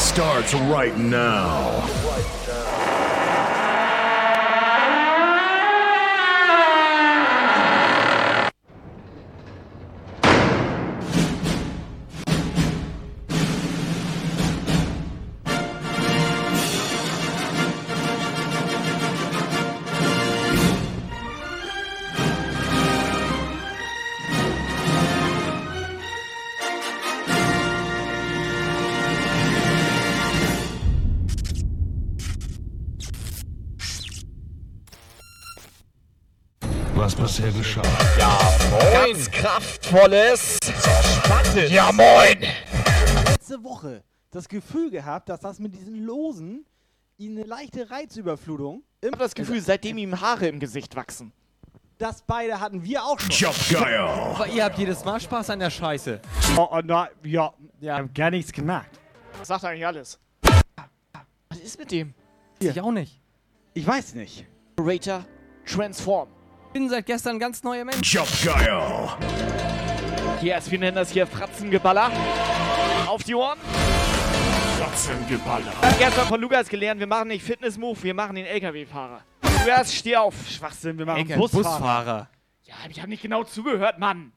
starts right now. Kraftvolles Spatten. Ja, moin! letzte Woche das Gefühl gehabt, dass das mit diesen Losen ihnen eine leichte Reizüberflutung. Ich habe das Gefühl, seitdem ihm Haare im Gesicht wachsen. Das beide hatten wir auch schon. Geil. Aber ihr habt jedes Mal Spaß an der Scheiße. Oh, oh, na, ja, Ja. hab gar nichts gemerkt. Das sagt eigentlich alles. Was ist mit dem? Ich auch nicht. Ich weiß nicht. Operator Transform. Ich bin seit gestern ein ganz neuer Mensch. Jump Wir nennen das hier Fratzengeballer. Auf die Ohren. Fratzengeballer. Ich gestern von Lukas gelernt, wir machen nicht Fitness-Move, wir machen den LKW-Fahrer. Lukas, steh auf. Schwachsinn, wir machen Ecke, Busfahrer. Busfahrer. Ja, ich habe nicht genau zugehört, Mann.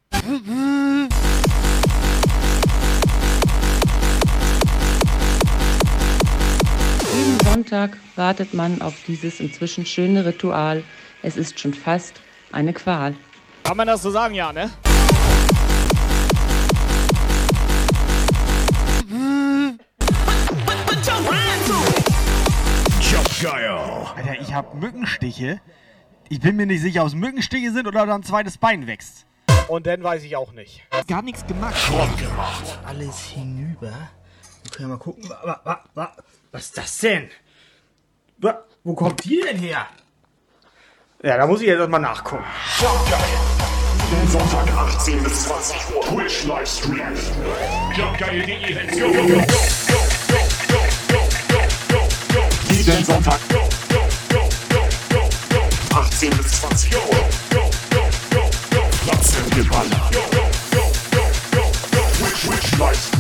Jeden Sonntag wartet man auf dieses inzwischen schöne Ritual. Es ist schon fast eine Qual. Kann man das so sagen, ja, ne? Geil. Alter, ich hab Mückenstiche. Ich bin mir nicht sicher, ob es Mückenstiche sind oder da ein zweites Bein wächst. Und dann weiß ich auch nicht. Gar nichts gemacht. Schrott gemacht. alles hinüber. Wir können ja mal gucken. Wa, wa, wa, was ist das denn? Wa, wo kommt die denn her? Ja, da muss ich jetzt erstmal nachgucken. Jump Geil. Jeden Sonntag 18 bis 20 Uhr. Twitch Livestream. Jumpgeil.de. Let's go, go, go, go, jeden Sonntag. 18 bis 20 Uhr. Platz im Geballert. Switch, switch, life.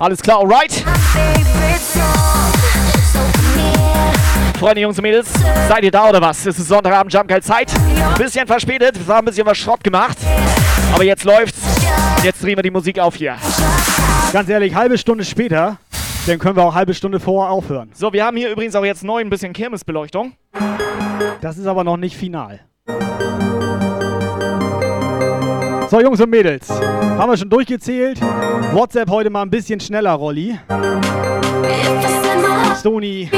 Alles klar, alright. Freunde, Jungs und Mädels, seid ihr da oder was? Es ist Sonntagabend, Jumpgeil Zeit. Bisschen verspätet, wir haben ein bisschen was Schrott gemacht. Aber jetzt läuft's. Jetzt drehen wir die Musik auf hier. Ganz ehrlich, halbe Stunde später, dann können wir auch halbe Stunde vorher aufhören. So, wir haben hier übrigens auch jetzt neu ein bisschen Kirmesbeleuchtung. Das ist aber noch nicht final. So, Jungs und Mädels, haben wir schon durchgezählt. WhatsApp heute mal ein bisschen schneller, Rolli. Stony,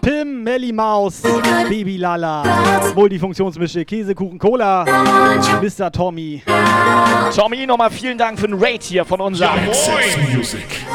Pim, Melly Maus, Baby Lala, Multifunktionsmische, Käsekuchen Cola, Mr. Tommy. Tommy, nochmal vielen Dank für den Raid hier von unserem. Access Music.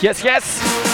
Yes, yes.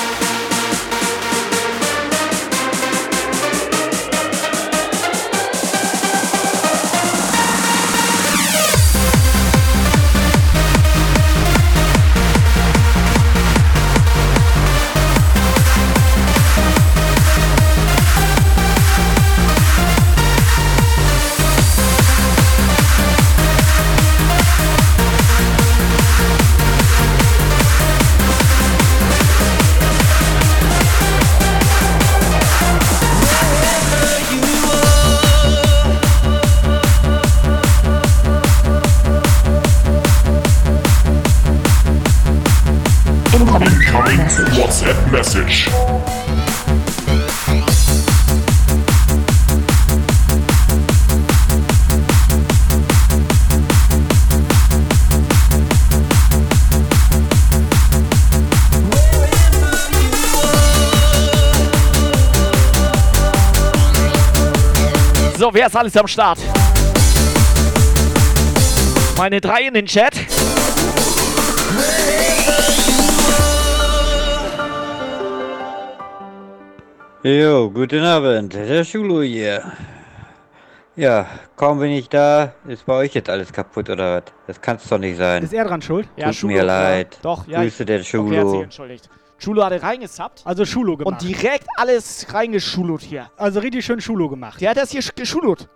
Incoming WhatsApp message. So, wer ist alles am Start? Meine drei in den Chat. Jo, guten Abend, der Schulu hier. Ja, kaum bin ich da, ist bei euch jetzt alles kaputt oder was? Das kann's doch nicht sein. Ist er dran schuld? Ja, Tut Schulo, mir ja. leid. Doch, ja. Grüße der Okay, hat sich Schulu. entschuldigt. Schulo hatte reingesappt Also Schulo und gemacht. direkt alles reingeschulot hier. also richtig schön Schulo gemacht. Der hat das hier sch- geschulot.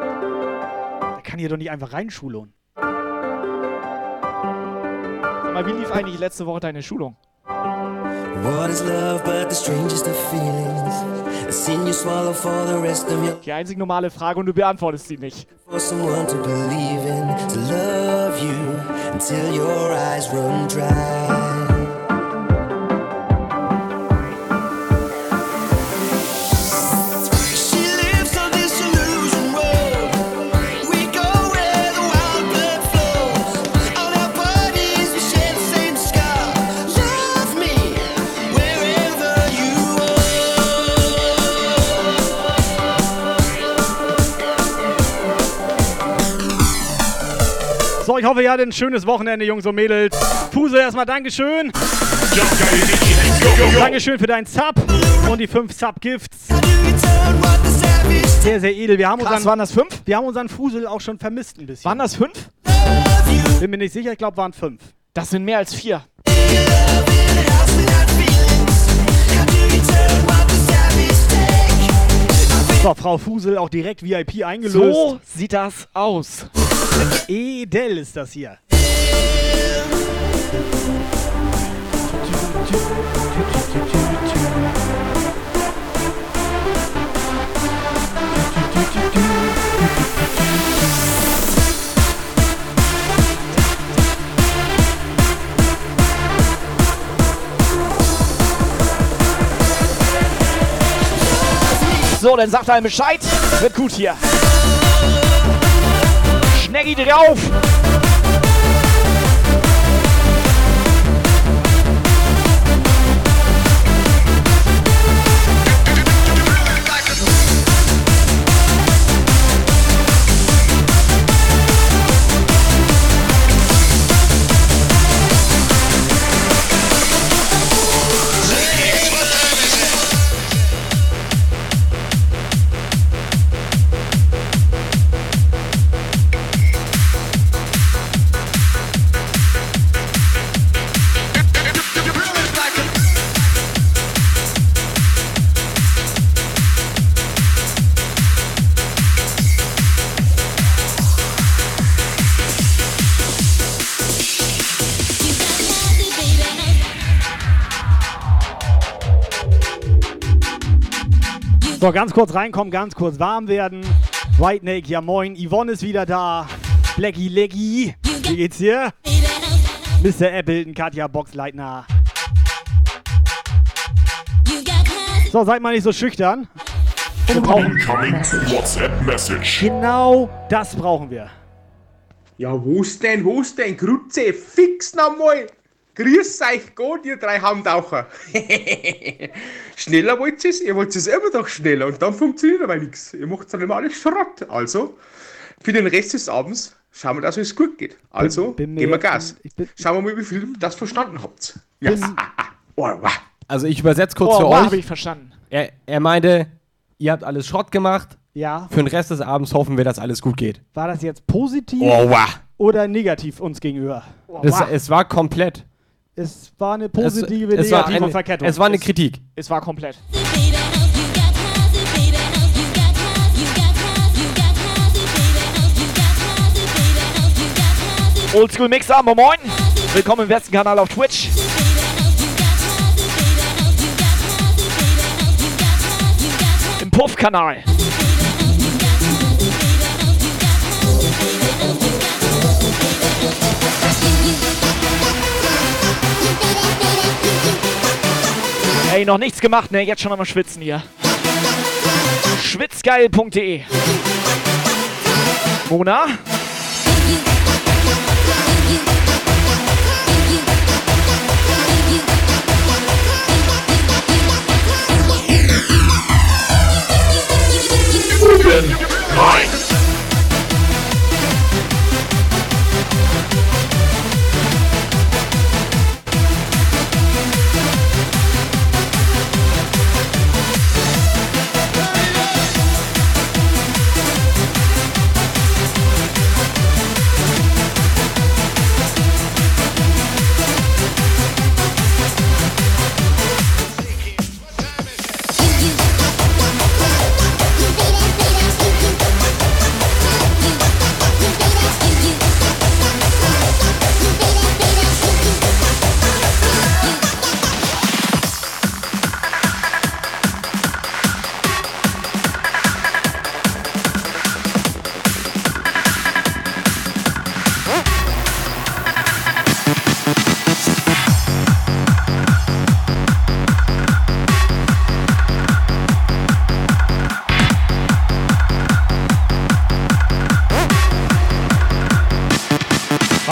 Der kann hier doch nicht einfach reinschulon. Sag mal, wie lief eigentlich letzte Woche deine Schulung? Die einzig normale Frage und du beantwortest sie nicht. for ich hoffe, ihr hattet ein schönes Wochenende, Jungs und Mädels. Fuse, erstmal Dankeschön. Dankeschön für deinen Sub und die 5 Sub-Gifts. Sehr, sehr edel. Wir haben, Krass, unseren, waren das fünf? wir haben unseren Fusel auch schon vermisst ein bisschen. Waren das fünf? Bin mir nicht sicher, ich glaube, waren 5. Das sind mehr als vier. So, Frau Fusel auch direkt VIP eingelöst. So sieht das aus. Edel ist das hier. So, dann sagt einem Bescheid. Wird gut hier. Schneggi drauf. So, ganz kurz reinkommen, ganz kurz warm werden. White Snake, ja moin. Yvonne ist wieder da. Blacky Leggy. Wie geht's dir? Mr. Appleton, Katja Boxleitner. So, seid mal nicht so schüchtern. Wir brauchen Incoming WhatsApp message. genau das brauchen wir. Ja, wo's denn, wo's denn? Grüße, fix nochmal. Grüß euch Gott, ihr drei Hamtaucher. schneller wollt ihr's, ihr wollt es immer doch schneller und dann funktioniert aber nichts. Ihr macht dann immer alles Schrott. Also, für den Rest des Abends schauen wir, dass es gut geht. Also, bin mir geben wir Gas. bin- Schauen wir mal, wie viel das verstanden habt. Ja. Oh, wow. Also ich übersetze kurz Oh, für wow, euch. ich verstanden. Er, er meinte, ihr habt alles Schrott gemacht. Ja. Für den Rest des Abends hoffen wir, dass alles gut geht. War das jetzt positiv Oh, wow. oder negativ uns gegenüber? Es, es war komplett. Es war eine positive, es, es war negative eine, Verkettung. Es war eine Kritik. Es war komplett. Oldschool Mixer, moin moin. Willkommen im besten Kanal auf Twitch. Im Puff-Kanal. Ey, noch nichts gemacht, ne? Jetzt schon am Schwitzen hier. Schwitzgeil.de Mona?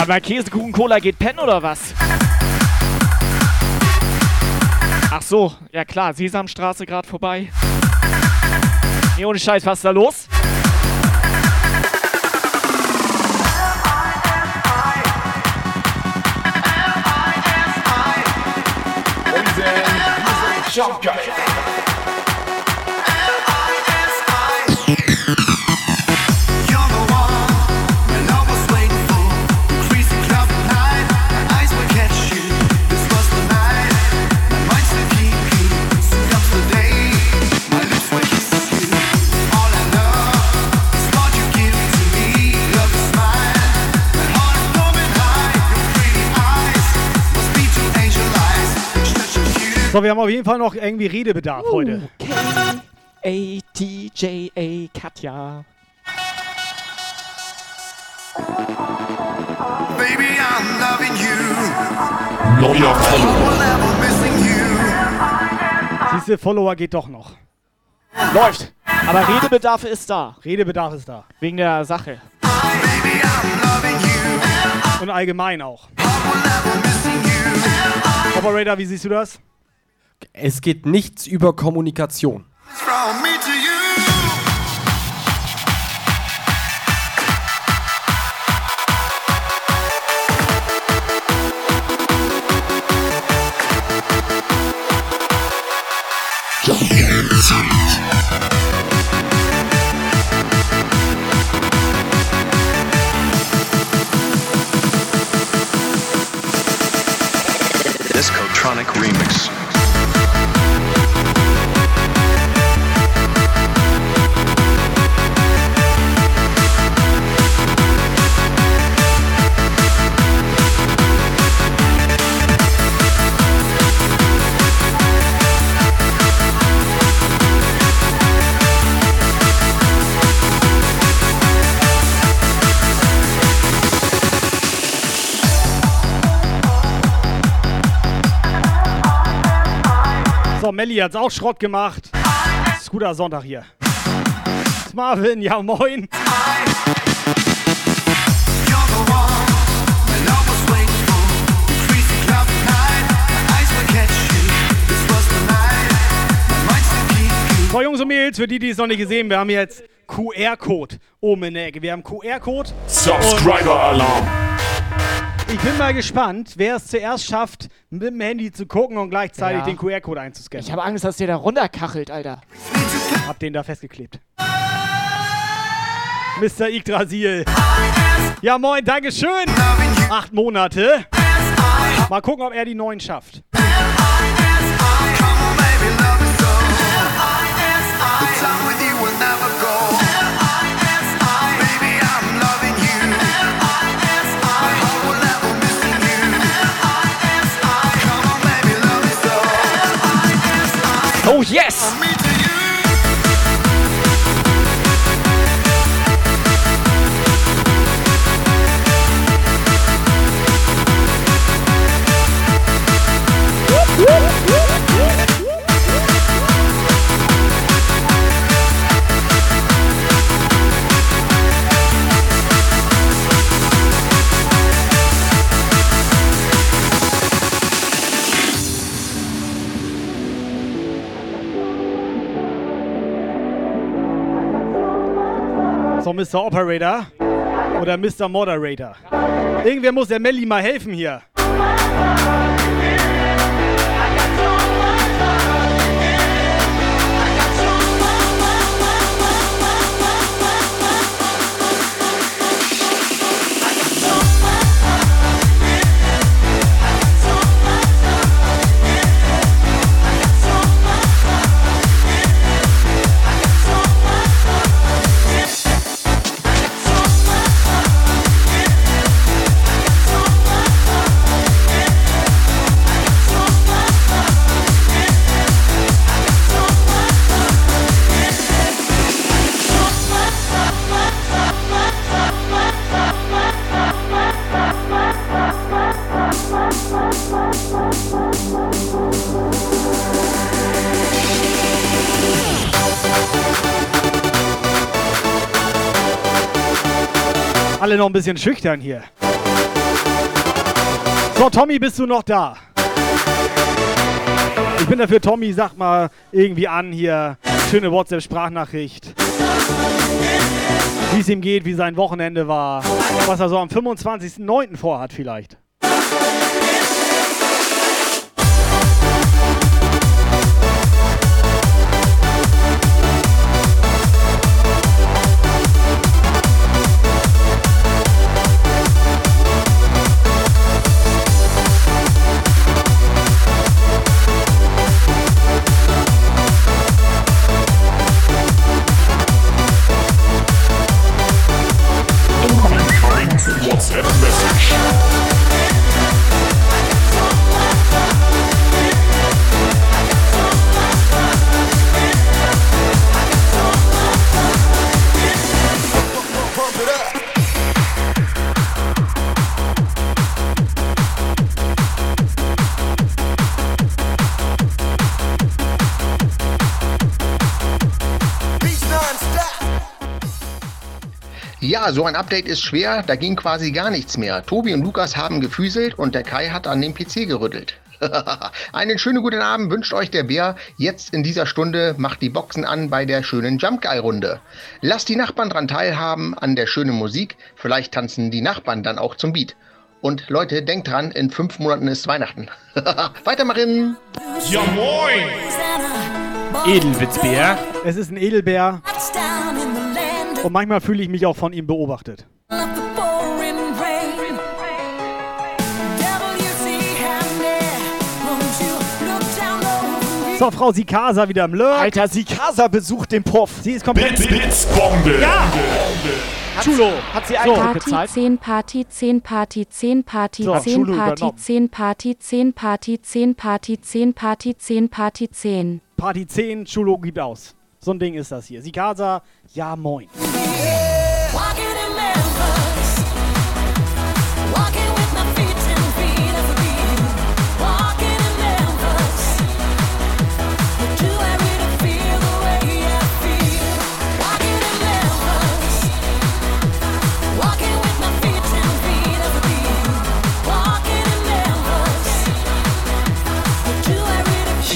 Mal, Käsekuchen Cola geht pennen oder was? Ach so, ja klar, Sesamstraße gerade vorbei. Nee, ohne Scheiß, was ist da los? Jump Guy. So, wir haben auf jeden Fall noch irgendwie Redebedarf heute. A-T-J-A Katja. Baby, I'm loving you. Neuer Follower. Du, Follower geht doch noch. Läuft. Aber Redebedarf ist da. Redebedarf ist da. Wegen der Sache. Baby. Und allgemein auch. Operator, wie siehst du das? Es geht nichts über Kommunikation. From So, Melli hat's auch Schrott gemacht. Ist guter Sonntag hier. Marvin, ja moin. So, Jungs und Mädels, für die, die es noch nicht gesehen haben, wir haben jetzt QR-Code oben in der Ecke. Wir haben QR-Code. Subscriber Alarm. Ich bin mal gespannt, wer es zuerst schafft, mit dem Handy zu gucken und gleichzeitig Ja. den QR-Code einzuscannen. Ich habe Angst, dass der da runterkachelt, Alter. Hab den da festgeklebt. Mr. Yggdrasil. Ja, moin, Dankeschön. Acht Monate. Mal gucken, ob er die neun schafft. Oh yes! So, Mr. Operator. Oder Mr. Moderator. Irgendwer muss der Melli mal helfen hier. Alle noch ein bisschen schüchtern hier. So, Tommy, bist du noch da? Ich bin dafür, Tommy, sag mal irgendwie an hier. Schöne WhatsApp-Sprachnachricht. Wie es ihm geht, wie sein Wochenende war. Was er so am 25.09. vorhat vielleicht. Ja, so ein Update ist schwer, da ging quasi gar nichts mehr. Tobi und Lukas haben gefüßelt und der Kai hat an dem PC gerüttelt. Einen schönen guten Abend wünscht euch der Bär. Jetzt in dieser Stunde macht die Boxen an bei der schönen Jump Guy Runde. Lasst die Nachbarn dran teilhaben an der schönen Musik. Vielleicht tanzen die Nachbarn dann auch zum Beat. Und Leute, denkt dran, in fünf Monaten ist Weihnachten. Weitermachen! Ja moin! Edelwitzbär. Es ist ein Edelbär. Und manchmal fühle ich mich auch von ihm beobachtet. So, Frau Sikasa wieder im Lurk. Alter, Sikasa besucht den Puff. Sie ist komplett. Blitz, Blitzbombe! Ja! Chulo. Hat sie So. Eintritt Party gezahlt? 10 Party 10 Party 10 Party So, 10 Schule Party übernommen. 10 Party 10 Party 10 Party 10 Party 10 Party 10 Party 10, Chulo gibt aus. So ein Ding ist das hier. Sikasa, ja moin.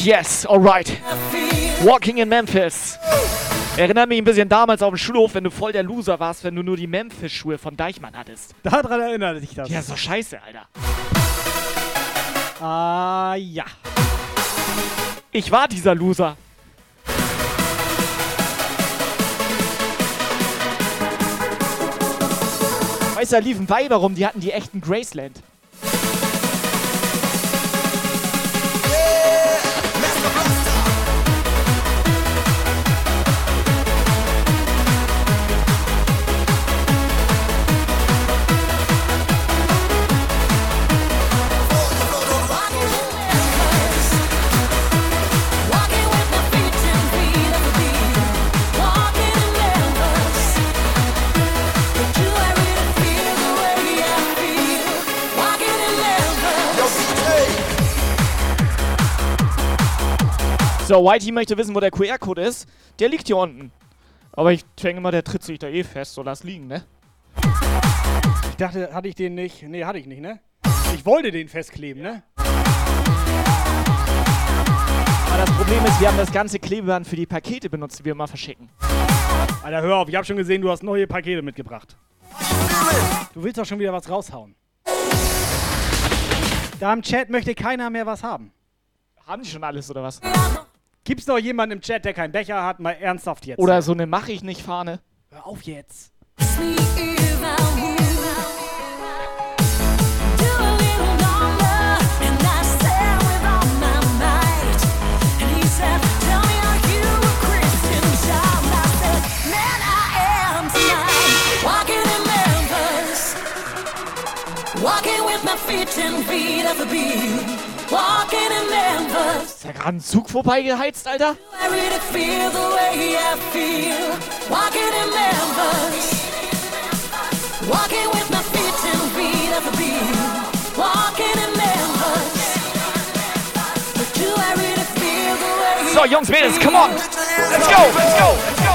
Yes, alright. Walking in Memphis. Erinnert mich ein bisschen damals auf dem Schulhof, wenn du voll der Loser warst, wenn du nur die Memphis-Schuhe von Deichmann hattest. Daran erinnert sich das. Ja, doch scheiße, Alter. Ah, ja. Ich war dieser Loser. Weißt du, da liefen Weiber rum, die hatten die echten Graceland. So, Whitey möchte wissen, wo der QR-Code ist. Der liegt hier unten. Aber ich denke mal, der tritt sich da eh fest. So, lass liegen, ne? Ich dachte, hatte ich den nicht. Nee, hatte ich nicht, ne? Ich wollte den festkleben, ne? Aber das Problem ist, wir haben das ganze Klebeband für die Pakete benutzt, die wir immer verschicken. Alter, hör auf, ich hab schon gesehen, du hast neue Pakete mitgebracht. Du willst doch schon wieder was raushauen. Da im Chat möchte keiner mehr was haben. Haben die schon alles, oder was? Gibt's noch jemanden im Chat, der keinen Becher hat? Mal ernsthaft jetzt. Oder so eine Mach ich nicht Fahne. Hör auf jetzt. Walking with my feet ten feet off the beat. Ist der gerade ein Zug vorbeigeheizt, Alter? So, Jungs, Mädels, come on. Let's go, let's go, let's go.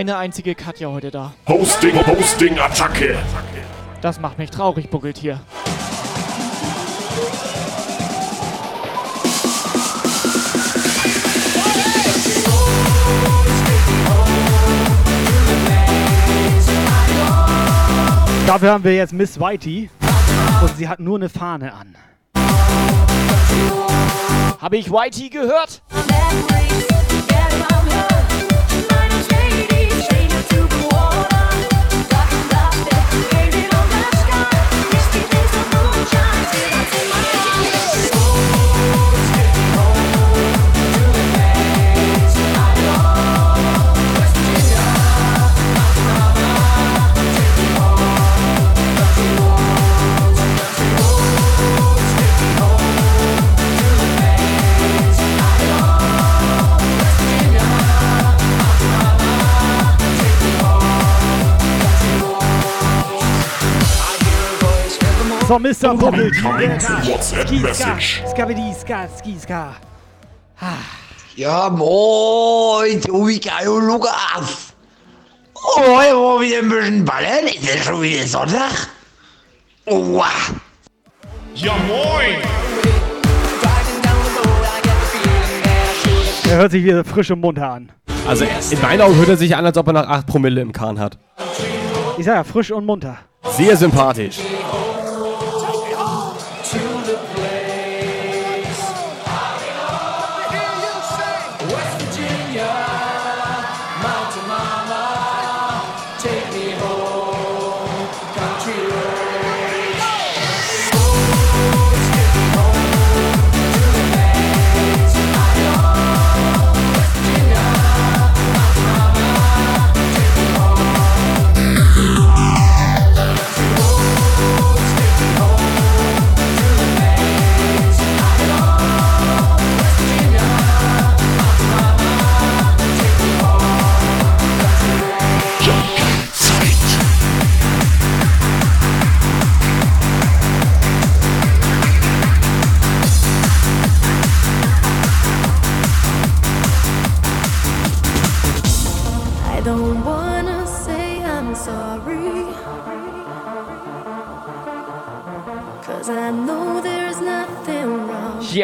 Eine einzige Katja heute da. Hosting, Hosting, Attacke. Das macht mich traurig, buckelt hier. Dafür haben wir jetzt Miss Whitey. Und sie hat nur eine Fahne an. Habe ich Whitey gehört? Mr. Bubbelt. Incoming WhatsApp Message. Skabidi, ska, ski, ska. Ja, moin, du wie geil, Lukas. Oh, wollen wir wieder ein bisschen ballern? Ist es schon wieder Sonntag? Oh, Ja, moin. Er hört sich wieder frisch und munter an. Also in meinen Augen hört er sich an, als ob er nach 8 Promille im Kahn hat. Ich sag ja, frisch und munter. Sehr sympathisch.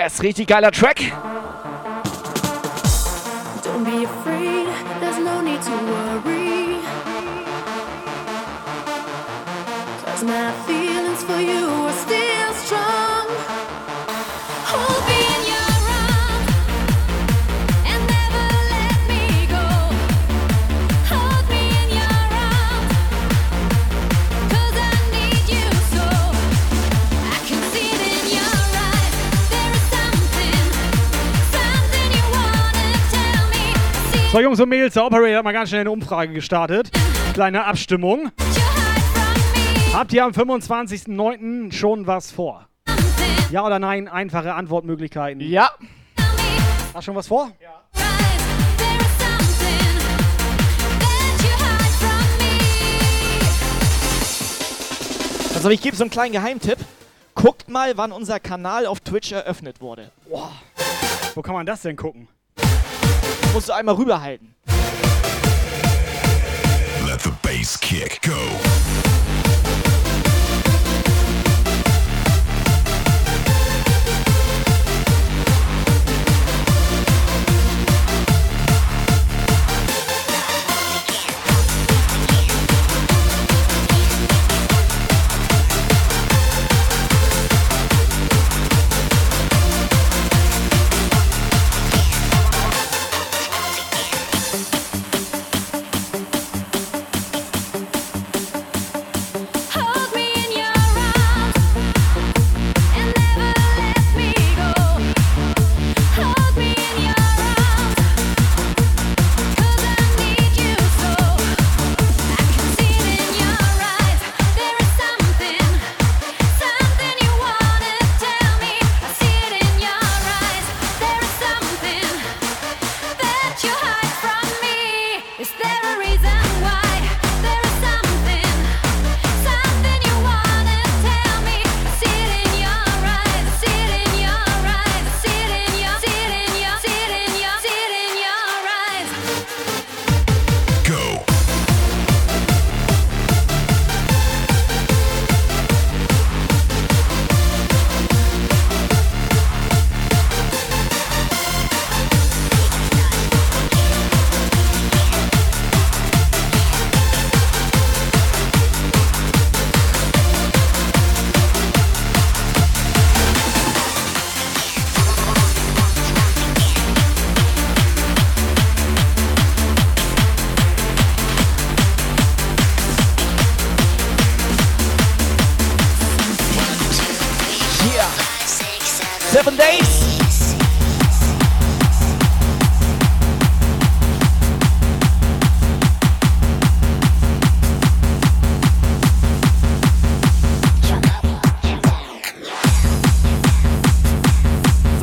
Yes, richtig geiler Track. Don't be afraid, there's no need to worry. Cause my feelings for you So, Jungs und Mädels, der Operator hat mal ganz schnell eine Umfrage gestartet. Kleine Abstimmung. Habt ihr am 25.09. schon was vor? Ja oder nein? Einfache Antwortmöglichkeiten. Ja. Hast schon was vor? Ja. Also ich gebe so einen kleinen Geheimtipp. Guckt mal, wann unser Kanal auf Twitch eröffnet wurde. Boah. Wo kann man das denn gucken? Musst du einmal rüberhalten. Let the bass kick go.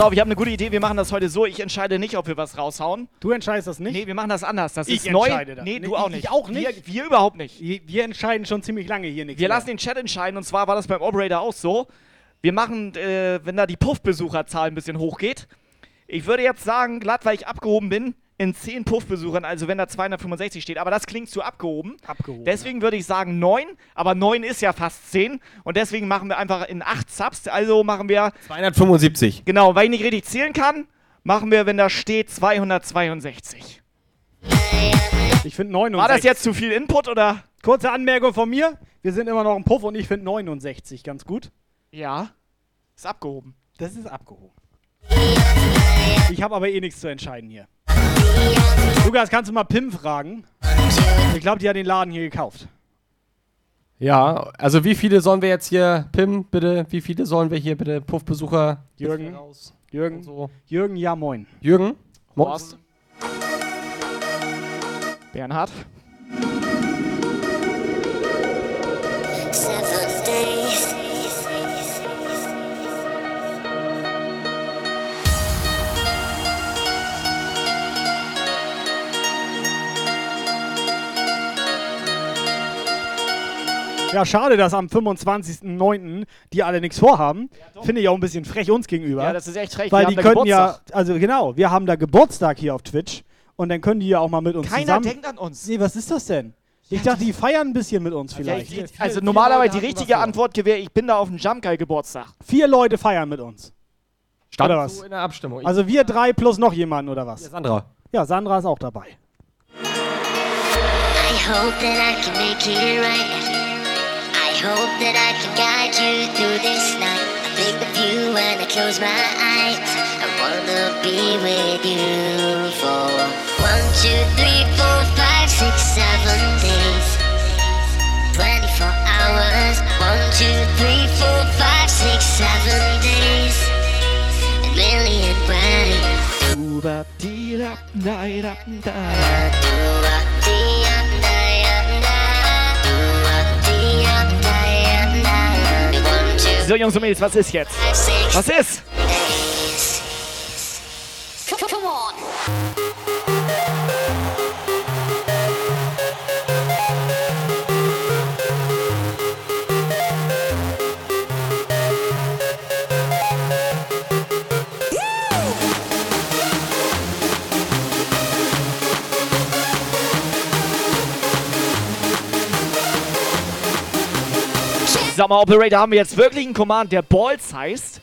So, ich habe eine gute Idee. Wir machen das heute so. Ich entscheide nicht, ob wir was raushauen. Du entscheidest das nicht? Nee, wir machen das anders. Das Ich ist neu. entscheide das. Nee, Nee, du auch ich nicht. auch nicht. Wir, wir überhaupt nicht. Wir entscheiden schon ziemlich lange hier nichts. Wir mehr. lassen den Chat entscheiden und zwar war das beim Operator auch so. Wir machen, äh, wenn da die Puff-Besucherzahl ein bisschen hochgeht. Ich würde jetzt sagen, glatt, weil ich abgehoben bin, in 10 Puff-Besuchern, also wenn da 265 steht, aber das klingt zu abgehoben. Abgehoben. Deswegen würde ich sagen 9, aber 9 ist ja fast 10 und deswegen machen wir einfach in 8 Subs, also machen wir, 275. genau, weil ich nicht richtig zählen kann, machen wir, wenn da steht 262. Ich finde 69. War das jetzt zu viel Input oder? Kurze Anmerkung von mir. Wir sind immer noch im Puff und ich finde 69 ganz gut. Ja. Ist abgehoben. Das ist abgehoben. Ich habe aber eh nichts zu entscheiden hier. Lukas, kannst du mal Pim fragen? Ich glaube, die hat den Laden hier gekauft. Ja, also wie viele sollen wir jetzt hier, Pim, bitte, wie viele sollen wir hier bitte Puffbesucher? Jürgen, Jürgen, Jürgen, ja moin. Jürgen? Mo- Horst. Bernhard. Ja, schade, dass am 25.09. die alle nichts vorhaben. Finde ich auch ein bisschen frech uns gegenüber. Ja, das ist echt frech. Weil Wir die haben da können ja, Geburtstag. also genau, wir haben da Geburtstag hier auf Twitch und dann können die ja auch mal mit uns Keiner zusammen. denkt an uns. Nee, was ist das denn? Ich dachte, die feiern ein bisschen mit uns vielleicht. Ja, ich- also normalerweise die richtige Antwort gewähre, ich bin da auf dem Jumpgeil Geburtstag. Vier Leute feiern mit uns. Stand oder so was? in der Abstimmung. Ich- Also wir drei plus noch jemanden oder was? Sandra. Ja, Sandra ist auch dabei. I hope that I can make it right. Hope that I can guide you through this night. I think of you when I close my eyes. I wanna be with you for one, two, three, four, five, six, seven days. 24 hours. One, two, three, four, five, six, seven days. A million bright. So, Jungs und Mädels, was ist jetzt? Was ist? Sag mal, Operator, haben wir jetzt wirklich einen Command, der Balls heißt?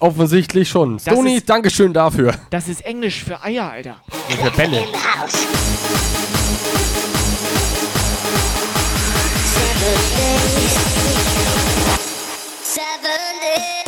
Offensichtlich schon. Das Stony, ist- Dankeschön dafür. Das ist Englisch für Eier, Alter. Für Bälle. Seven days.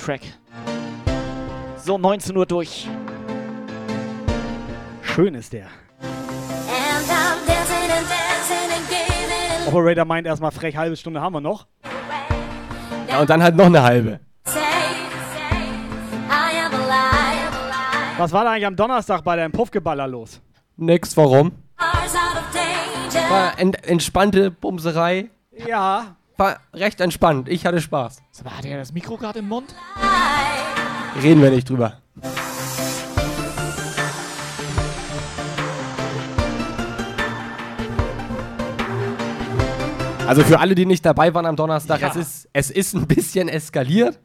Track. So, 19 Uhr durch. Schön ist der. Operator meint erstmal frech, halbe Stunde haben wir noch. Ja, und dann halt noch eine halbe. Was war da eigentlich am Donnerstag bei deinem Puffgeballer los? Nix, warum? War ent entspannte Bumserei. Ja. War recht entspannt. Ich hatte Spaß. Mal, hat er das Mikro gerade im Mund? Reden wir nicht drüber. Also für alle, die nicht dabei waren am Donnerstag, Ja. es, ist, es ist ein bisschen eskaliert.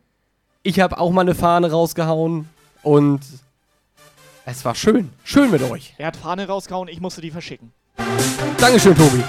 Ich habe auch mal eine Fahne rausgehauen und es war schön. Schön mit euch. Er hat Fahne rausgehauen, ich musste die verschicken. Dankeschön, Tobi.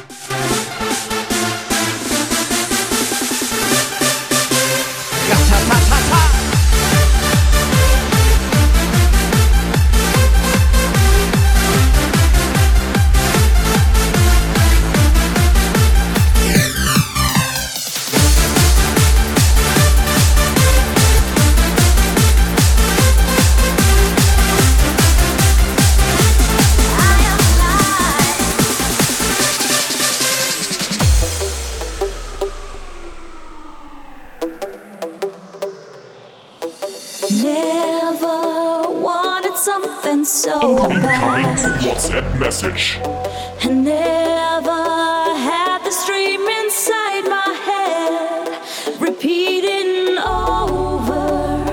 Message. And never had this dream inside my head, repeating over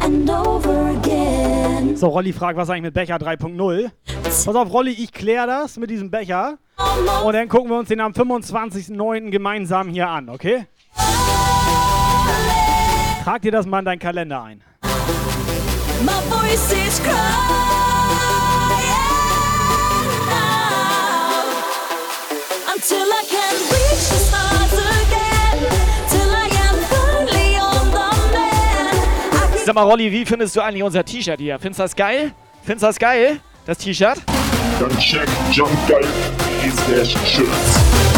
and over again. So, Rolli fragt, was eigentlich mit Becher 3.0? Pass auf, Rolli, ich kläre das mit diesem Becher. Und dann gucken wir uns den am 25.09. gemeinsam hier an, okay? Trag dir das mal in deinen Kalender ein. My voice is crying Sag mal, Rolli, wie findest du eigentlich unser T-Shirt hier? Findest du das geil? Findest du das geil? Das T-Shirt? Dann check jumpgeil.de slash shirts. Waiting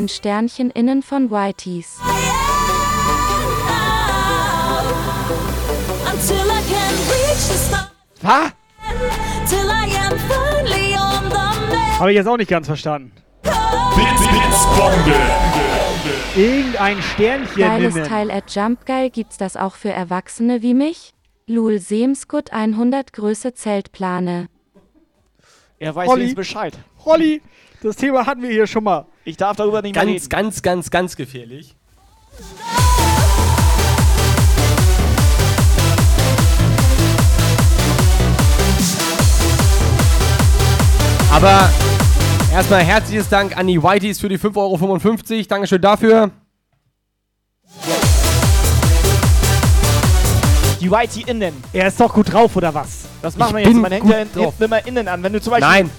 Irgendein Sternchen innen von Whiteys. Was? Habe ich jetzt auch nicht ganz verstanden. Bits, Bits, Bombe. Irgendein Sternchen Geiles innen. Teil at Jumpgeil gibt's das auch für Erwachsene wie mich? Lul Semskut 100 Größe Zeltplane. Er weiß Rolli. jetzt Bescheid. Rolli, das Thema hatten wir hier schon mal. Ich darf darüber nicht mehr Ganz, reden. ganz, ganz, ganz gefährlich. Aber erstmal herzliches Dank an die Whiteys für die 5,55 Euro. Dankeschön dafür. Die Whitey innen. Er ist doch gut drauf, oder was? Das machen Ich wir jetzt. Man hängt gut ja jetzt immer innen an. Wenn du zum Beispiel. Nein,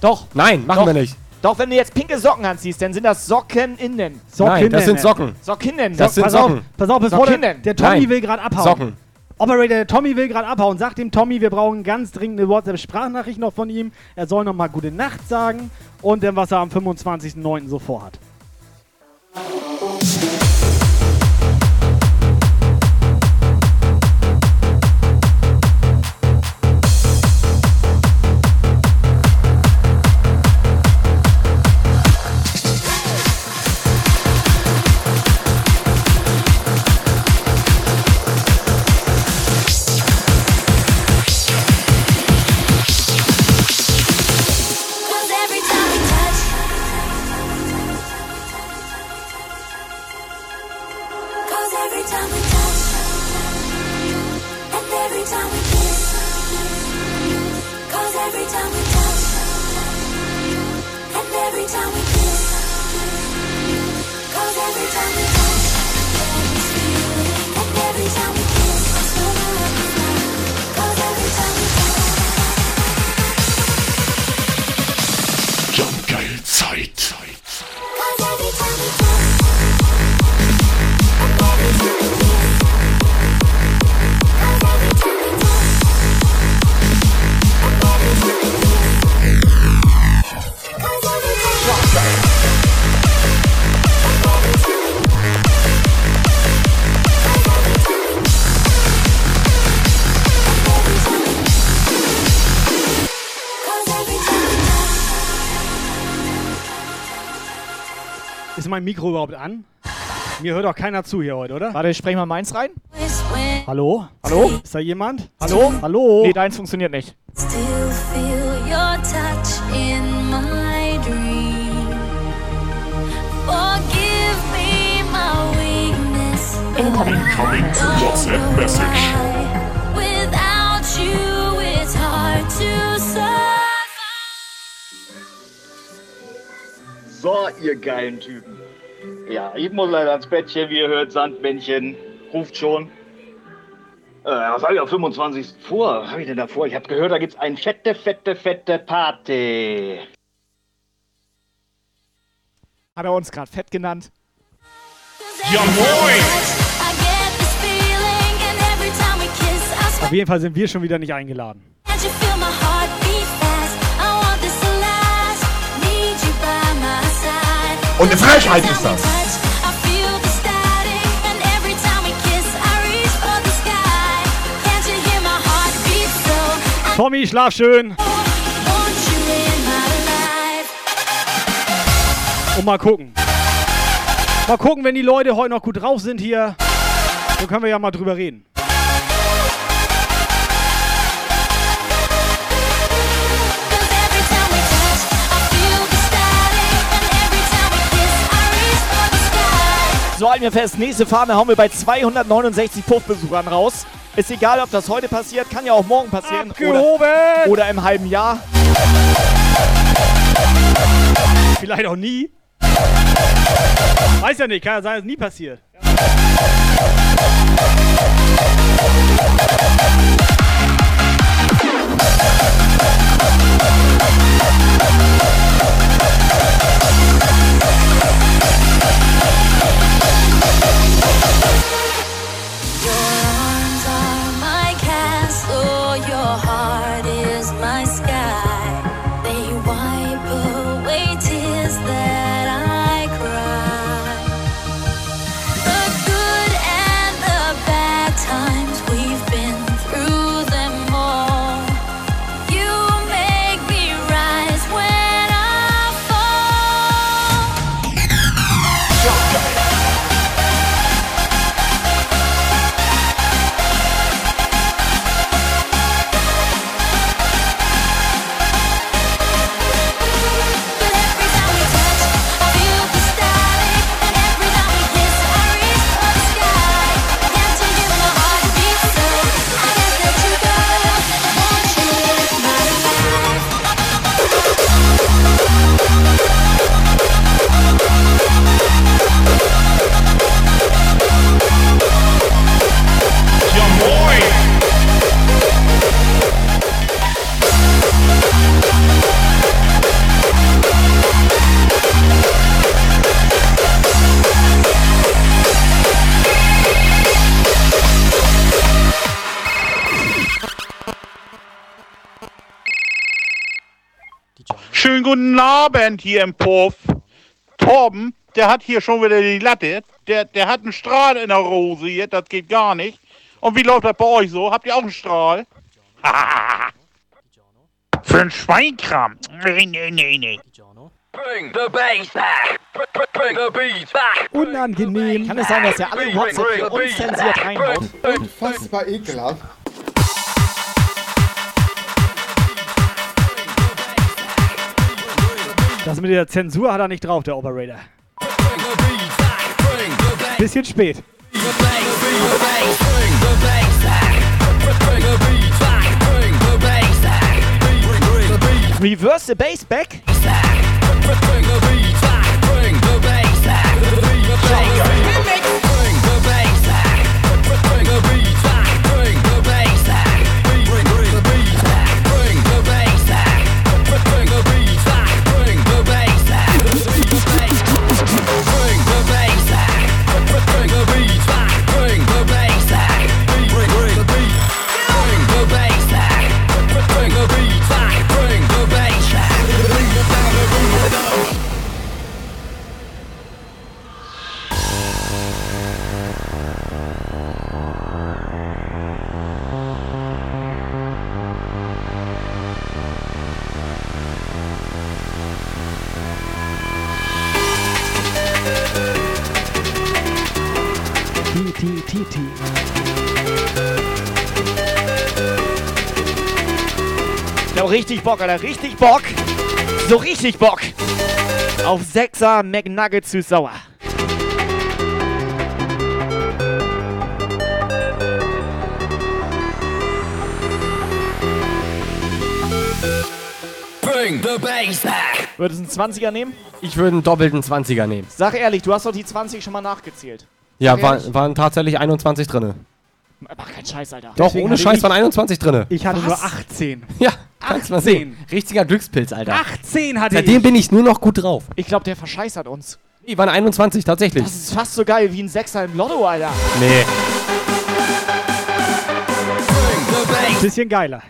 Doch. nein, machen Doch. wir nicht. Doch, wenn du jetzt pinke Socken anziehst, dann sind das Socken innen. Nein, das sind Socken. Socken. Das sind pass Socken. Auf, pass auf, bevor der, Socken. der Tommy Nein. will gerade abhauen. Socken. Operator, der Tommy will gerade abhauen. Sag dem Tommy, wir brauchen ganz dringend eine WhatsApp-Sprachnachricht noch von ihm. Er soll noch mal gute Nacht sagen und dann, was er am 25.09. so vorhat. Mikro überhaupt an? Mir hört doch keiner zu hier heute, oder? Warte, ich spreche mal meins rein. Hallo? Hallo? Ist da jemand? Hallo? Hallo? Nee, deins funktioniert nicht. Still feel your touch in my dream. Forgive me my weakness. Incoming WhatsApp message. Without you, it's hard to survive. So, ihr geilen Typen. Ja, ich muss leider ins Bettchen, wie ihr hört, Sandmännchen ruft schon. Äh, was habe ich am 25. vor? Was habe ich denn da vor? Ich habe gehört, da gibt's eine fette, fette, fette Party. Hat er uns gerade fett genannt? Ja, moin! Auf jeden Fall sind wir schon wieder nicht eingeladen. My heart beat so? I Tommy, schlaf schön. Und mal gucken. Mal gucken, wenn die Leute heute noch gut drauf sind hier. Dann können wir ja mal drüber reden. So halten wir fest, nächste Fahne hauen wir bei 269 Puffbesuchern raus. Ist egal, ob das heute passiert, kann ja auch morgen passieren. Oder, oder im halben Jahr. Vielleicht auch nie. Weiß ja nicht, kann ja sein, dass es nie passiert. Your guten Abend hier im Puff. Torben, der hat hier schon wieder die Latte. Der, der hat einen Strahl in der Rose hier, das geht gar nicht. Und wie läuft das bei euch so? Habt ihr auch einen Strahl? Für einen Schweinkram? Nee, nee, nee, nee. Bring the bass back. Bring the beat back. Unangenehm. Kann es sein, dass er alle WhatsApp hier unzensiert reinhaut? Unfassbar ekelhaft. Das mit der Zensur hat er nicht drauf, der Operator. Bisschen spät. Reverse the bass back. Bring the beat back. TT. Ich hab richtig Bock, Alter. Richtig Bock. So richtig Bock. Auf 6er McNuggets süß sauer. Bring the bass back. Würdest du einen 20er nehmen? Ich würde einen doppelten 20er nehmen. Sag ehrlich, du hast doch die 20 schon mal nachgezählt. Ja, war, waren tatsächlich 21 drinne. Mach keinen Scheiß, Alter. Doch, Deswegen ohne Scheiß ich- waren 21 drinne. Ich hatte Was? nur 18. Ja, kannst mal 18. sehen. Richtiger Glückspilz, Alter. 18 hatte Seitdem ich. bin ich nur noch gut drauf. Ich glaube, der verscheißert uns. Die waren 21, tatsächlich. Das ist fast so geil wie ein Sechser im Lotto, Alter. Nee. Bisschen geiler.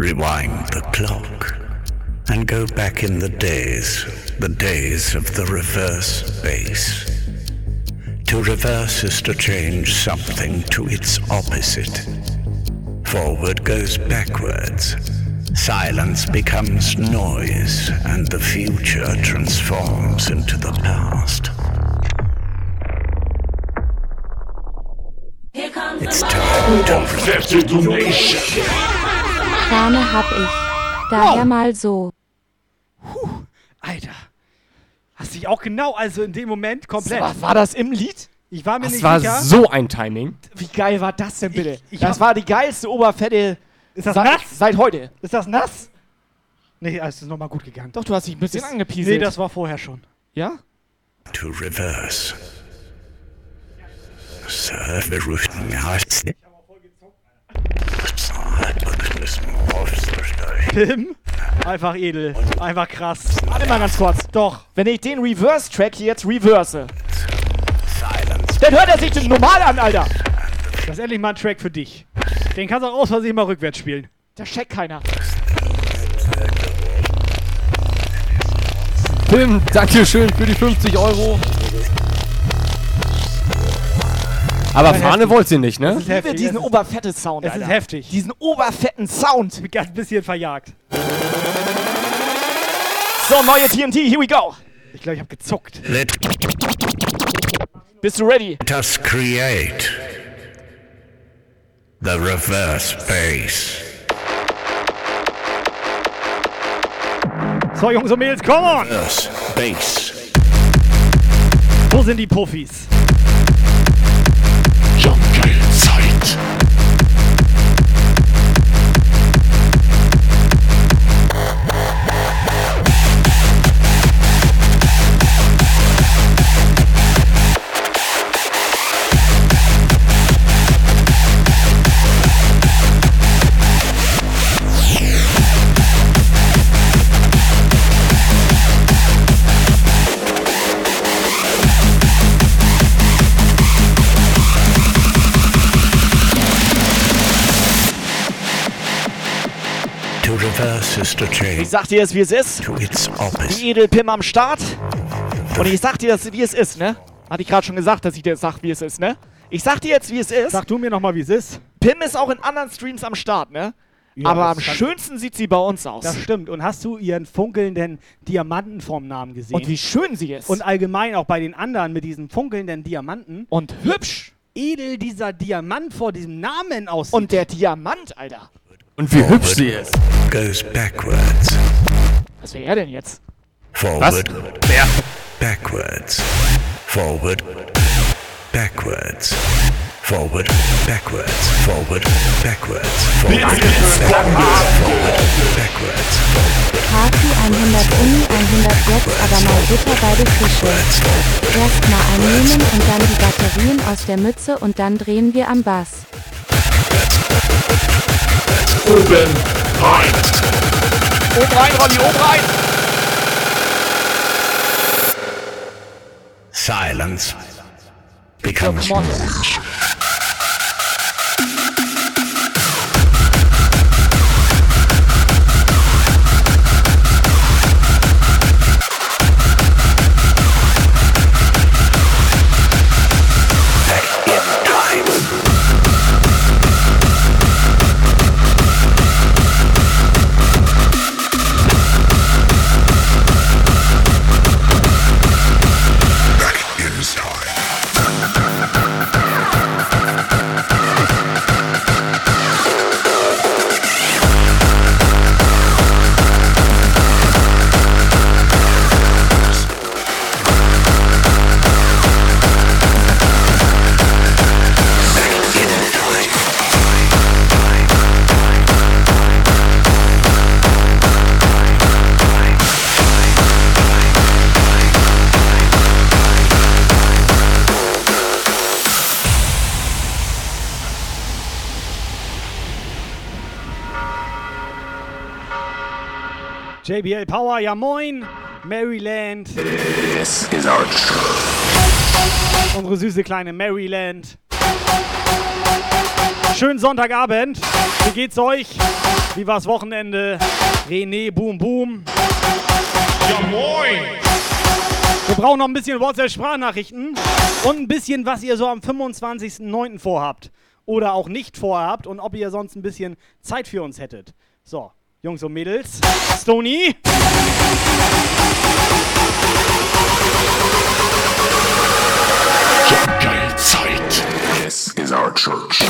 Rewind the clock and go back in the days, the days of the reverse bass. To reverse is to change something to its opposite. Forward goes backwards. Silence becomes noise, and the future transforms into the past. It's time to Fette Donation. Krane hab ich. Daher mal so. Alter. Hast dich auch genau, also in dem Moment komplett. War, war das im Lied? Ich war mir Das nicht war sicher. so ein Timing. Wie geil war das denn bitte? ich das hab- war die geilste Oberfette Ist das seit, nass? seit heute. Ist das nass? Nee, es ist nochmal gut gegangen. Doch, du hast dich ein bisschen Das- angepieselt. Nee, das war vorher schon. Ja? to reverse. Sir, berühmten Arzt. Tim? Einfach edel. Einfach krass. Warte mal ganz kurz. Doch. Wenn ich den Reverse-Track hier jetzt reverse, dann hört er sich das normal an, Alter. Das ist endlich mal ein Track für dich. Den kannst du auch aus Versehen mal rückwärts spielen. Da checkt keiner. Tim, Dankeschön für die 50 Euro. Aber Fahne wollt ihr nicht, ne? Das ist Ich liebe heftig. diesen Es ist- oberfette Sound, Es Alter. ist heftig. Diesen oberfetten Sound. Ein bisschen verjagt. So, neue TNT, here we go. Ich glaube, ich habe gezuckt. Let Bist du ready? us create the reverse bass. So, Jungs und Mädels, come on! Reverse bass. Wo sind die Puffis? Reverse is to Ich sag dir es, wie es ist. Die Edelpim am Start. Und ich sag dir das, wie es ist, ne? Hatte ich gerade schon gesagt, dass ich dir sag, wie es ist, ne? Ich sag dir jetzt, wie es ist. Sag du mir nochmal, wie es ist. Pim ist auch in anderen Streams am Start, ne? Ja, Aber am schönsten sieht sie bei uns aus. Das stimmt. Und hast du ihren funkelnden Diamanten vorm Namen gesehen? Und wie schön sie ist. Und allgemein auch bei den anderen mit diesen funkelnden Diamanten. Und hübsch. Edel dieser Diamant vor diesem Namen aussieht. Und der Diamant, Alter. Und wie hübsch sie ist. Goes backwards. Was wäre er denn jetzt? Forward. Backwards. Forward. Backwards. Forward. Backwards. Forward. Backwards. Forward. Backwards. Backwards. Party 100 Uni, 100 jetzt aber mal Butter bei den Fische. Erst mal einnehmen und dann die Batterien aus der Mütze und dann drehen wir am Bass. Oben, Oben rein, Rolli, oben rein. Silence becomes rage. JBL Power, ja moin. Maryland. This is our Unsere süße kleine Maryland. Schönen Sonntagabend. Wie geht's euch? Wie war's Wochenende? René, boom, boom. Ja moin! Wir brauchen noch ein bisschen WhatsApp-Sprachnachrichten und ein bisschen, was ihr so am 25.09. vorhabt. Oder auch nicht vorhabt und ob ihr sonst ein bisschen Zeit für uns hättet. So, Jungs und Mädels. Stony. Zeit. This is our church.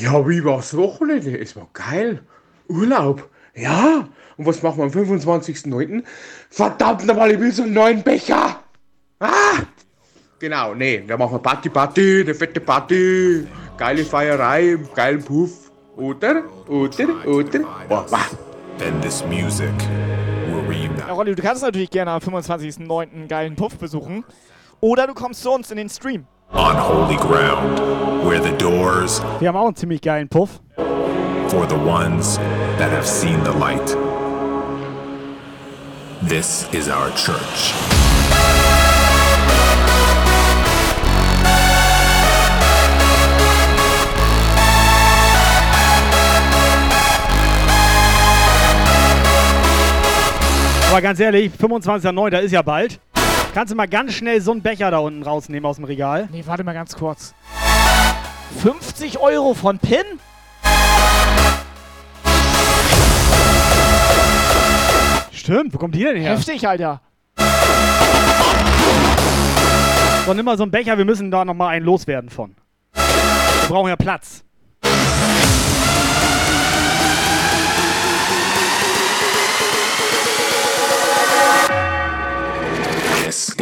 Ja, wie war's Wochenende? Es war geil. Urlaub. Ja. Und was machen wir am 25.09.? Verdammt nochmal, ich will so einen neuen Becher. Ah! Genau, nee, da machen wir Party, Party, eine fette Party. Geile Feierei, geilen Puff. Oder? Oder? Oder? Oh, wow. Then this music will reunite. Ja, Rolli, du kannst natürlich gerne am 25.09. einen geilen Puff besuchen. Oder du kommst zu uns in den Stream. On holy ground, where the doors Wir haben auch einen ziemlich geilen Puff. for the ones that have seen the light. This is our church. Aber ganz ehrlich, 25.09. ist ja bald. Kannst du mal ganz schnell so einen Becher da unten rausnehmen aus dem Regal? Nee, warte mal ganz kurz. 50 Euro von Pin? Stimmt, wo kommt die denn her? Heftig, Alter. So, nimm mal so einen Becher, wir müssen da nochmal einen loswerden von. Wir brauchen ja Platz.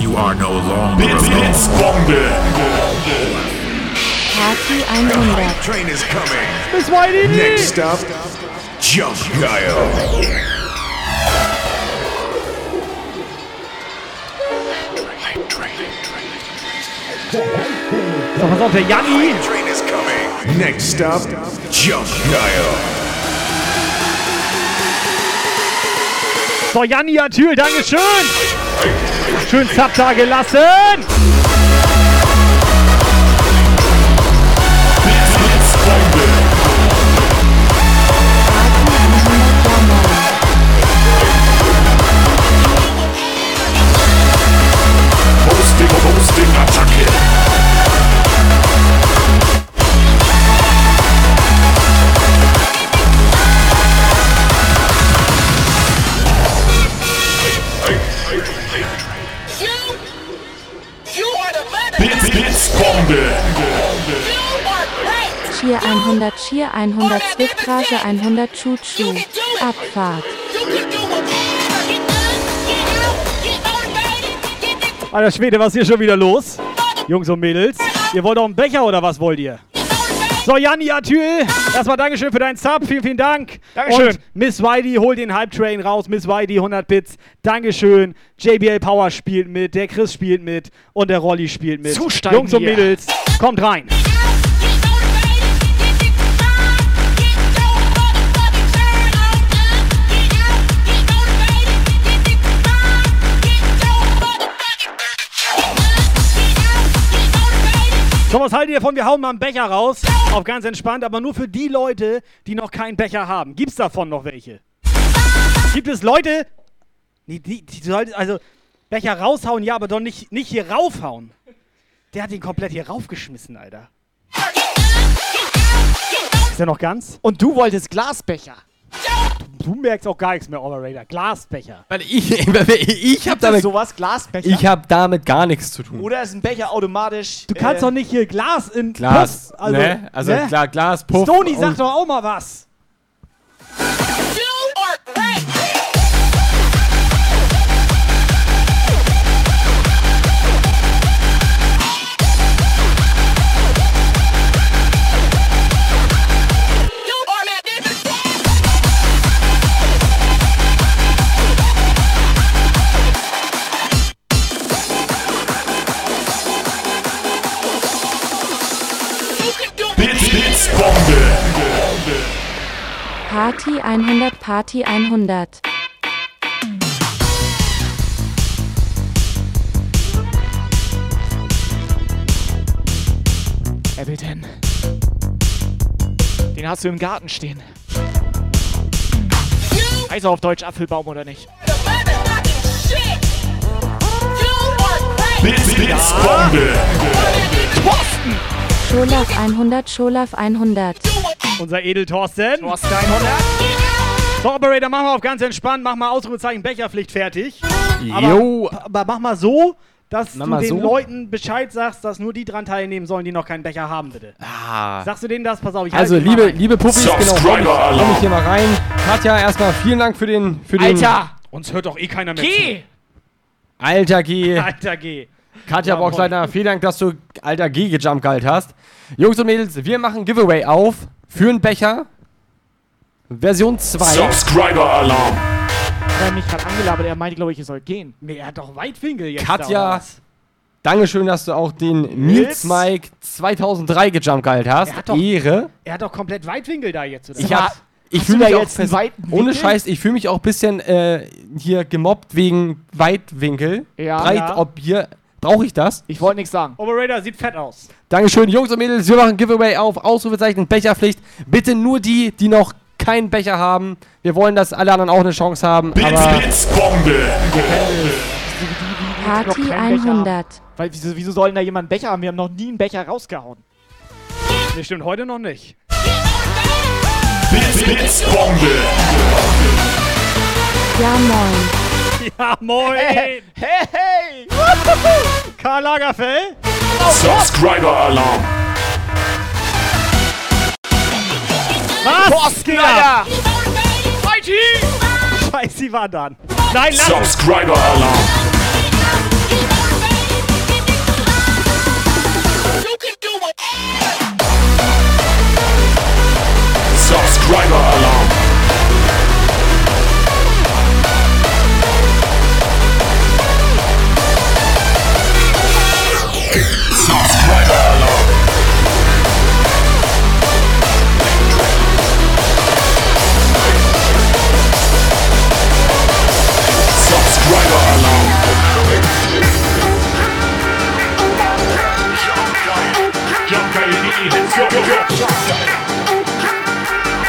You are no longer alone. Party 100. Train is coming. Bis Whitey! Next stop, Jump Guile. So, pass auf, der Janni. Train is coming. Next stop, Jump Guile. So, Janni Atyl, Dankeschön. Schön da gelassen. Cheer 100, Cheer 100, Zwiftrage 100, Chuchu. Abfahrt. Alter Schwede, was ist hier schon wieder los? Jungs und Mädels, ihr wollt auch einen Becher oder was wollt ihr? So, Janni Atyl, erstmal Dankeschön für deinen Sub, vielen, vielen Dank. Dankeschön. Und Miss Whitey, hol den Hype Train raus, Miss Whitey, 100 Bits, Dankeschön. JBL Power spielt mit, der Chris spielt mit und der Rolli spielt mit. Zusteigen Jungs und hier. Mädels, kommt rein. So, was haltet ihr davon? Wir hauen mal einen Becher raus. Auf ganz entspannt, aber nur für die Leute, die noch keinen Becher haben. Gibt's davon noch welche? Gibt es Leute, die, die, die also Becher raushauen, ja, aber doch nicht, nicht hier raufhauen. Der hat ihn komplett hier raufgeschmissen, Alter. Ist der noch ganz? Und du wolltest Glasbecher. Du merkst auch gar nichts mehr, Operator. Glasbecher. Weil ich, ich habe damit, sowas Glasbecher? ich hab damit gar nichts zu tun. Oder ist ein Becher automatisch? Du kannst äh, doch nicht hier Glas in Glas, Puff, also, ne? Also klar, Glas, Puff. Stony sagt doch auch mal was. Blitz, Party 100, Party 100. Ableton. Den hast du im Garten stehen. Heißt er auf Deutsch Apfelbaum oder nicht? Blitz, Blitzbombe. Scholaf 100, Scholaf 100. Unser Edel-Thorsten. Thorsten 100. So, Operator, mach mal auf ganz entspannt, mach mal Ausrufezeichen Becherpflicht fertig. Jo. Aber, aber mach mal so, dass Mach du den so. Leuten Bescheid sagst, dass nur die dran teilnehmen sollen, die noch keinen Becher haben, bitte. Ah. Sagst du denen das? Pass auf, ich Also, liebe, liebe Puppis, genau, komm komm ich hier mal rein. Katja, erstmal vielen Dank für den, für den Alter! Uns hört doch eh keiner mehr Geh! Alter G. zu. Alter, geh. Katja Ja, Boxleiter, vielen Dank, dass du Alter G gejumpt gehalten hast. Jungs und Mädels, wir machen Giveaway auf für einen Becher. Version 2. Er Subscriber-Alarm. hat mich gerade angelabert, er meinte, glaube ich, ihr sollt gehen. Nee, er hat doch Weitwinkel jetzt. Katja? Dankeschön, dass du auch den Nils Mike 2003 gejumpt gehalten hast. Er hat doch- Ehre. Er hat doch komplett Weitwinkel da jetzt, oder? Ich hab, ich fühle mich auch jetzt ohne? Scheiß, ich fühle mich auch ein bisschen äh, hier gemobbt wegen Weitwinkel. Ja. Breit, Ja. ob hier brauche ich das? Ich wollte nichts sagen. Operator sieht fett aus. Dankeschön, Jungs und Mädels. Wir machen Giveaway auf. Ausrufezeichen Becherpflicht. Bitte nur die, die noch keinen Becher haben. Wir wollen, dass alle anderen auch eine Chance haben. Blitz, Aber. Party noch keinen Becher 100. Weil, wieso, wieso sollen da jemand einen Becher haben? Wir haben noch nie einen Becher rausgehauen. Nee, stimmt, heute noch nicht. Blitz, Blitzbombe. Ja, moin. Ja, moin. Hey, hey! Karl Lagerfeld. Subscriber-Alarm. Was? Thorsten, geht? Alter! Mighty! Scheiße, sie war dann. Nein, lass. Subscriber-Alarm. Subscriber-Alarm. Subscriber-Alarm.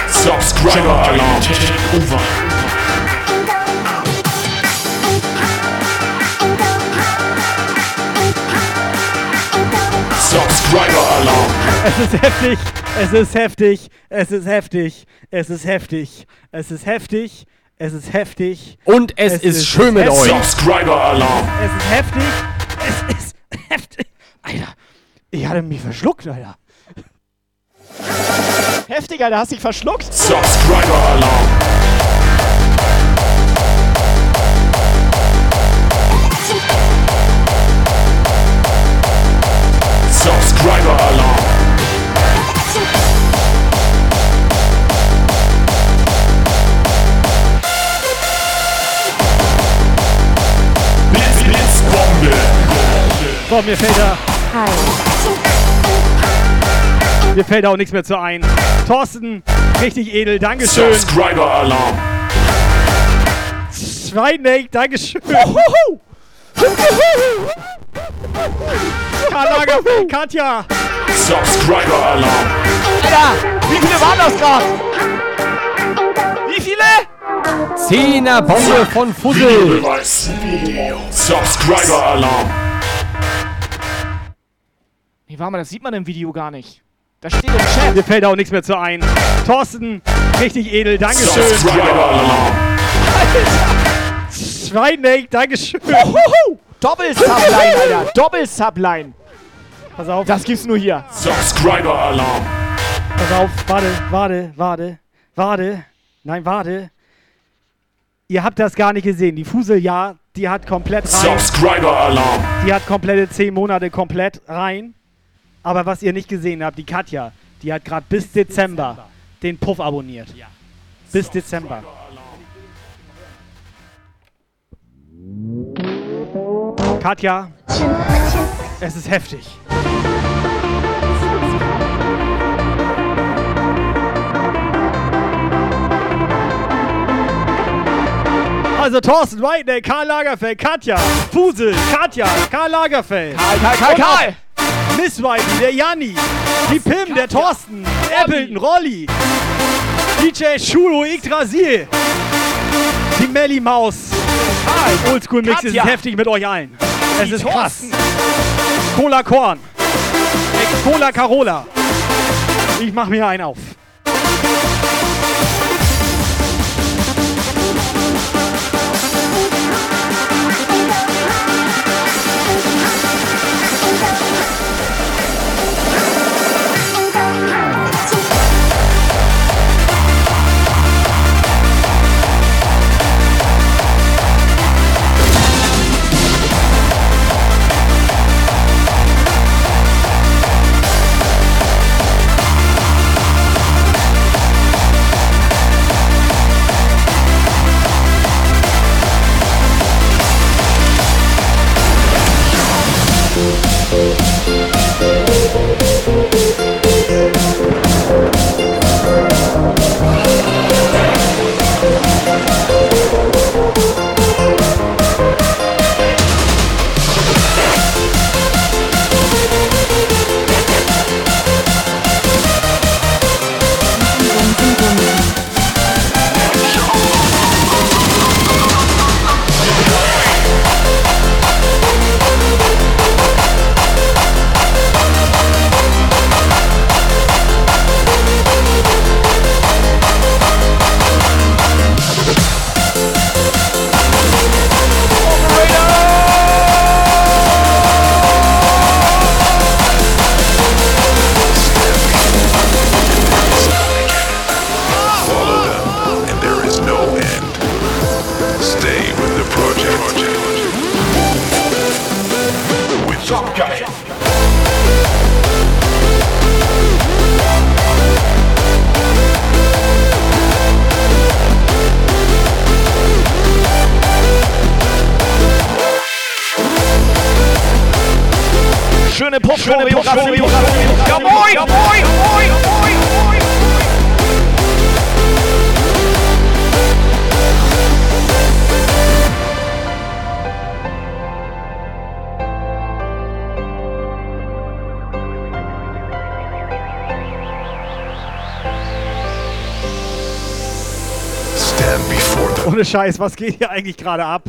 Subscriber Alarm. Over. Subscriber Alarm. Es ist heftig, es ist heftig, es ist heftig, es ist heftig, es ist heftig, es ist heftig. Und es ist schön mit heftig. euch. Subscriber Alarm. Es ist heftig, es ist heftig. Alter, ich hatte mich verschluckt, Alter. Heftig, Alter, hast dich verschluckt. Subscriber Alarm. Subscriber Alarm. Blitz, Blitz, Bombe. So, mir fällt da, Hi. Mir fällt auch nichts mehr zu ein. Thorsten, richtig edel, Dankeschön. Subscriber Alarm. Schweineck, Dankeschön. Karl Lagerfeld, Katja. Subscriber Alarm. Alter, wie viele waren das gerade? Wie viele? Zehner Bombe von Fussel. Subscriber Alarm. Nee, warte mal, das sieht man im Video gar nicht. Da steht im Chat. Mir fällt auch nichts mehr zu ein. Thorsten, richtig edel, Dankeschön. Subscriber Alarm. Schweineck, Dankeschön. Doppel-Subline, Alter. Doppel-Subline. Pass auf. Das gibt's nur hier. Subscriber Alarm. Pass auf, warte, warte, warte, warte. Nein, warte. Ihr habt das gar nicht gesehen. Die Fusel, ja, die hat komplett rein. Subscriber Alarm. Die hat komplette 10 Monate komplett rein. Aber was ihr nicht gesehen habt, die Katja, die hat gerade bis Dezember den Puff abonniert. Bis Dezember. Katja, es ist heftig. Also Thorsten Whiteneck, Karl Lagerfeld, Katja, Fusel, Katja, Karl Lagerfeld. Karl, Karl, Karl, Karl. Miss Whitey, der Janni, die Pim, der Thorsten, Appleton, Rolli, DJ Schulo Yggdrasil, die Melly Maus. Oldschool Mix ist heftig mit euch allen. Es ist krass. Cola Korn. Cola Carola. Ich mach mir einen auf. Scheiß, was geht hier eigentlich gerade ab?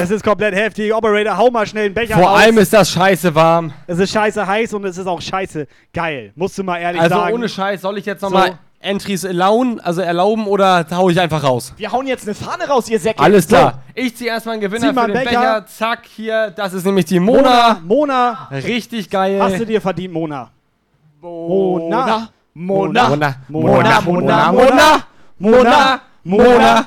Es ist komplett heftig. Operator, hau mal schnell einen Becher Vor raus. allem ist das scheiße warm. Es ist scheiße heiß und es ist auch scheiße geil. Musst du mal ehrlich Also sagen. ohne Scheiß, soll ich jetzt So. nochmal Entries erlauben, also erlauben oder hau ich einfach raus? Wir hauen jetzt eine Fahne raus, ihr Säcke. Alles klar. Ich ziehe erstmal einen Gewinner Zieh mal für den einen Becher. Becher. Zack, hier, das ist nämlich die Mona, Mona. Mona. Richtig geil. Hast du dir verdient, Mona. Mona. Mona. Mona. Mona. Mona. Mona. Mona. Mona. Mona. Mona, Mona, Mona.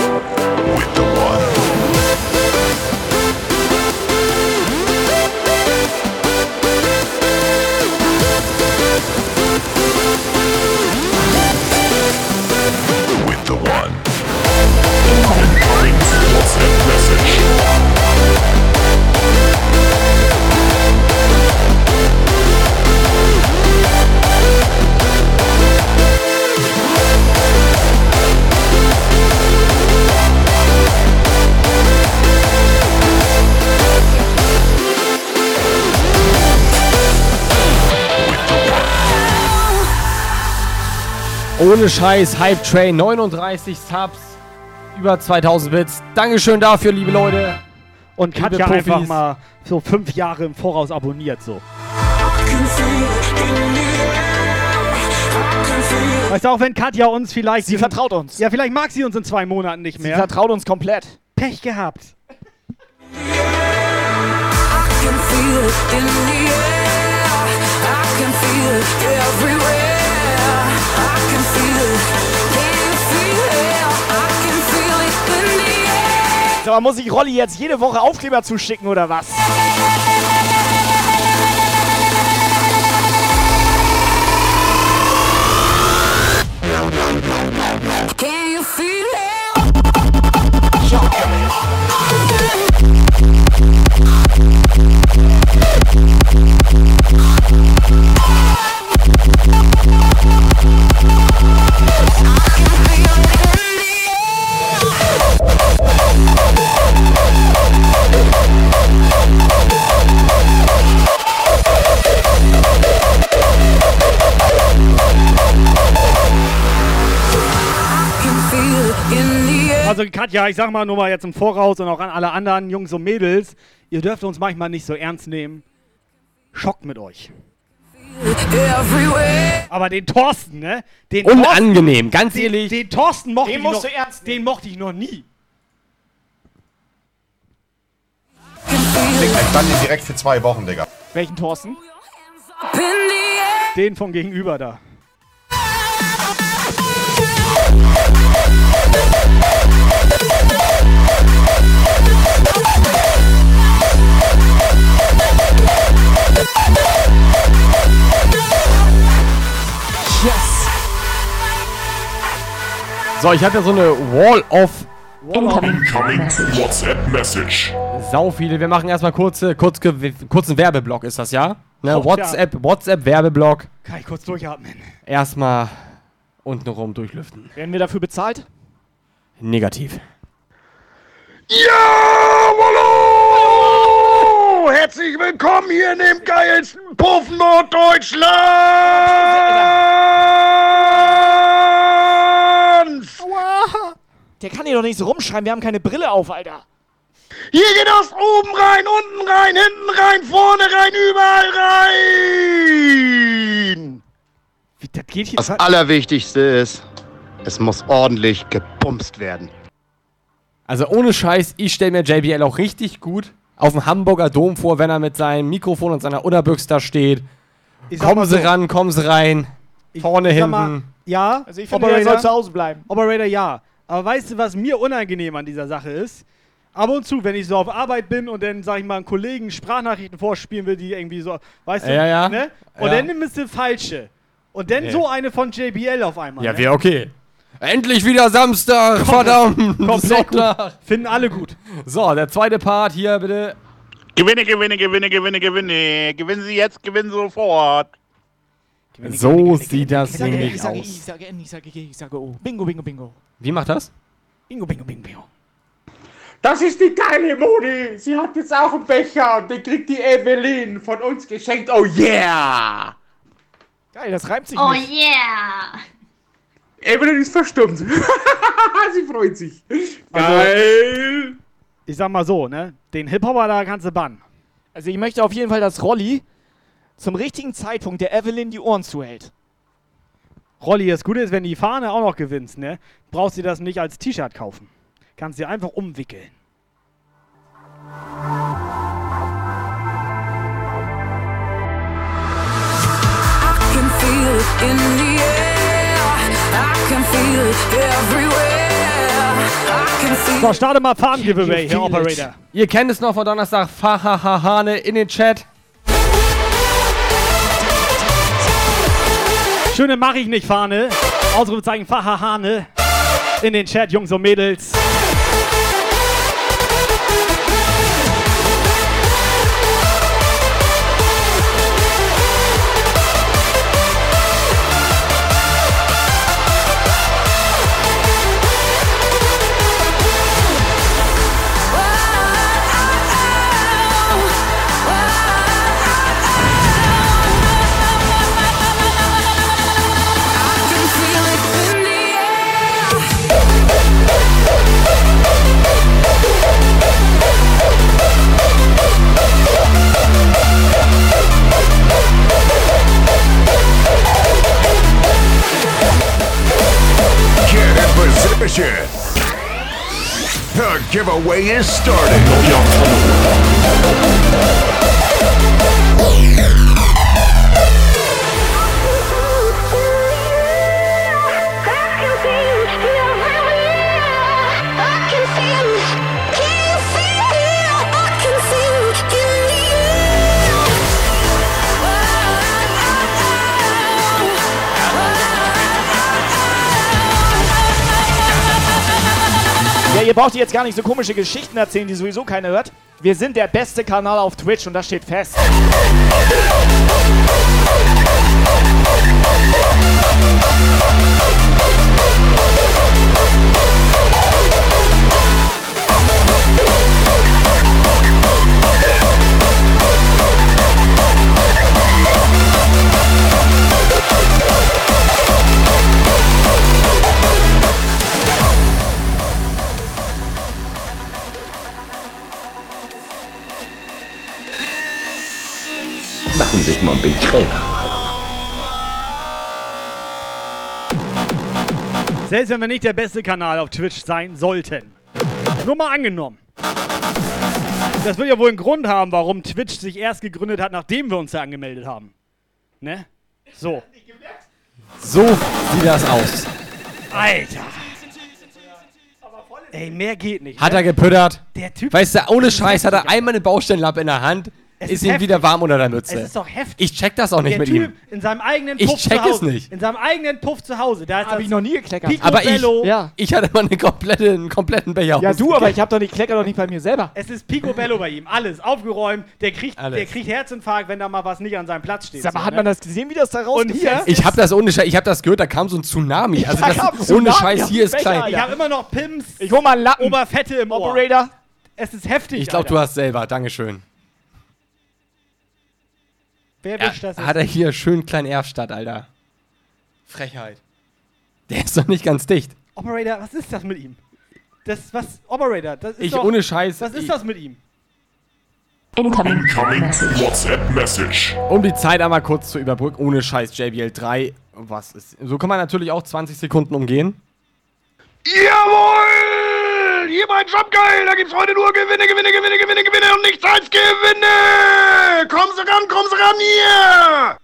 Ohne Scheiß, Hype Train, 39 Subs, über 2000 Bits. Dankeschön dafür, liebe Leute. Und Liebe Katja Profis. einfach mal so fünf Jahre im Voraus abonniert so. Weißt du, auch wenn Katja uns vielleicht... Sie vertraut uns. Ja, vielleicht mag sie uns in zwei Monaten nicht Sie mehr. vertraut uns komplett. Pech gehabt. So, aber muss ich Rolli jetzt jede Woche Aufkleber zuschicken oder was? Can you feel Also Katja, ich sag mal nur mal jetzt im Voraus und auch an alle anderen Jungs und Mädels, ihr dürft uns manchmal nicht so ernst nehmen. Schockt mit euch. Aber den Thorsten, ne? Den Unangenehm, ganz den, ehrlich. Den Thorsten mochte Den ich musst noch, du ernst Den mochte ich noch nie. Leg dann den direkt für zwei Wochen, Digga. Welchen Thorsten? Den vom Gegenüber da. So, ich habe ja so eine Wall of Incoming WhatsApp message. sau viele. Wir machen erstmal kurze, kurz, kurzen Werbeblock, ist das ja? Ne, Oh, WhatsApp, WhatsApp Werbeblock. Kann ich kurz durchatmen. Erstmal untenrum durchlüften. Werden wir dafür bezahlt? Negativ. Ja, hallo! Herzlich willkommen hier in dem geilsten Puff Norddeutschlands! Der kann hier doch nicht so rumschreien, wir haben keine Brille auf, Alter. Hier geht das oben rein, unten rein, hinten rein, vorne rein, überall rein! Wie, das geht hier. Das Allerwichtigste ist, es muss ordentlich gebumst werden. Also ohne Scheiß, ich stelle mir JBL auch richtig gut auf dem Hamburger Dom vor, wenn er mit seinem Mikrofon und seiner Unterbüchse da steht. Ich Kommen Sie so, ran, kommen Sie rein. Vorne, ich hinten. mal, ja. Also ich finde, er soll zu Hause bleiben. Operator, ja. Aber weißt du, was mir unangenehm an dieser Sache ist? Ab und zu, wenn ich so auf Arbeit bin und dann, sag ich mal, einen Kollegen Sprachnachrichten vorspielen will, die irgendwie so, weißt du, Ja, ja. ne? Und Ja. dann nimmst du falsche. Und dann Nee. so eine von JBL auf einmal. Ja, ne? wäre okay. Endlich wieder Samstag, verdammt. Komplett Sonntag. gut. Finden alle gut. So, der zweite Part hier bitte. Gewinne, gewinne, gewinne, gewinne, gewinne. Gewinnen Sie jetzt, gewinnen Sie sofort. So sieht das nämlich ich sage, aus. ich sage N, ich sage G, ich sage O. Bingo, bingo, bingo. Wie macht das? Bingo, bingo, bingo, bingo. Das ist die geile Moni. Sie hat jetzt auch einen Becher und den kriegt die Evelyn von uns geschenkt. Oh yeah! Geil, das reimt sich Oh nicht. yeah! Evelyn ist verstummt. Sie freut sich. Also, Geil! Ich sag mal so, ne? Den Hip-Hopper da kannst du bannen. Also ich möchte auf jeden Fall, dass Rolli zum richtigen Zeitpunkt der Evelyn die Ohren zuhält. Rolli, das Gute ist, wenn die Fahne auch noch gewinnst, ne? Brauchst du das nicht als T-Shirt kaufen. Kannst dir einfach umwickeln. can feel it in the air. I can feel it everywhere. I can feel So, starte mal Farben-Giveaway, Herr Operator. Ihr kennt es noch von Donnerstag. Fahahahane in den Chat. Schöne mache ich nicht, Fahne. Ausrufezeichen Fahahane. In den Chat, Jungs und Mädels. Giveaway is starting. Ihr braucht jetzt gar nicht so komische Geschichten erzählen, die sowieso keiner hört. Wir sind der beste Kanal auf Twitch und das steht fest. Machen sich mal ein bequem. Selbst wenn wir nicht der beste Kanal auf Twitch sein sollten. Nur mal angenommen. Das wird ja wohl einen Grund haben, warum Twitch sich erst gegründet hat, nachdem wir uns da angemeldet haben. Ne? So. So sieht das aus. Alter. Ey, mehr geht nicht. Hat ne? er gepüttert? Der Typ. Weißt du, ohne Scheiß hat er einmal eine Baustellenlampe in der Hand, Es ist ist ihm wieder warm unter der Mütze. Es ist doch heftig. Ich check das auch nicht der mit typ ihm. in seinem eigenen Ich Puff check zu es Hause. nicht. In seinem eigenen Puff zu Hause. Da ist Hab das ich noch nie gekleckert. Aber ich, Picobello. Ja. ich hatte mal eine komplette, einen kompletten Becher Ja, du, aber ich hab doch nicht klecker doch nicht bei mir selber. Es ist Picobello bei ihm. Alles aufgeräumt. Der kriegt, Alles. der kriegt Herzinfarkt, wenn da mal was nicht an seinem Platz steht. Mal, so, hat ne? man das gesehen, wie das da Und rausgefällt hier, ist? Ich hab das ohne Scheiß, ich hab das gehört, da kam so ein Tsunami. Also Da das ein ohne Tsunami Scheiß, hier ist Becher, klein. ich habe immer noch Pims, Ich hol mal einen Lappen. Oberfette im. Operator. Es ist heftig. Ich glaube, du hast selber, Dankeschön. Wer Ja, wischt das hat er jetzt? hier schön klein Erfstadt, Alter. Frechheit. Der ist doch nicht ganz dicht. Operator, was ist das mit ihm? Das, was, Operator, das ist Ich doch, ohne Scheiß. Was ist ich, das mit ihm? Incoming WhatsApp Message. Um die Zeit einmal kurz zu überbrücken, ohne Scheiß JBL 3. Was ist. So kann man natürlich auch 20 Sekunden umgehen. Jawohl! Hier bei Jobgeil, da gibt's heute nur Gewinne, Gewinne, Gewinne, Gewinne, Gewinne und nichts als Gewinne! Kommen Sie ran, kommen Sie ran hier!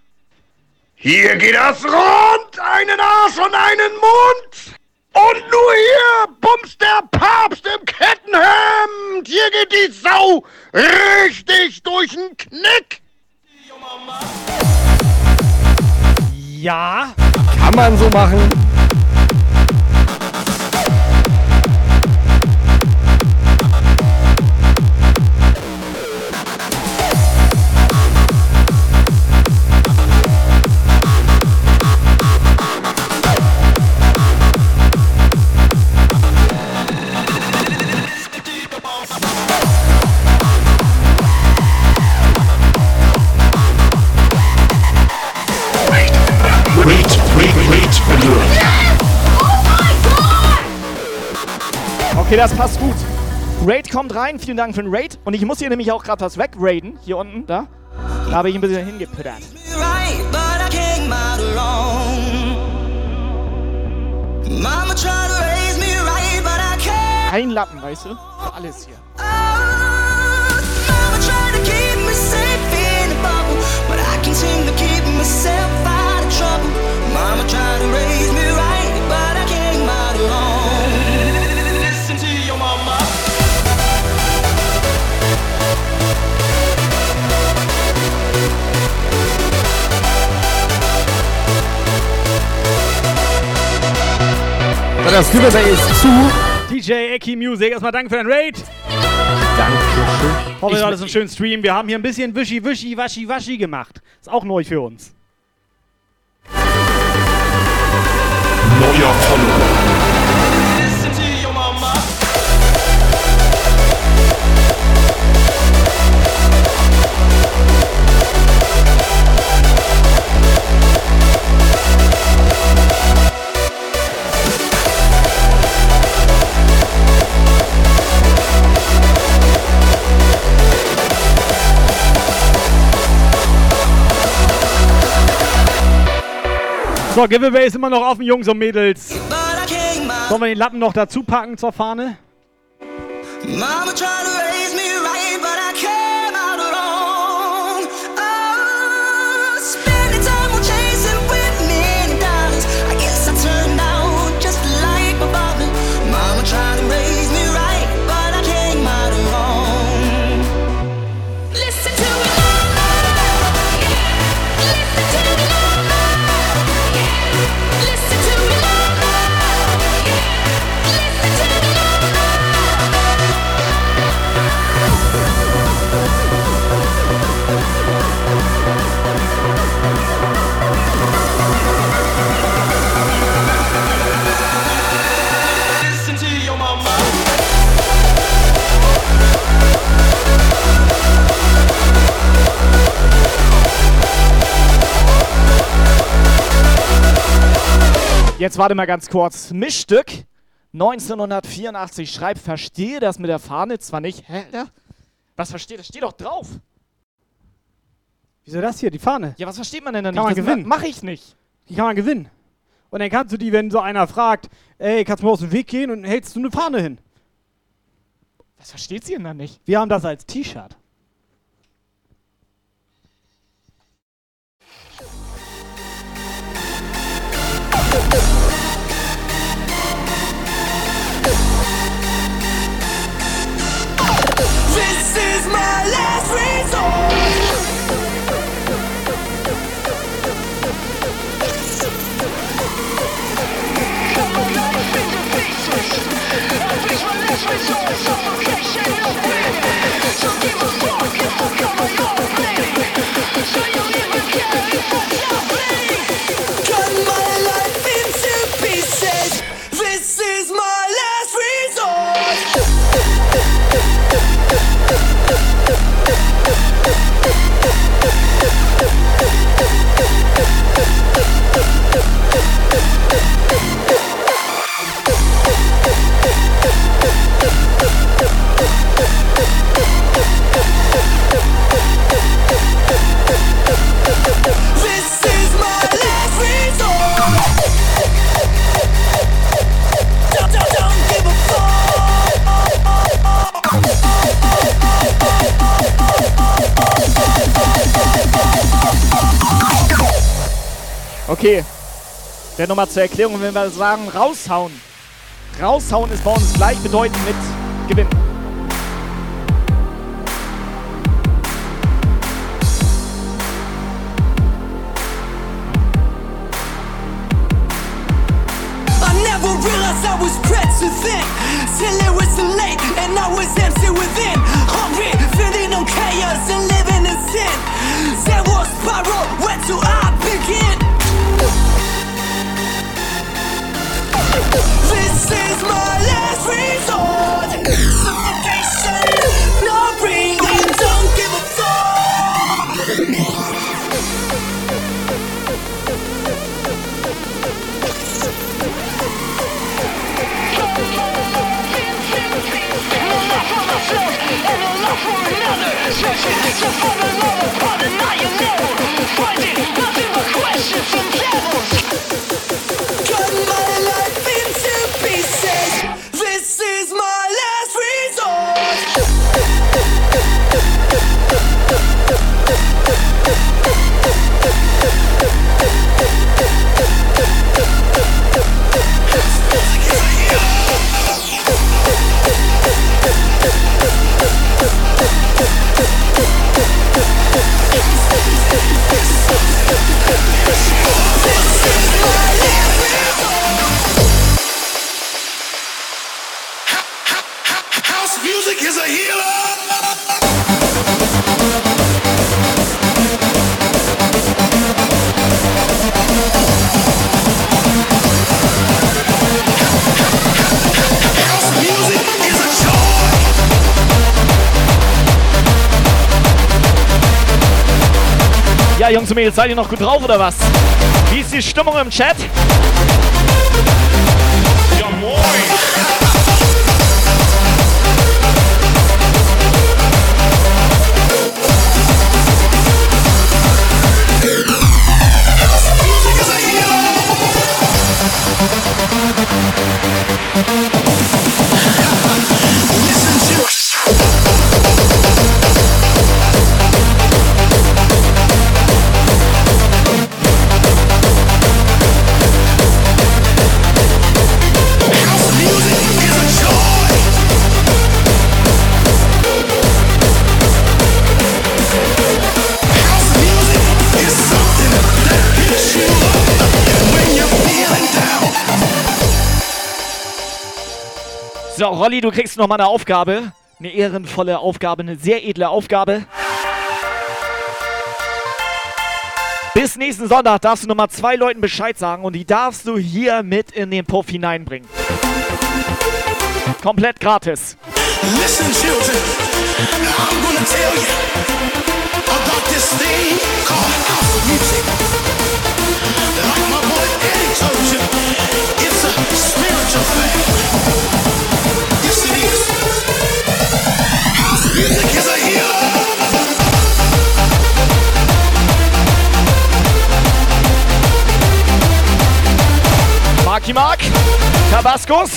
Hier geht das rund! Einen Arsch und einen Mund! Und nur hier bumst der Papst im Kettenhemd! Hier geht die Sau richtig durch den Knick! Ja. Kann man so machen. Entrepreneur. Okay, das passt gut. Raid kommt rein, vielen Dank für den Raid. Und ich muss hier nämlich auch gerade was wegraiden, hier unten, da. Da habe ich ein bisschen hingepüttert. Ein Lappen, weißt du? Alles hier. Oh, mama tried to keep me safe in a bubble, but I continue to keep myself out das Giveaway ist zu. DJ Eki Music, erstmal danke für dein Raid. Dankeschön. Hoffe, Ich- ihr hattet einen schönen Stream. Wir haben hier ein bisschen Wischi, Wischi, Waschi, Waschi gemacht. Ist auch neu für uns. Neuer Follower. So, Giveaway ist immer noch offen, Jungs und Mädels. Sollen wir den Lappen noch dazu packen zur Fahne? Mama Jetzt warte mal ganz kurz. Mischstück 1984 schreibt, verstehe das mit der Fahne zwar nicht. Hä? Was versteht? Das steht doch drauf. Wieso das hier, die Fahne? Ja, was versteht man denn da nicht? Kann man das gewinnen. Mache ich nicht. Die kann man gewinnen. Und dann kannst du die, wenn so einer fragt, ey, kannst du mal aus dem Weg gehen und hältst du eine Fahne hin. Was versteht sie denn da nicht? Wir haben das als T-Shirt. Cut my life into Okay. Der nochmal zur Erklärung, wenn wir sagen raushauen. Raushauen ist bei uns gleichbedeutend mit Gewinn. Finding nothing but questions and devils Ja, Jungs und Mädels, seid ihr noch gut drauf oder was? Wie ist die Stimmung im Chat? Rolli, du kriegst nochmal eine Aufgabe. Eine ehrenvolle Aufgabe, eine sehr edle Aufgabe. Bis nächsten Sonntag darfst du nochmal zwei Leuten Bescheid sagen und die darfst du hier mit in den Puff hineinbringen. Komplett gratis. Listen, children, I'm gonna tell you about this thing called house music. Like my boy Eddie told you, it's a spiritual thing. Marky Mark, Tabascos,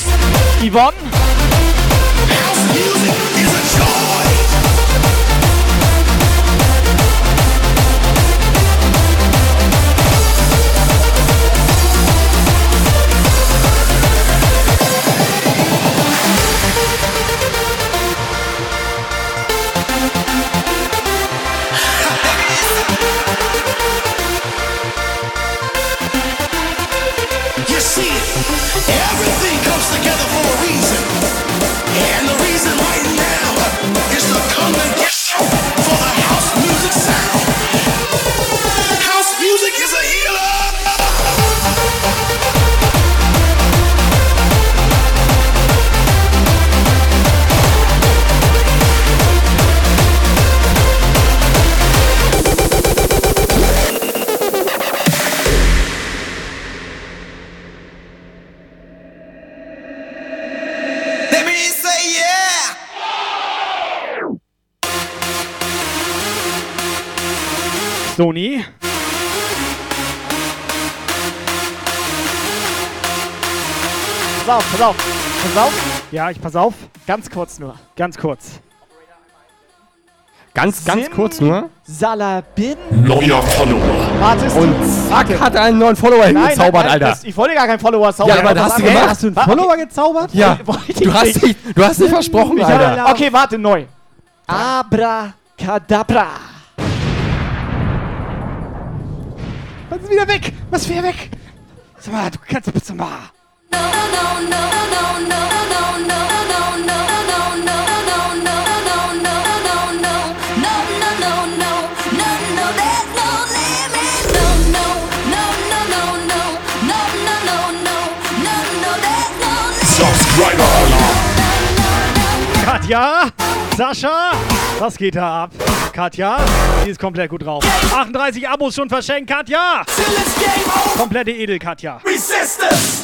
Yvonne. Comes together for a reason. Sony. Pass auf, pass auf. Pass auf. Ja, ich pass auf. Ganz kurz nur. Ganz kurz. Ganz, ganz Sim kurz nur. Salabin. Neuer Follower. Warte, Und zack, hat er einen neuen Follower Nein, hingezaubert, nein, nein, Alter. das- Ich wollte gar keinen Follower zaubern. Ja, aber hast du gemacht. Hast du einen Follower gezaubert? Ja, du hast, nicht. dich, du hast dich versprochen, Alter. Okay, warte, neu. Abracadabra. Was ist wieder weg? Was ist wieder weg? Sag mal, du kannst bitte mal. Subscriber Katja, Sascha, was geht da ab? Katja, die ist komplett gut drauf. 38 Abos schon verschenkt, Katja. Komplette Edel, Katja. Resistance.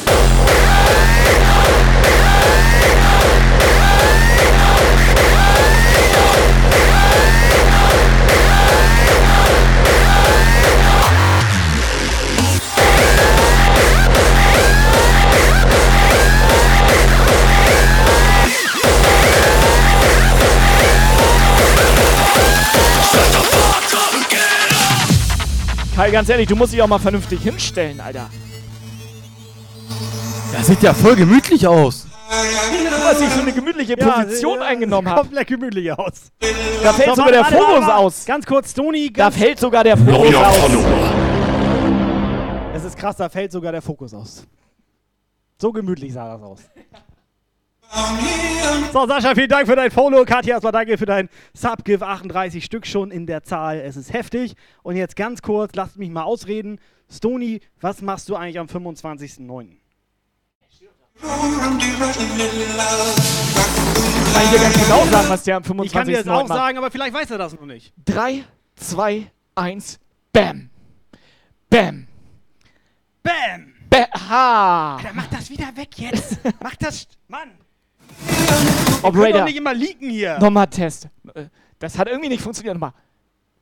Kai, ganz ehrlich, du musst dich auch mal vernünftig hinstellen, Alter. Das sieht ja voll gemütlich aus. Guck mal, dass ich so eine gemütliche Position ja, eingenommen habe. Komplett gemütlich aus. Da fällt sogar der Fokus aus. Ganz kurz, Toni. Da fällt sogar der Fokus aus. Es ist krass, da fällt sogar der Fokus aus. So gemütlich sah das aus. So, Sascha, vielen Dank für dein Follow. Katja, erstmal danke für dein Subgive. 38 Stück schon in der Zahl. Es ist heftig. Und jetzt ganz kurz, lasst mich mal ausreden. Stony, was machst du eigentlich am 25.09.? Kann ich dir ganz genau sagen, was der am 25. Ich kann dir das auch macht. sagen, aber vielleicht weiß er das noch nicht. 3, 2, 1, Bam. Bam. Bam. Bam. Ha. Alter, mach das wieder weg jetzt. mach das. Mann. Operator. doch nicht immer leaken hier. Nochmal Test. Äh, Das hat irgendwie nicht funktioniert. Nochmal.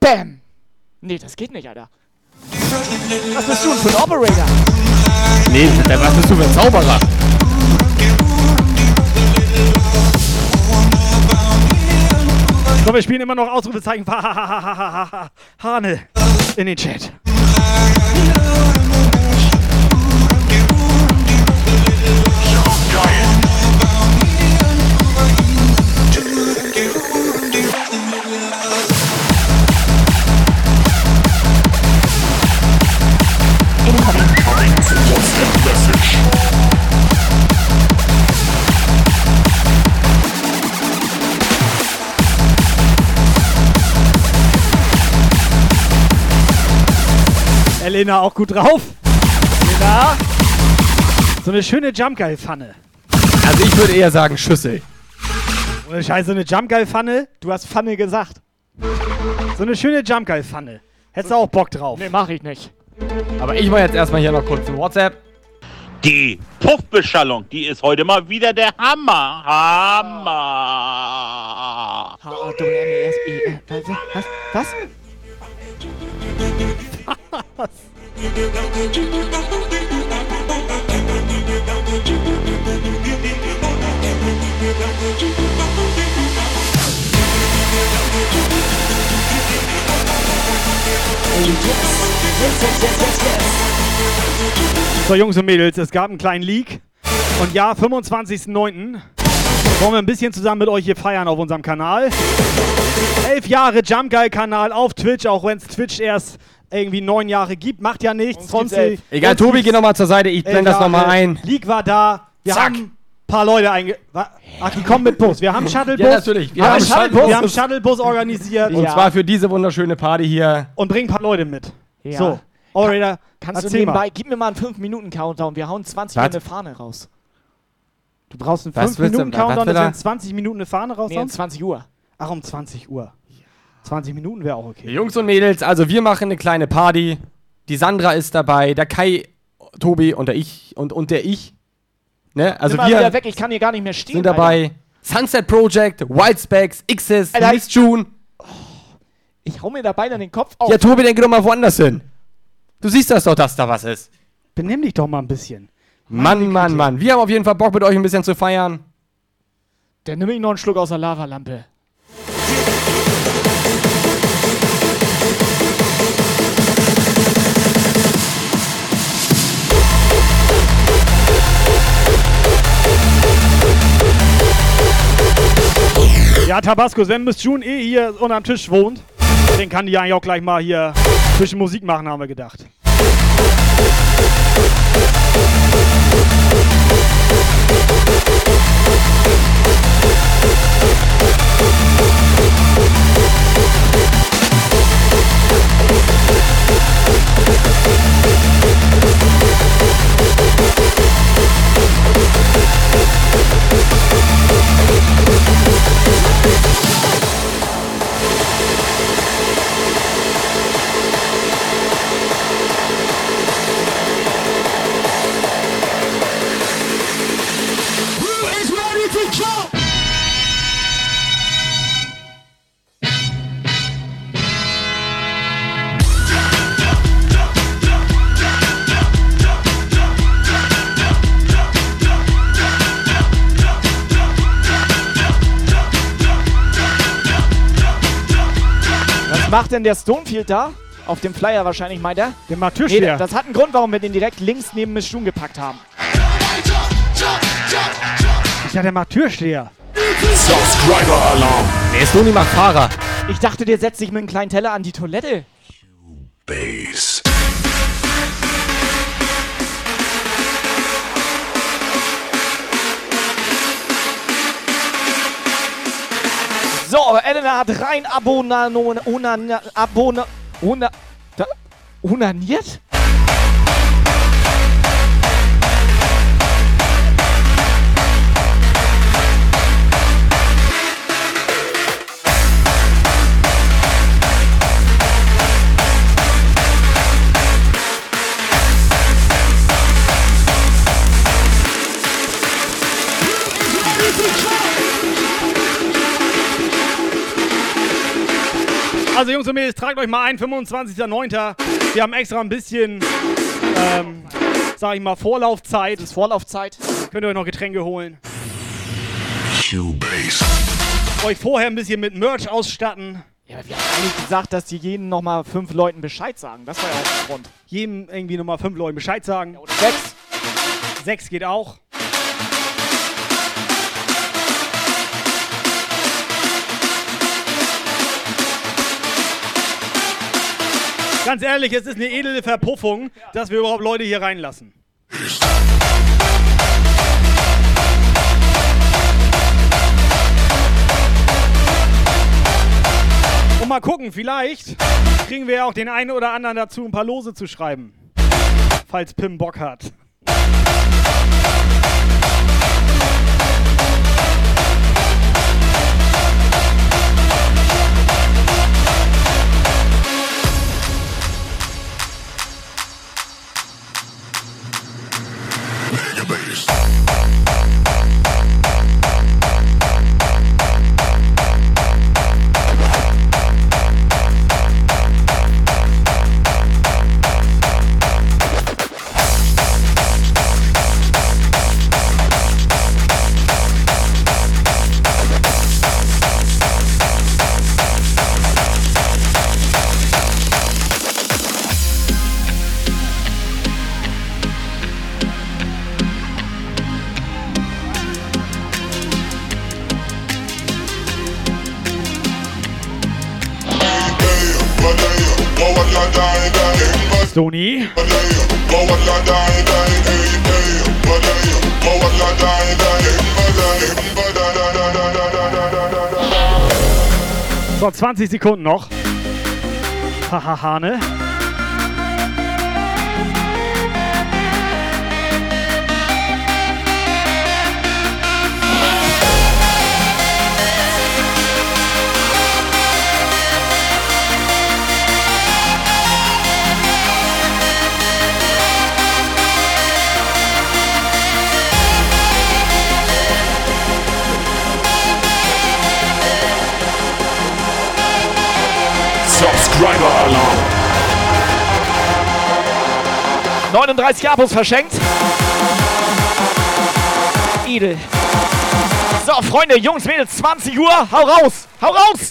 Bam. Nee, das geht nicht, Alter. Was bist du denn für ein Operator? Nee, was bist du für ein Zauberer? So, wir spielen immer noch Ausrufezeichen. Hane in den Chat. Elena auch gut drauf. Elena. So eine schöne Jumpgeil-Pfanne. Also ich würde eher sagen Schüssel. Ohne Scheiße, so eine Jumpgeil-Pfanne. Du hast Pfanne gesagt. So eine schöne Jumpgeil-Pfanne. Hättest du auch Bock drauf? Nee, mach ich nicht. Aber ich mache jetzt erstmal hier noch kurz ein WhatsApp. Die Puffbeschallung, die ist heute mal wieder der Hammer. Hammer. H-A-W-M-E-S-E. Was? Was? Was? So, Jungs und Mädels, es gab einen kleinen Leak. Und ja, 25.09. wollen wir ein bisschen zusammen mit euch hier feiern auf unserem Kanal. Elf Jahre Jump Guy Kanal auf Twitch, auch wenn es Twitch erst irgendwie neun Jahre gibt, macht ja nichts. Sonst elf. Egal, uns Tobi, geh nochmal zur Seite. Ich blende das nochmal ein. Leak war da. Wir Zack. haben ein paar Leute einge... Ach, die kommen mit Bus. Wir haben einen Shuttlebus. Ja, natürlich. Wir haben Shuttlebus. Wir haben Shuttlebus organisiert. Und zwar für diese wunderschöne Party hier. Und bringen ein paar Leute mit. Ja. So, Operator, Kannst du nebenbei, mal. gib mir mal einen 5-Minuten-Countdown. Wir hauen 20 Was? Mal eine Fahne raus. Du brauchst einen Was willst du- 5-Minuten-Countdown, was will dass wir in 20 Minuten eine Fahne raus Nee, um 20 Uhr. Ach, um 20 Uhr. 20 Minuten wäre auch okay. Jungs und Mädels, also wir machen eine kleine Party. Die Sandra ist dabei, der Kai, Tobi und der ich und, und der ich. Ne? Also Nimm wir wieder weg, ich kann hier gar nicht mehr stehen. sind dabei. Sunset Project, Wildspecs, Xs, Alter, Miss June. Ich hau mir da beinahe den Kopf auf. Ja, Tobi, denk doch mal woanders hin. Du siehst das doch, dass da was ist. Benimm dich doch mal ein bisschen. Mann, Mann, Mann. Wir haben auf jeden Fall Bock mit euch ein bisschen zu feiern. Dann nimm ich noch einen Schluck aus der Lavalampe. Ja, Tabasco, wenn Miss June eh hier unterm Tisch wohnt, den kann die eigentlich auch gleich mal hier zwischen Musik machen, haben wir gedacht. To jump. Was macht denn der Stonefield da? Auf dem Flyer wahrscheinlich, meint er? Der macht Türsteher. Nee, das hat einen Grund, warum wir den direkt links neben Miss Schuhen gepackt haben. Ich dachte, der macht Türsteher. Subscriber Alarm. Nee, Sony macht Fahrer. Ich dachte, der setzt sich mit einem kleinen Teller an die Toilette. Bass. So, Elena hat rein abona, abona, da, unaniert? Also Jungs und Mädels, tragt euch mal ein, 25.09. Wir haben extra ein bisschen, ähm, sag ich mal, Vorlaufzeit. Das ist Vorlaufzeit. Könnt ihr euch noch Getränke holen. Cubase. Euch vorher ein bisschen mit Merch ausstatten. Ja, aber wir haben eigentlich gesagt, dass die jeden nochmal fünf Leuten Bescheid sagen. Das war ja auch der Grund. Jedem irgendwie nochmal fünf Leuten Bescheid sagen. oder sechs. Sechs geht auch. Ganz ehrlich, es ist eine edle Verpuffung, dass wir überhaupt Leute hier reinlassen. Und mal gucken, vielleicht kriegen wir ja auch den einen oder anderen dazu, ein paar Lose zu schreiben. Falls Pim Bock hat. Sony. So, 20 Sekunden noch. Haha, Hane. Subscriber Alarm. 39 Abos verschenkt. Edel. So, Freunde, Jungs, Mädels, 20 Uhr. Hau raus! Hau raus!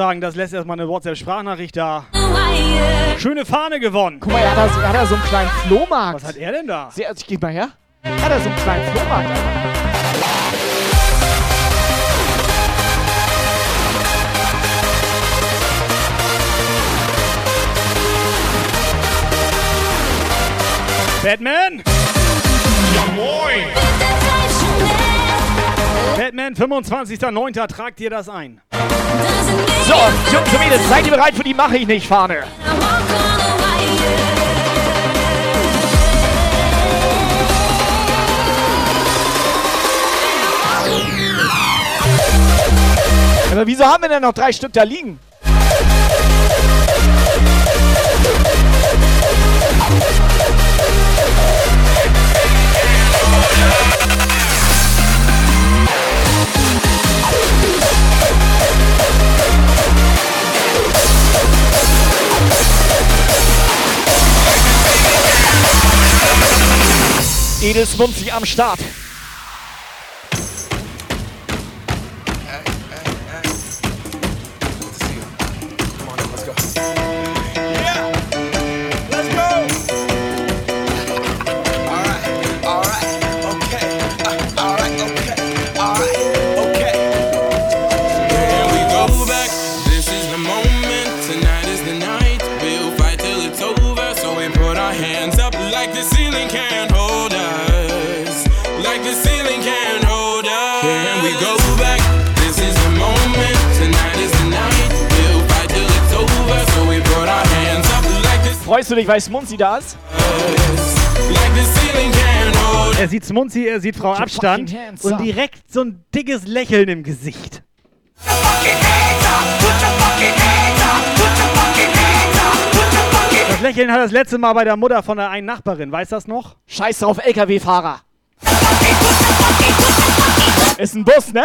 Sagen, das lässt erstmal eine WhatsApp-Sprachnachricht da. Schöne Fahne gewonnen. Guck mal, er hat da, so- er hat da so einen kleinen Flohmarkt. Was hat er denn da? Sehr, ich geh mal her. Er hat da so einen kleinen Flohmarkt. Batman! Ja moin! Batman, 25.09. Tragt dir das ein. So, Jungs und Mädels, seid ihr bereit für die Mache ich nicht Fahne? Aber wieso haben wir denn noch drei Stück da liegen? Edels Munzi am Start. Freust du dich, weil Smunzi da ist? Er sieht Smunzi, er sieht Frau Abstand und direkt so ein dickes Lächeln im Gesicht. Das Lächeln hat das letzte Mal bei der Mutter von der einen Nachbarin, weißt das noch? Scheiß drauf, LKW-Fahrer. Ist ein Bus, ne?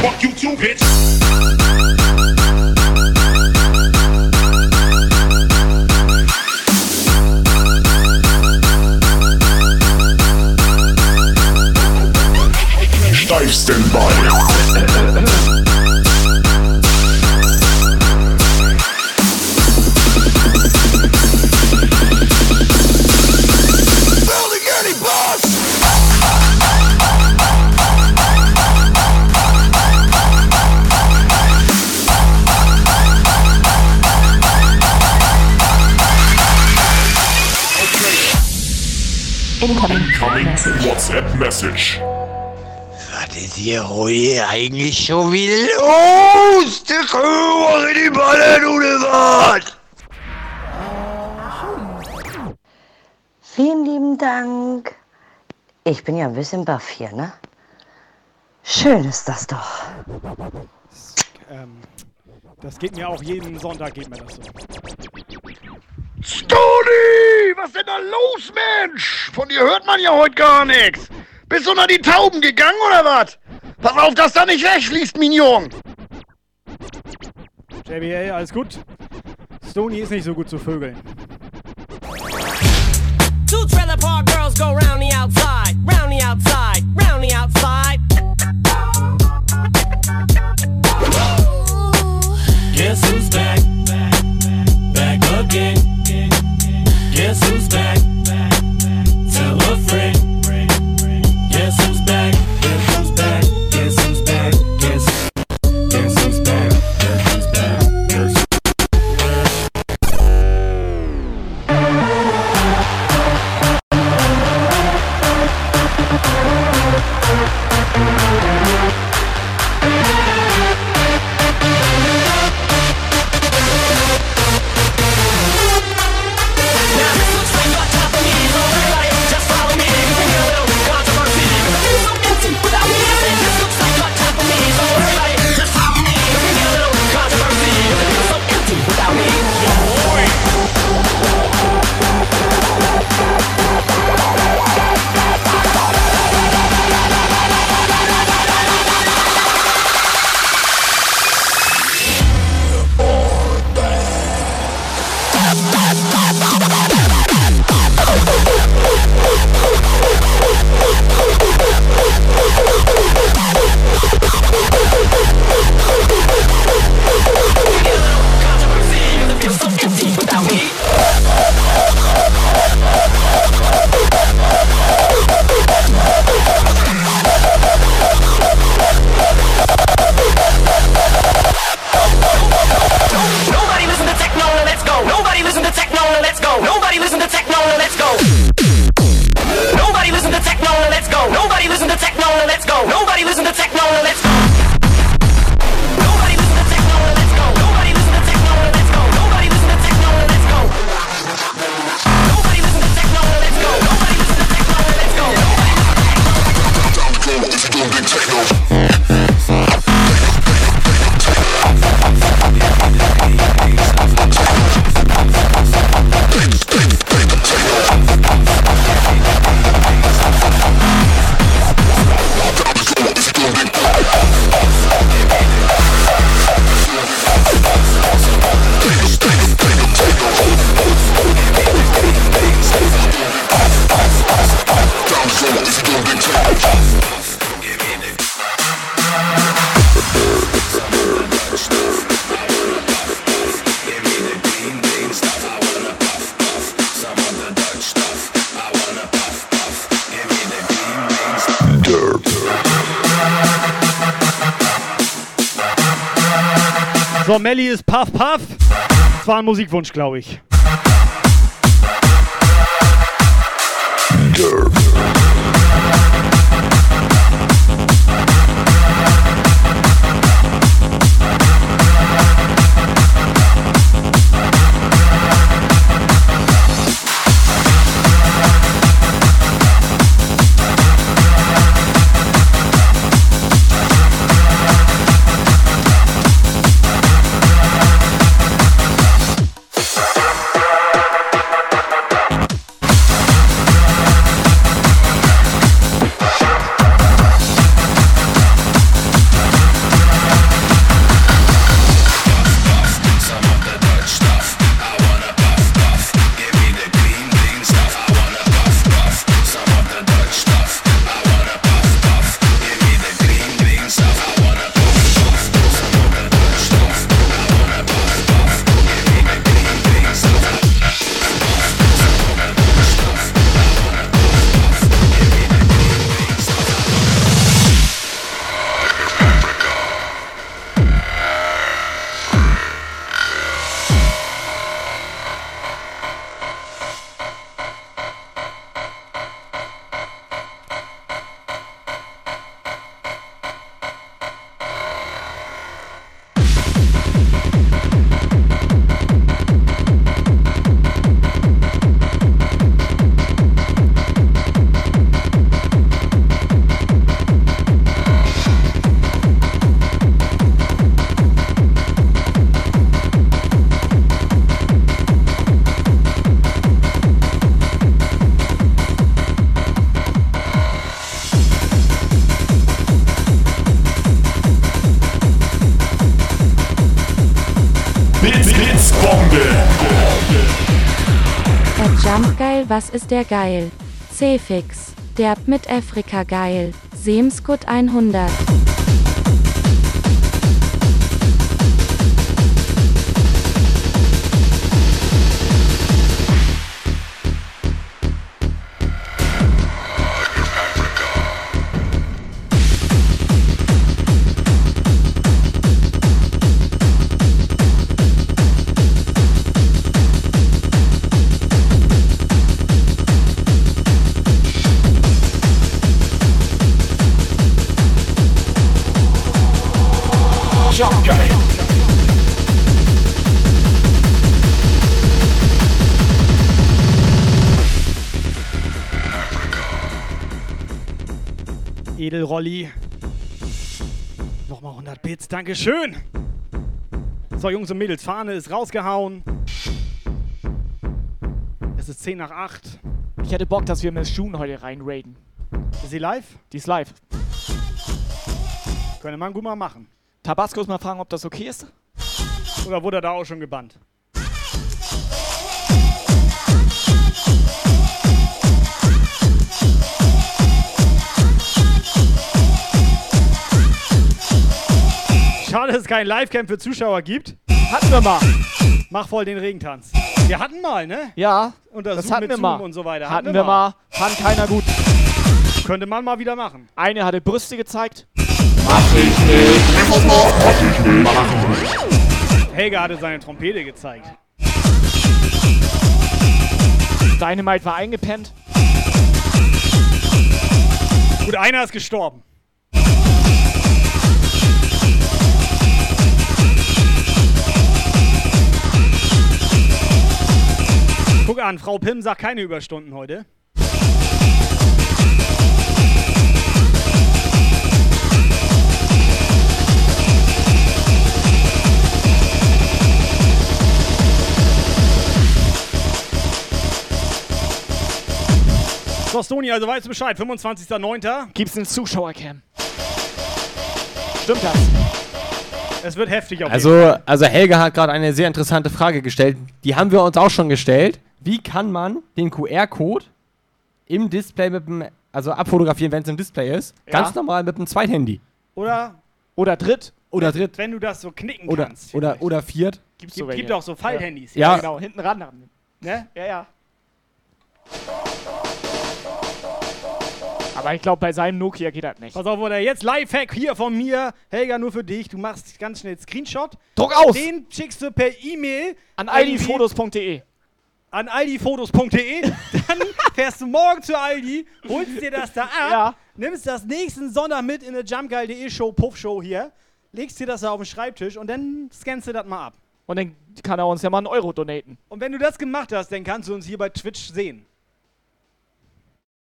Fuck you too, bitch! Steif Standby. Incoming WhatsApp Message. Ist hier heute eigentlich schon wieder los? Der Kuh in die Ballen oder was? Vielen lieben Dank. Ich bin ja ein bisschen baff hier, ne? Schön ist das doch. Ähm, das geht mir auch jeden Sonntag, geht mir das so. Stoni! Was denn da los, Mensch? Von dir hört man ja heute gar nichts. Bist du unter die Tauben gegangen oder was? Pass auf, dass da nicht wegfließt, Mignon. JBA, alles gut? Stony ist nicht so gut zu vögeln. Two trailer park girls go round the outside, round the outside, round the outside. Guess who's back? Back again. Guess who's back? War ein Musikwunsch, glaube ich. Ist der geil? C-Fix. Derb mit Afrika geil. Semskut 100. Edelrolli. Nochmal 100 Bits, Dankeschön. So, Jungs und Mädels, Fahne ist rausgehauen. Es ist 10 nach 8. Ich hätte Bock, dass wir Miss June heute reinraiden. Ist sie live? Die ist live. Könnte man gut mal machen. Tabascos mal fragen, ob das okay ist. Oder wurde er da auch schon gebannt? Schade, dass es kein Livecamp für Zuschauer gibt. Hatten wir mal. Mach voll den Regentanz. Wir hatten mal, ne? Ja, Und das das hatten mit wir Zoom mal. und so weiter. Hatten, wir mal. Fand keiner gut. Könnte man mal wieder machen. Eine hatte Brüste gezeigt. Helga hatte seine Trompete gezeigt. Dynamite war eingepennt. Gut, einer ist gestorben. Guck an, Frau Pim sagt keine Überstunden heute. So, Stoni, also weißt du Bescheid. 25.09. Gibt's eine Zuschauercam. Stimmt das? Es wird heftig auf jeden Also, Fall. also Helga hat gerade eine sehr interessante Frage gestellt. Die haben wir uns auch schon gestellt. Wie kann man den QR-Code im Display mit dem, also abfotografieren, wenn es im Display ist, Ja. ganz normal mit dem Zweithandy? Oder, Oder dritt. Oder dritt. wenn du das so knicken Oder, kannst. oder, oder viert. Gibt's Gibt, welche. gibt auch so Falthandys. Ja. genau, hinten ran. Ne? Ja, ja. Aber ich glaube, bei seinem Nokia geht das nicht. Pass auf, oder jetzt Lifehack hier von mir. Helga, nur für dich. Du machst ganz schnell Screenshot. Druck aus! Den schickst du per E-Mail An aldifotos.de. an aldifotos.de. Dann fährst du morgen zu Aldi, holst dir das da ab, Ja. nimmst das nächsten Sonntag mit in eine jumpgeil.de Show, Puff-Show hier, legst dir das da auf den Schreibtisch und dann scannst du das mal ab. Und dann kann er uns ja mal einen Euro donaten. Und wenn du das gemacht hast, dann kannst du uns hier bei Twitch sehen.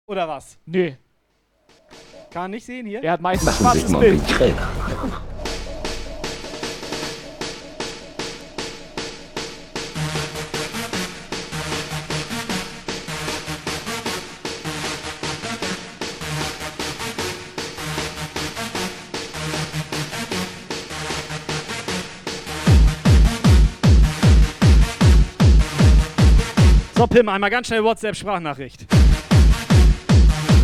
Oder was? Nö. Kann man nicht sehen hier? Er hat meistens schwarzes Bild. So, Pim, einmal ganz schnell WhatsApp-Sprachnachricht.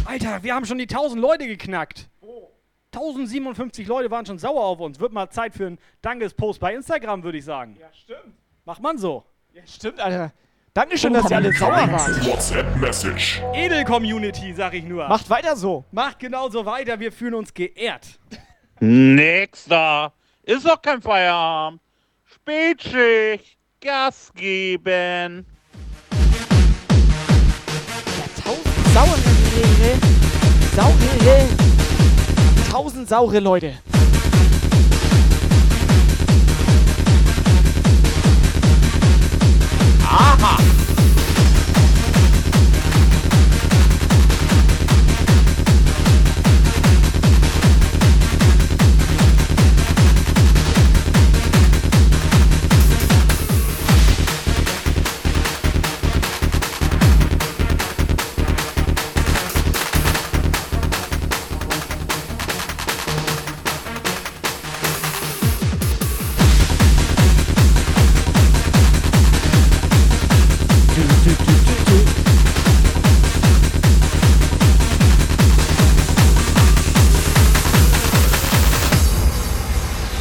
Alter, wir haben schon die 1000 Leute geknackt. 1057 Leute waren schon sauer auf uns. Wird mal Zeit für einen Dankespost bei Instagram, würde ich sagen. Ja, stimmt. Macht man so. Ja, stimmt, Alter. Dankeschön, dass ihr alle sauer wart. WhatsApp-Message. Edel-Community, sag ich nur. Macht weiter so. Macht genauso weiter, wir fühlen uns geehrt. Nächster. Ist doch kein Feierabend. Spätschicht. Gas geben. Saure, saure, tausend saure Leute. Aha.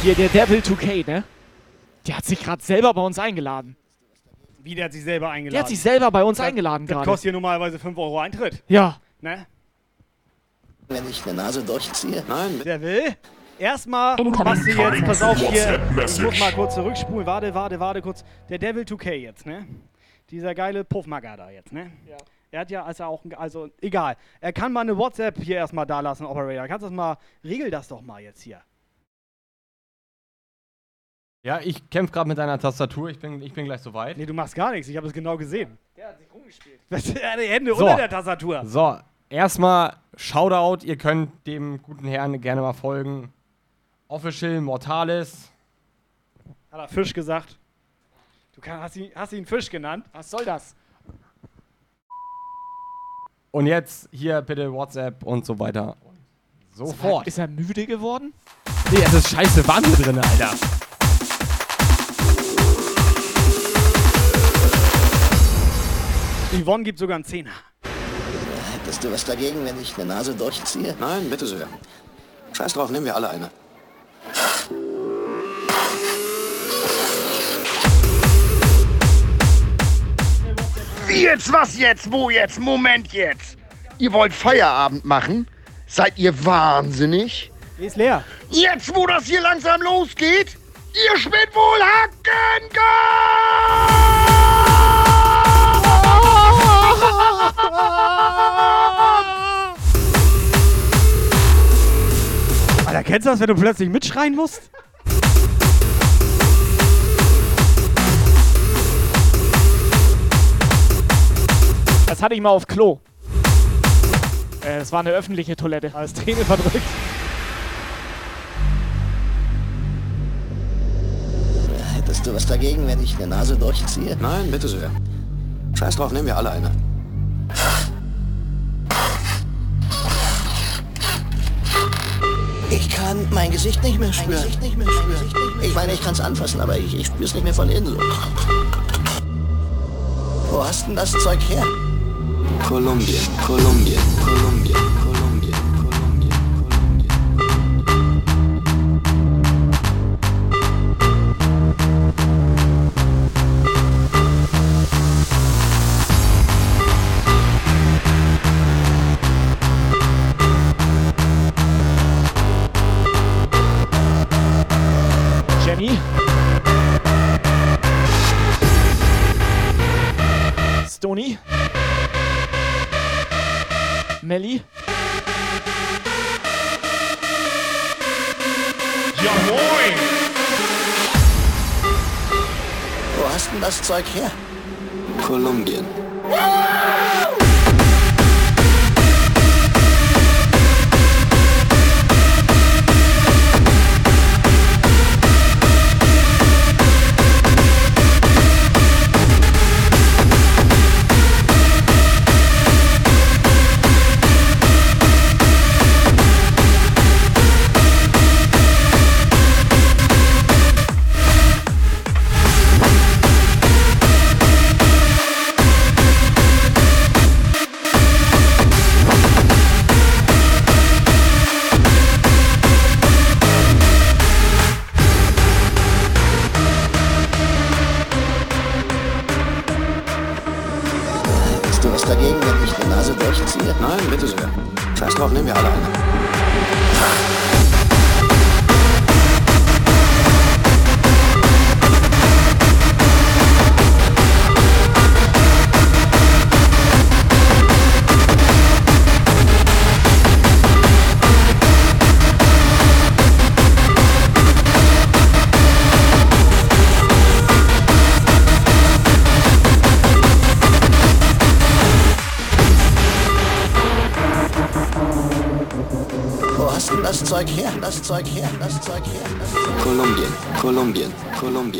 Hier, der Devil 2K, ne? Der hat sich gerade selber bei uns eingeladen. Wie, der hat sich selber eingeladen? Der hat sich selber bei uns Das- eingeladen Das gerade. kostet hier normalerweise 5 Euro Eintritt. Ja. Ne? Wenn ich eine Nase durchziehe? Nein. Der will. Erstmal machst du jetzt, pass auf hier, ich muss mal kurz zurückspulen, warte, warte, warte kurz. Der Devil 2K jetzt, ne? Dieser geile Puffmacker da jetzt, ne? Ja. Er hat ja also auch, also egal. Er kann mal eine WhatsApp hier erstmal da lassen, Operator. Kannst du das mal, regel das doch mal jetzt hier. Ja, ich kämpfe gerade mit deiner Tastatur. Ich bin, ich bin gleich soweit. Nee, du machst gar nichts, ich habe es genau gesehen. Der hat sich rumgespielt. Er hat die Hände So. unter der Tastatur. So, erstmal Shoutout. Ihr könnt dem guten Herrn gerne mal folgen. Official Mortalis. Hat er Fisch gesagt? Du kann, hast, ihn, hast ihn Fisch genannt? Was soll das? Und jetzt hier bitte WhatsApp und so weiter. Sofort. Ist er müde geworden? Nee, es ist scheiße hier drin, Alter. Yvonne gibt sogar einen Zehner. Hättest du was dagegen, wenn ich eine Nase durchziehe? Nein, bitte sehr. Scheiß drauf, nehmen wir alle eine. Wie jetzt, was jetzt, wo jetzt, Moment jetzt. Ihr wollt Feierabend machen? Seid ihr wahnsinnig? Die ist leer. Jetzt, wo das hier langsam losgeht? Ihr spinnt wohl Hacken! Alter, kennst du das, wenn du plötzlich mitschreien musst? Das hatte ich mal auf Klo. Äh, das war eine öffentliche Toilette. Als Träne verdrückt. Hättest du was dagegen, wenn ich eine Nase durchziehe? Nein, bitte sehr. Scheiß drauf, nehmen wir alle eine. Ich kann mein Gesicht nicht mehr spüren. Ich meine, ich kann es anfassen, aber ich, ich spüre es nicht mehr von innen. Wo hast denn das Zeug her? Kolumbien, Kolumbien, Kolumbien, Kolumbien. Melly. Ja moin! Wo hast denn das Zeug her? Kolumbien. Kolumbien,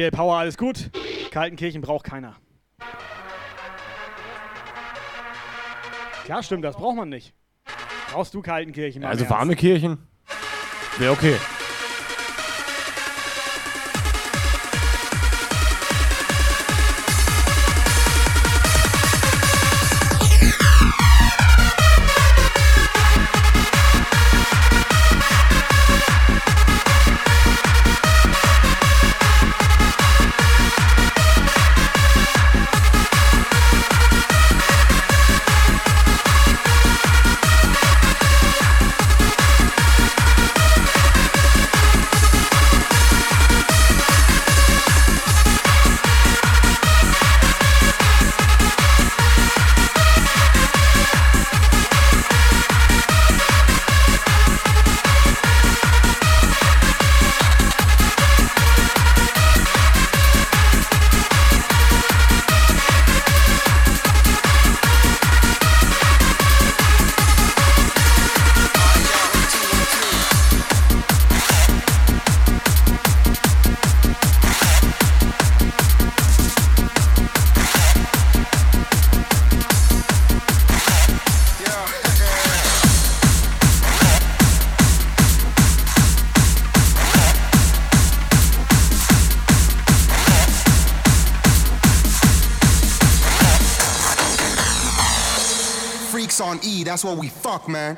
JBL Power, alles gut. Kaltenkirchen braucht keiner. Klar, stimmt, das braucht man nicht. Brauchst du Kaltenkirchen? Also warme Kirchen. Wäre okay. That's what we fuck, man.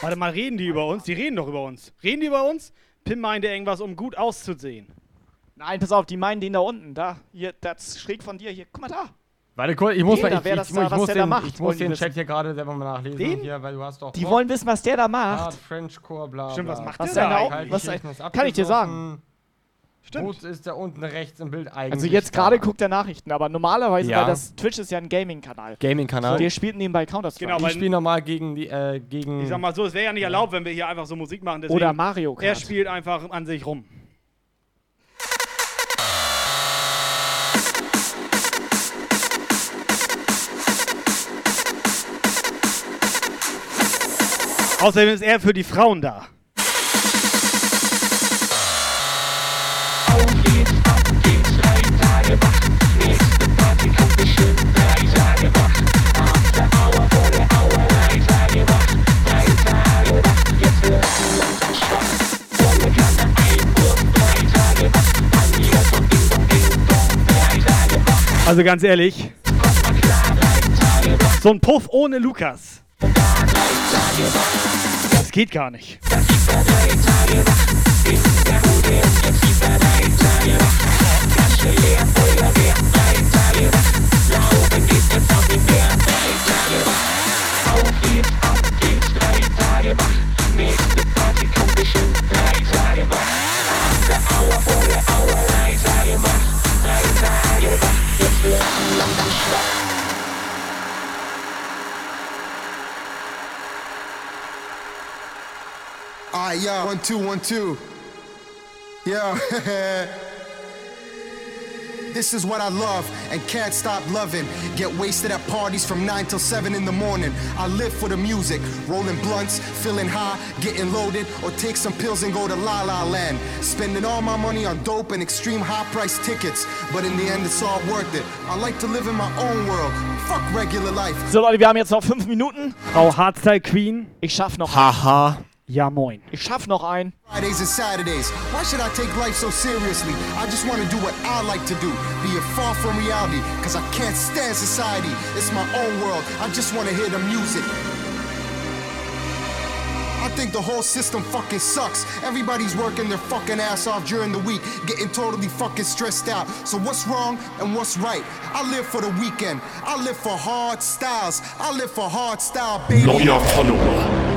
Warte mal, reden die über uns? Die reden doch über uns. Reden die über uns? Pim meinte irgendwas, um gut auszusehen. Nein, pass auf, die meinen den da unten. Da, hier, das schräg von dir. Hier, guck mal da. Warte kurz, ich muss, Jeder, mal, ich, ich, ich, da- ich muss der den, macht, ich muss den. Chat hier gerade selber mal nachlesen. Den? Hier, weil du hast doch Die Bock. wollen wissen, was der da macht. Art, Frenchcore, bla, Stimmt, bla. was macht Was der da eigentlich? was, kann ich dir sagen. Stimmt. Wo ist der unten rechts im Bild eigentlich? Also jetzt gerade guckt er Nachrichten, aber normalerweise, Ja. weil das Twitch ist ja ein Gaming-Kanal. Gaming-Kanal. Der spielt nebenbei Counter-Strike. Genau, ich weil- spiele nochmal gegen die, äh, gegen... Ich sag mal so, es wäre ja nicht erlaubt, wenn wir hier einfach so Musik machen. Deswegen, Oder Mario Kart. Er spielt einfach an sich rum. Außerdem ist er für die Frauen da. Also ganz ehrlich, so ein Puff ohne Lukas. Das geht gar nicht. Alright, yeah, one, two, one, two. Yeah. this is what I love and can't stop loving. Get wasted at parties from 9 till 7 in the morning. I live for the music, rolling blunts, feeling high, getting loaded, or take some pills and go to La La Land. Spending all my money on dope and extreme high price tickets, but in the end, it's all worth it. I like to live in my own world. Fuck regular life. So Leute, wir haben jetzt noch fünf Minuten. Frau Hardstyle Queen. Ich schaff noch. Haha. Ja, moin. Ich schaff noch einen. Fridays and Saturdays. Why should I take life so seriously? I just want to do what I like to do. Be it far from reality, cause I can't stand society. It's my own world. I just want to hear the music. I think the whole system fucking sucks. Everybody's working their fucking ass off during the week, getting totally fucking stressed out. So what's wrong and what's right? I live for the weekend. I live for hard styles. I live for hard style, baby. Neuer Follower.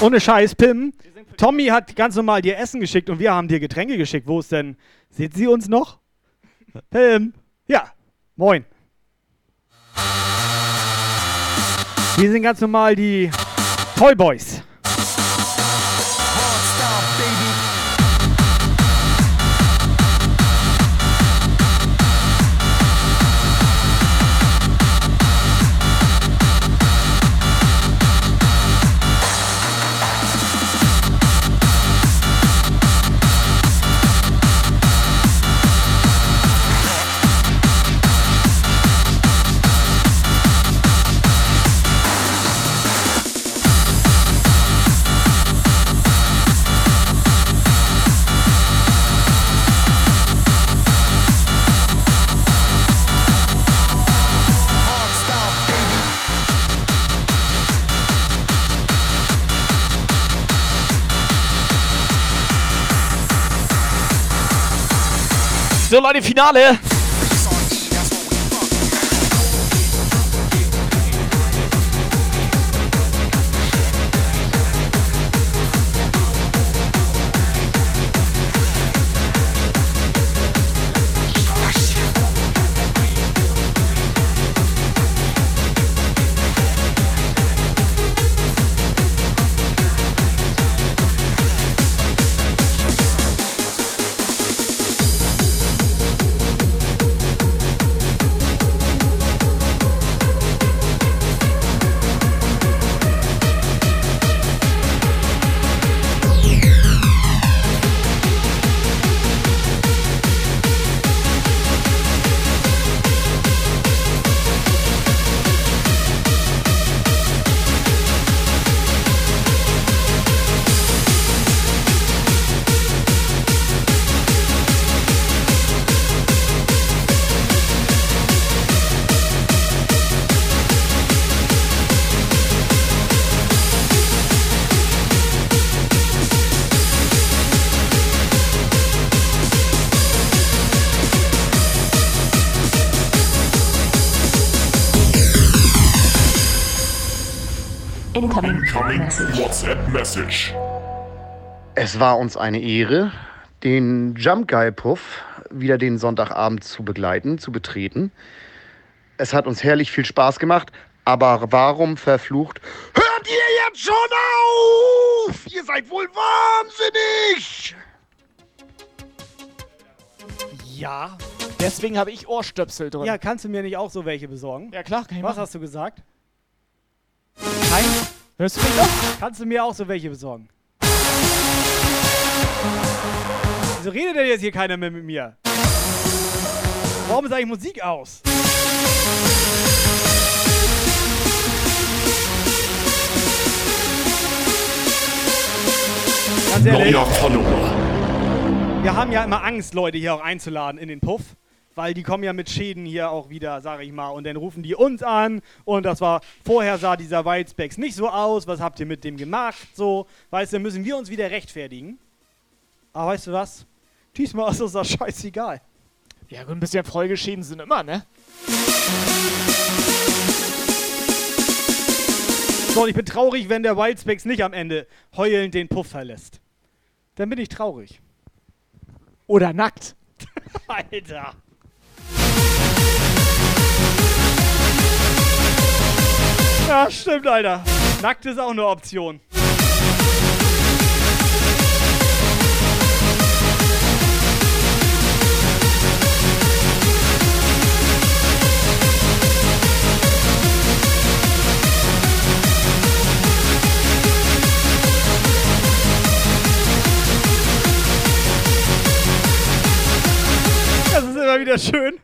Ohne Scheiß, Pim. Tommy hat ganz normal dir Essen geschickt und wir haben dir Getränke geschickt. Wo ist denn? Seht sie uns noch? Pim. Ja. Moin. Wir sind ganz normal die Toy So Leute, Finale. Incoming WhatsApp Message. Es war uns eine Ehre, den Jump Guy Puff wieder den Sonntagabend zu begleiten, zu betreten. Es hat uns herrlich viel Spaß gemacht, aber warum verflucht? Hört ihr jetzt schon auf? Ihr seid wohl wahnsinnig! Ja. Deswegen habe ich Ohrstöpsel drin. Ja, kannst du mir nicht auch so welche besorgen? Ja, klar, kann ich Was machen. hast du gesagt? Nein. Hörst du mich noch? Kannst du mir auch so welche besorgen? Wieso redet denn jetzt hier keiner mehr mit mir? Warum ist eigentlich Musik aus? Ganz ehrlich, Neuer Follower. wir haben ja immer Angst, Leute hier auch einzuladen in den Puff. Weil die kommen ja mit Schäden hier auch wieder, sag ich mal. Und dann rufen die uns an. Und das war, vorher sah dieser Whitespecs nicht so aus. Was habt ihr mit dem gemacht? So, weißt du, dann müssen wir uns wieder rechtfertigen. Aber weißt du was? Diesmal ist uns das scheißegal. Ja, gut, ein bisschen Folgeschäden sind immer, ne? So, und ich bin traurig, wenn der Wildspecs nicht am Ende heulend den Puff verlässt. Dann bin ich traurig. Oder nackt. Alter. Ja, stimmt, Alter. Nackt ist auch eine Option. Das ist immer wieder schön.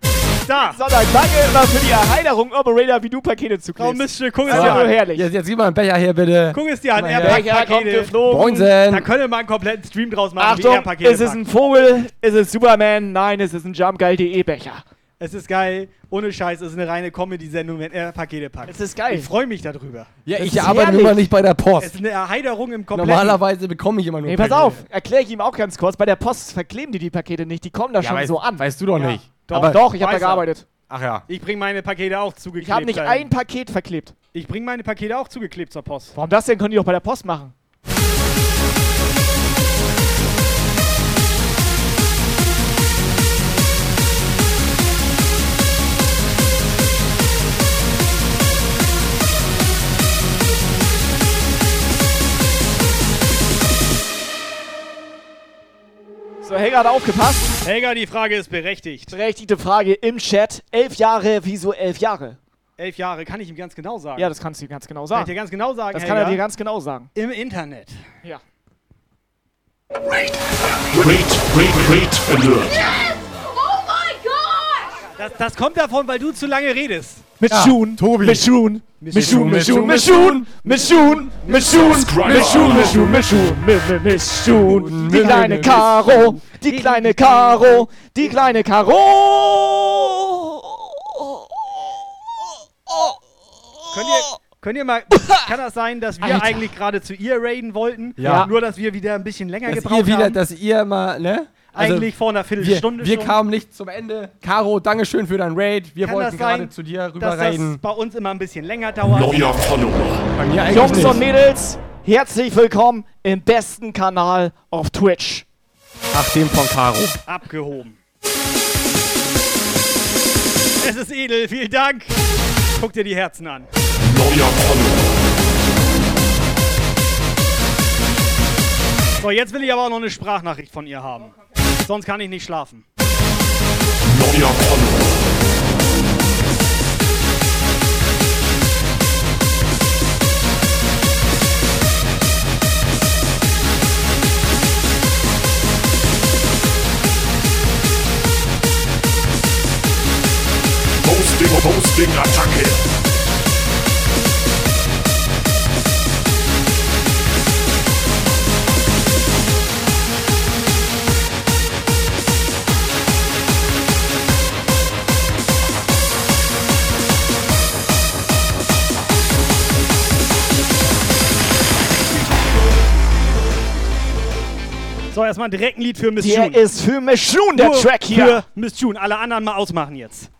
Da. Sonntag, danke immer für die Erheiterung, Operator, wie du Pakete zu Komm, Mist, guck es dir ist ja an. herrlich. Jetzt, jetzt gib mal einen Becher hier, bitte. Guck es dir an, mal her. Becher kommt geflogen. Moinsen. Da könnte man einen kompletten Stream draus machen. wie Achtung, Air-Pakete ist es ein Vogel? Ist es Superman? Nein, es ist ein Jumpgeil.de Becher. Es ist geil. Ohne Scheiß, es ist eine reine Comedy-Sendung, wenn er Pakete packt. Es ist geil. Ich freue mich darüber. Ja, Das ich arbeite herrlich. mal nicht bei der Post. Es ist eine Erheiterung im kompletten. Normalerweise bekomme ich immer nur Nee, pass Pakete. auf, erkläre ich ihm auch ganz kurz. Bei der Post verkleben die die Pakete nicht, die kommen da Ja, schon weißt, so an. Weißt du doch Ja. nicht. Doch, Aber doch, ich habe da gearbeitet. Ach ja. Ich bringe meine Pakete auch zugeklebt. Ich habe nicht dahin. ein Paket verklebt. Ich bringe meine Pakete auch zugeklebt zur Post. Warum das denn? Können die doch bei der Post machen. So, Helga hat aufgepasst. Helga, die Frage ist berechtigt. Berechtigte Frage im Chat. Elf Jahre, wieso elf Jahre? Elf Jahre, kann ich ihm ganz genau sagen. Ja, das kannst du ihm ganz genau kann ich sagen. dir ganz genau sagen. Das kann er Helga. dir ganz genau sagen. Im Internet. Ja. Great, great, great alert. Oh my god! Das, das kommt davon, weil du zu lange redest. Mit Ja, Schuhen. Tobi. Mit Schuhen. Mit Schuhen, mit Schuhen, mit Schuhen, mit Schuhen, mit Schuhen, mit Schuhen, mit Schuhen, mit Schuhen, mit Schuhen. Die kleine Karo, die kleine Karo, die kleine Karo. Könnt ihr, könnt ihr mal. kann das sein, dass wir Alter. eigentlich gerade zu ihr raiden wollten? Ja. Nur, dass wir wieder ein bisschen länger Dass gebraucht ihr wieder, haben? dass ihr mal, ne? Also, eigentlich vor einer wir, Viertelstunde wir schon. kamen nicht zum Ende. Caro, Dankeschön für dein Raid. Wir Kann wollten sein, gerade zu dir dass rüber das bei uns immer ein bisschen länger dauert. Neuer Follower. Jungs und Mädels, herzlich willkommen im besten Kanal auf Twitch. Ach, dem von Caro. Abgehoben. Es ist edel, vielen Dank. Guck dir die Herzen an. Neuer Follower. So, jetzt will ich aber auch noch eine Sprachnachricht von ihr haben. Sonst kann ich nicht schlafen. Neuer Follower. Attacke. Erstmal direkt ein Lied für Miss Der June. ist für Miss June, der Nur Track hier. Für Miss June. Alle anderen mal ausmachen jetzt.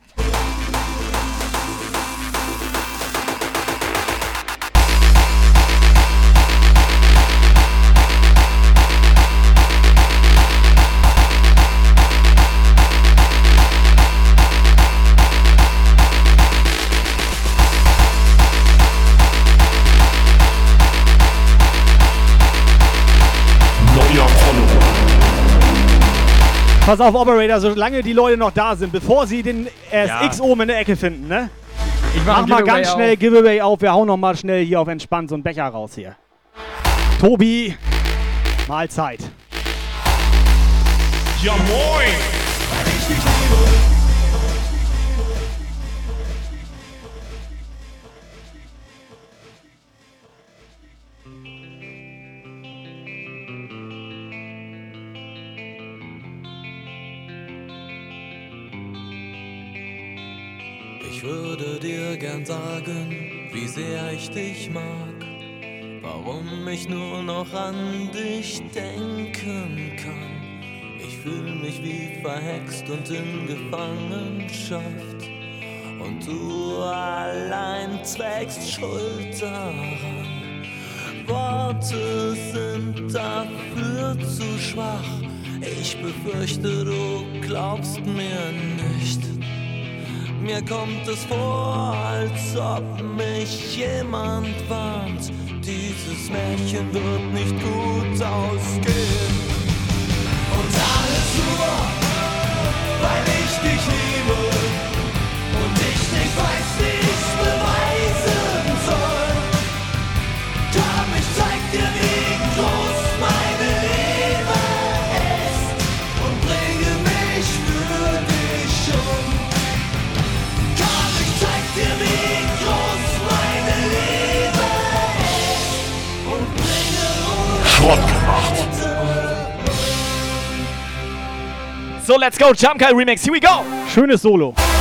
Pass auf, Operator, solange die Leute noch da sind, bevor sie den Ja. SX oben in der Ecke finden, ne? Ich Mach ein mal ganz schnell auf. Giveaway auf. Wir hauen noch mal schnell hier auf entspannt so einen Becher raus hier. Tobi, Mahlzeit. Ja moin! Würde dir gern sagen, wie sehr ich dich mag. Warum ich nur noch an dich denken kann. Ich fühle mich wie verhext und in Gefangenschaft. Und du allein trägst Schuld daran. Worte sind dafür zu schwach. Ich befürchte, du glaubst mir nicht. Mir kommt es vor, als ob mich jemand warnt. Dieses Märchen wird nicht gut ausgehen. Und alles nur, weil ich So, let's go. Jump Guy Remix. Here we go. Schönes Solo.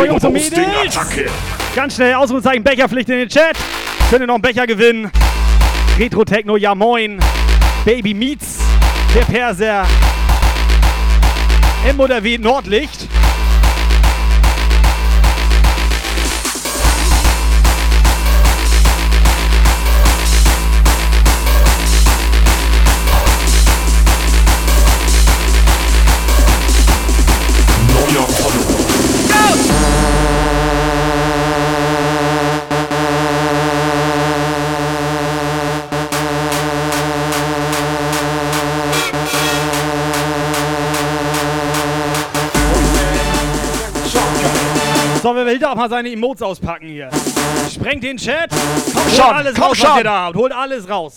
Mädels. Attacke. Ganz schnell Ausrufezeichen Becherpflicht in den Chat. Könnt ihr noch einen Becher gewinnen? Retro Techno, ja moin. Baby Meets, der Perser. M oder W Nordlicht. So, wer will da auch mal seine Emotes auspacken hier? Sprengt den Chat. Komm schon, holt alles komm raus, was schon. ihr da habt. Holt alles raus.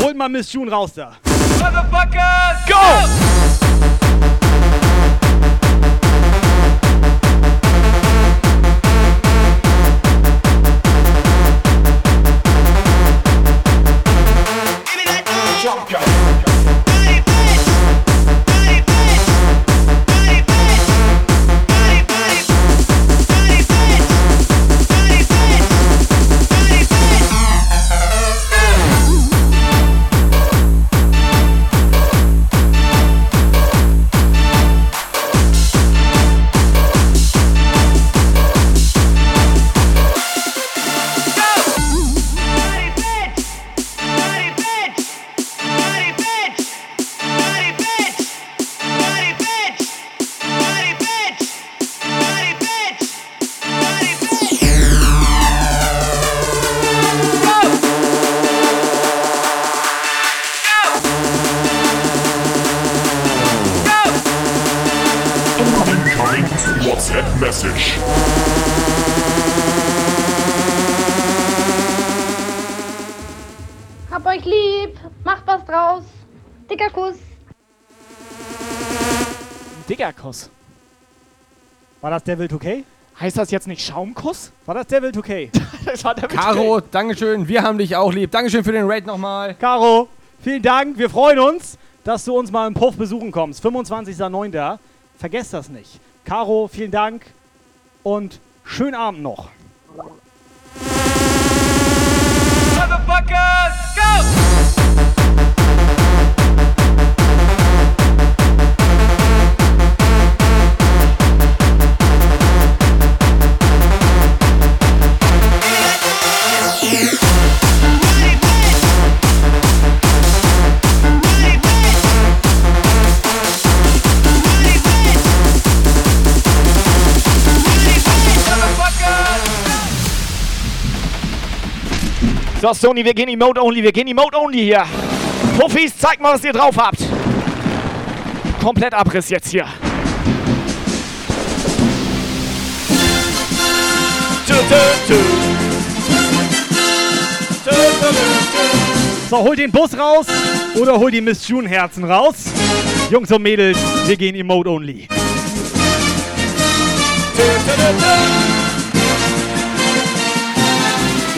Holt mal Miss June raus da. Motherfuckers, go! Das Devil 2K? Heißt das jetzt nicht Schaumkuss? War das Devil 2K? das war Devil Caro, Dankeschön. Wir haben dich auch lieb. Dankeschön für den Raid nochmal. Caro, vielen Dank. Wir freuen uns, dass du uns mal im Puff besuchen kommst. 25.09. Vergesst das nicht. Caro, vielen Dank und schönen Abend noch. Motherfuckers, go! So, Sony, wir gehen Emote Only, wir gehen Emote Only hier. Puffis, zeigt mal, was ihr drauf habt. Komplett Abriss jetzt hier. So, hol den Bus raus oder hol die Miss June Herzen raus. Jungs und Mädels, wir gehen Emote Only.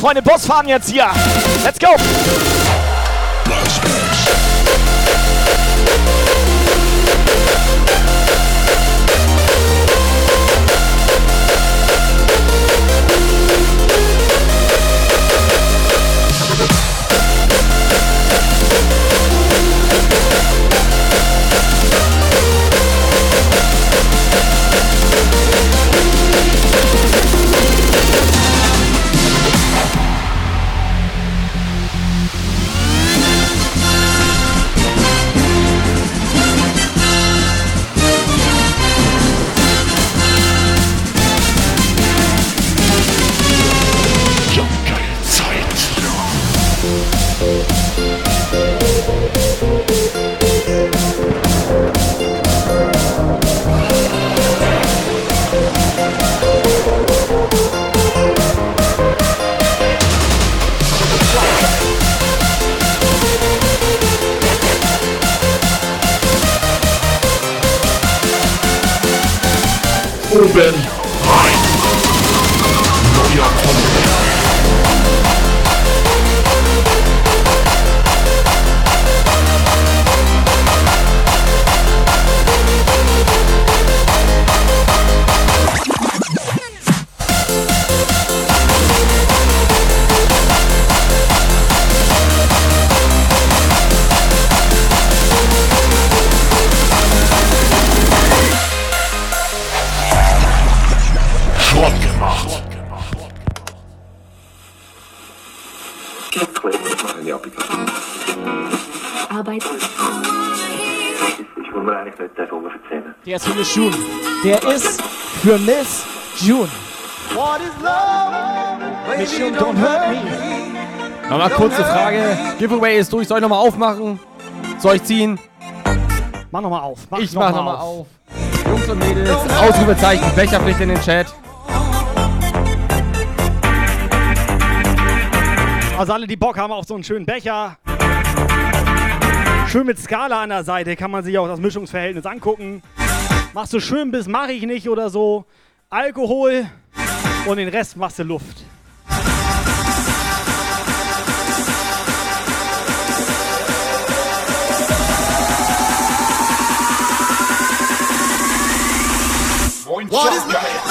Freunde, Bus fahren jetzt hier. Let's go. Oben June. Der ist für Miss June. What is love? Miss June, don't hurt me. Nochmal kurze Frage. Giveaway ist durch. Soll ich nochmal aufmachen? Soll ich ziehen? Mach nochmal auf. Mach ich noch mach mal nochmal auf. auf. Jungs und Mädels, Ausrufezeichen, Becherpflicht in den Chat. Also alle, die Bock haben auf so einen schönen Becher. Schön mit Skala an der Seite kann man sich auch das Mischungsverhältnis angucken. Machst du schön bis mach ich nicht oder so. Alkohol und den Rest machst du Luft. What is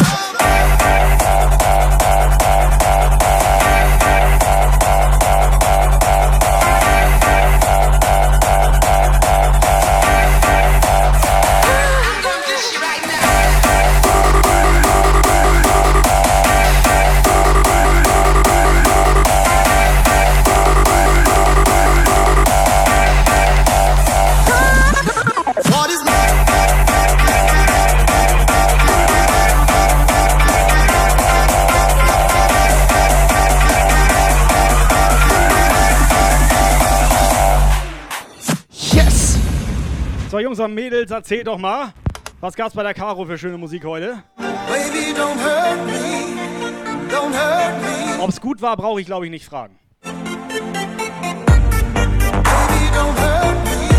Und Mädels, erzählt doch mal, was gab's bei der Caro für schöne Musik heute? Baby, don't hurt me. Don't hurt me. Ob's gut war, brauche ich glaube ich nicht fragen. Baby, don't hurt me.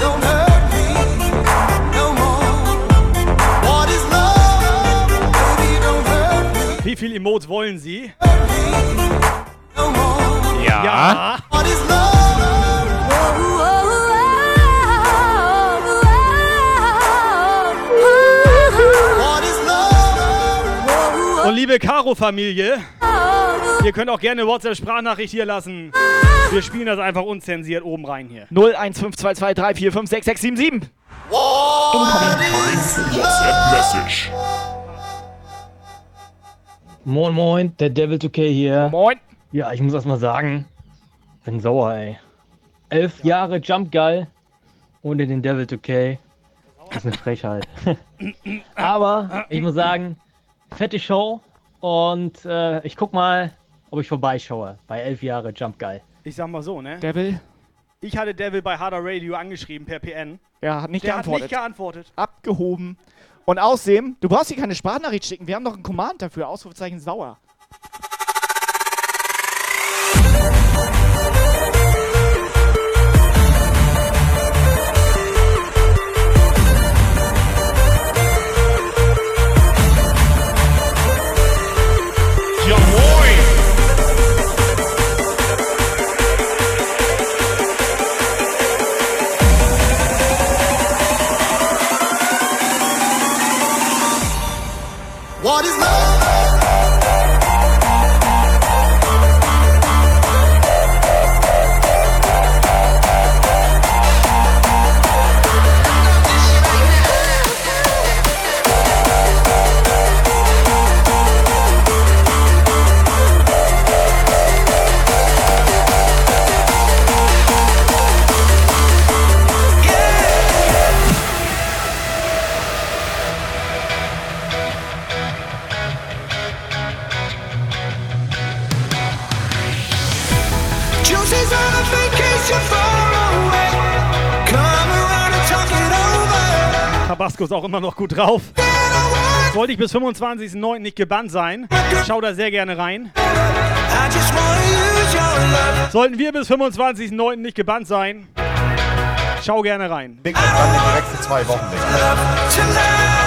Don't hurt me. Wie viel Emotes wollen Sie? Ja. ja. Und liebe Caro-Familie, ihr könnt auch gerne WhatsApp-Sprachnachricht hier lassen. Wir spielen das einfach unzensiert oben rein hier. 01522345677. WhatsApp-Message. Moin Moin, der Devil 2K hier. Moin. Ja, ich muss erst mal sagen, bin sauer, ey. Elf Jahre Jump Guy ohne den Devil 2K. Das ist eine Frechheit. Aber ich muss sagen, fette Show und äh, ich guck mal, ob ich vorbeischaue bei elf Jahre Jump Guy. Ich sag mal so, ne? Devil? Ich hatte Devil bei Harder Radio angeschrieben per PN. Ja, hat nicht Der geantwortet. hat nicht geantwortet. Abgehoben. Und außerdem, du brauchst hier keine Sprachnachricht schicken. Wir haben doch einen Command dafür. Ausrufezeichen sauer. What is love? Ist auch immer noch gut drauf. Sollte ich bis 25.09. nicht gebannt sein, schau da sehr gerne rein. Sollten wir bis 25.09. nicht gebannt sein, schau gerne rein. Big dann die nächsten zwei Wochen weg.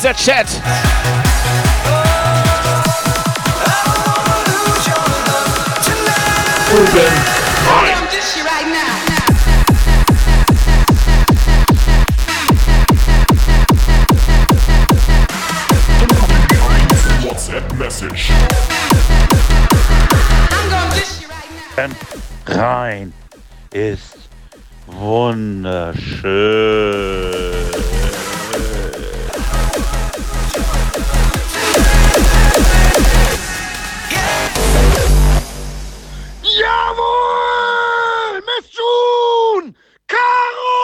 Ist der Chat? WhatsApp-Message. Rein ist wunderschön. Jawohl! Miss June! Caro!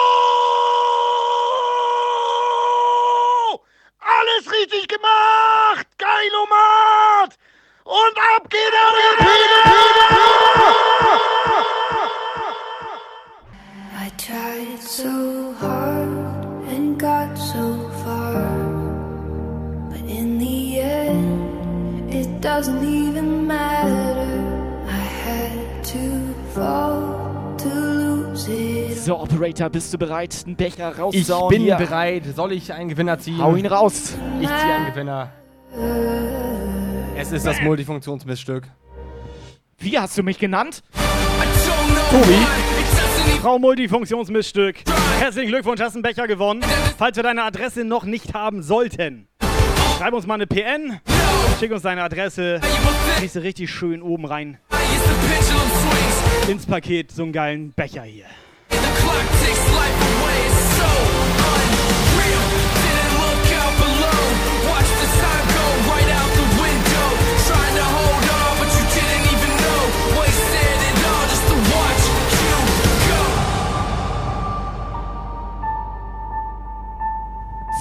Alles richtig gemacht! Geilomat! Und ab geht er! I tried so hard and got so far, but in the end, it doesn't even matter. So, Operator, bist du bereit, einen Becher Ich rauszuhauen? bin Hier. bereit. Soll ich einen Gewinner ziehen? Hau ihn raus. Ich ziehe einen Gewinner. Es ist das Multifunktionsmissstück. Wie hast du mich genannt? Tobi. Frau Multifunktionsmissstück. Herzlichen Glückwunsch, hast einen Becher gewonnen. Falls wir deine Adresse noch nicht haben sollten, schreib uns mal eine PN, schick uns deine Adresse, kriegst du richtig schön oben rein ins Paket so einen geilen Becher hier.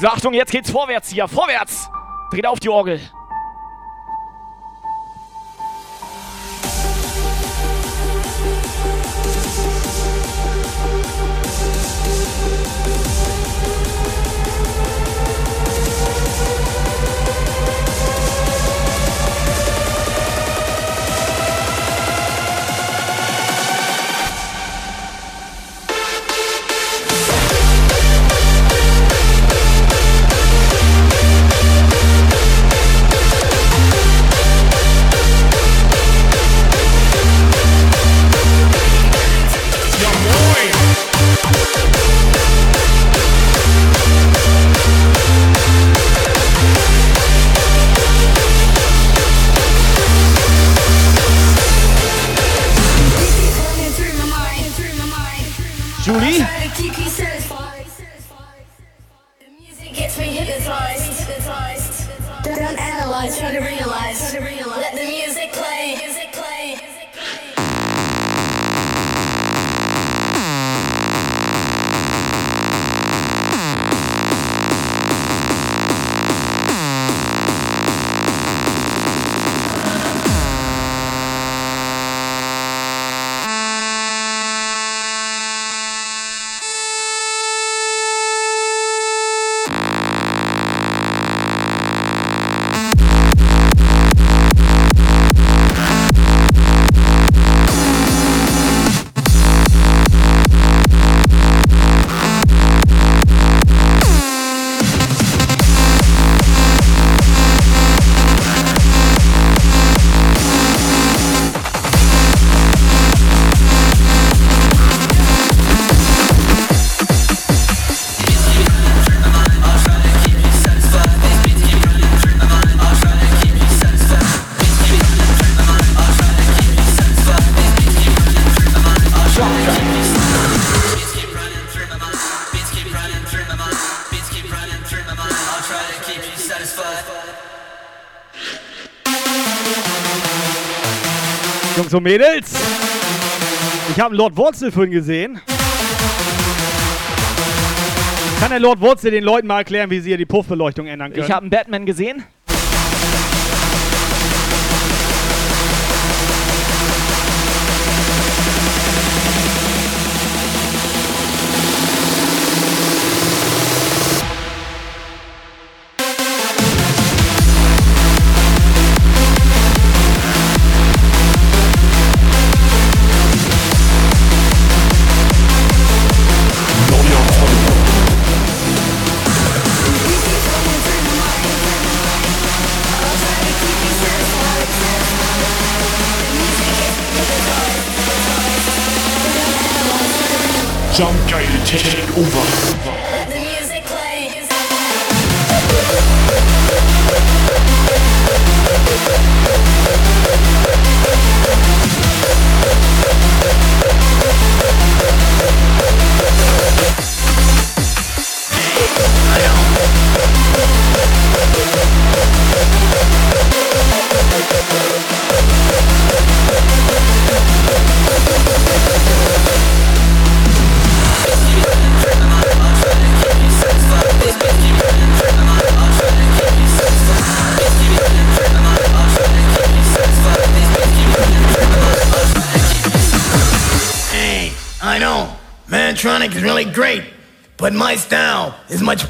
So, Achtung, jetzt geht's vorwärts hier. Vorwärts! Dreht auf die Orgel. Und Mädels, ich habe Lord Wurzel vorhin gesehen. Kann der Lord Wurzel den Leuten mal erklären, wie sie hier die Puffbeleuchtung ändern können? Ich habe einen Batman gesehen. Take over. Really great, but my style is much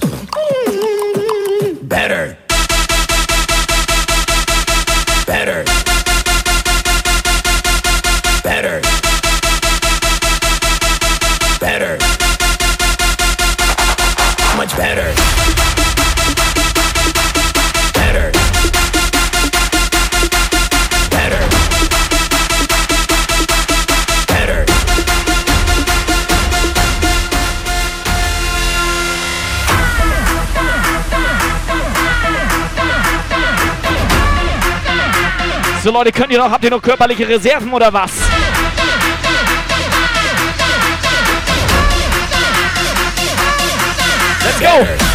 So Leute, könnt ihr noch, habt ihr noch körperliche Reserven oder was? Let's go!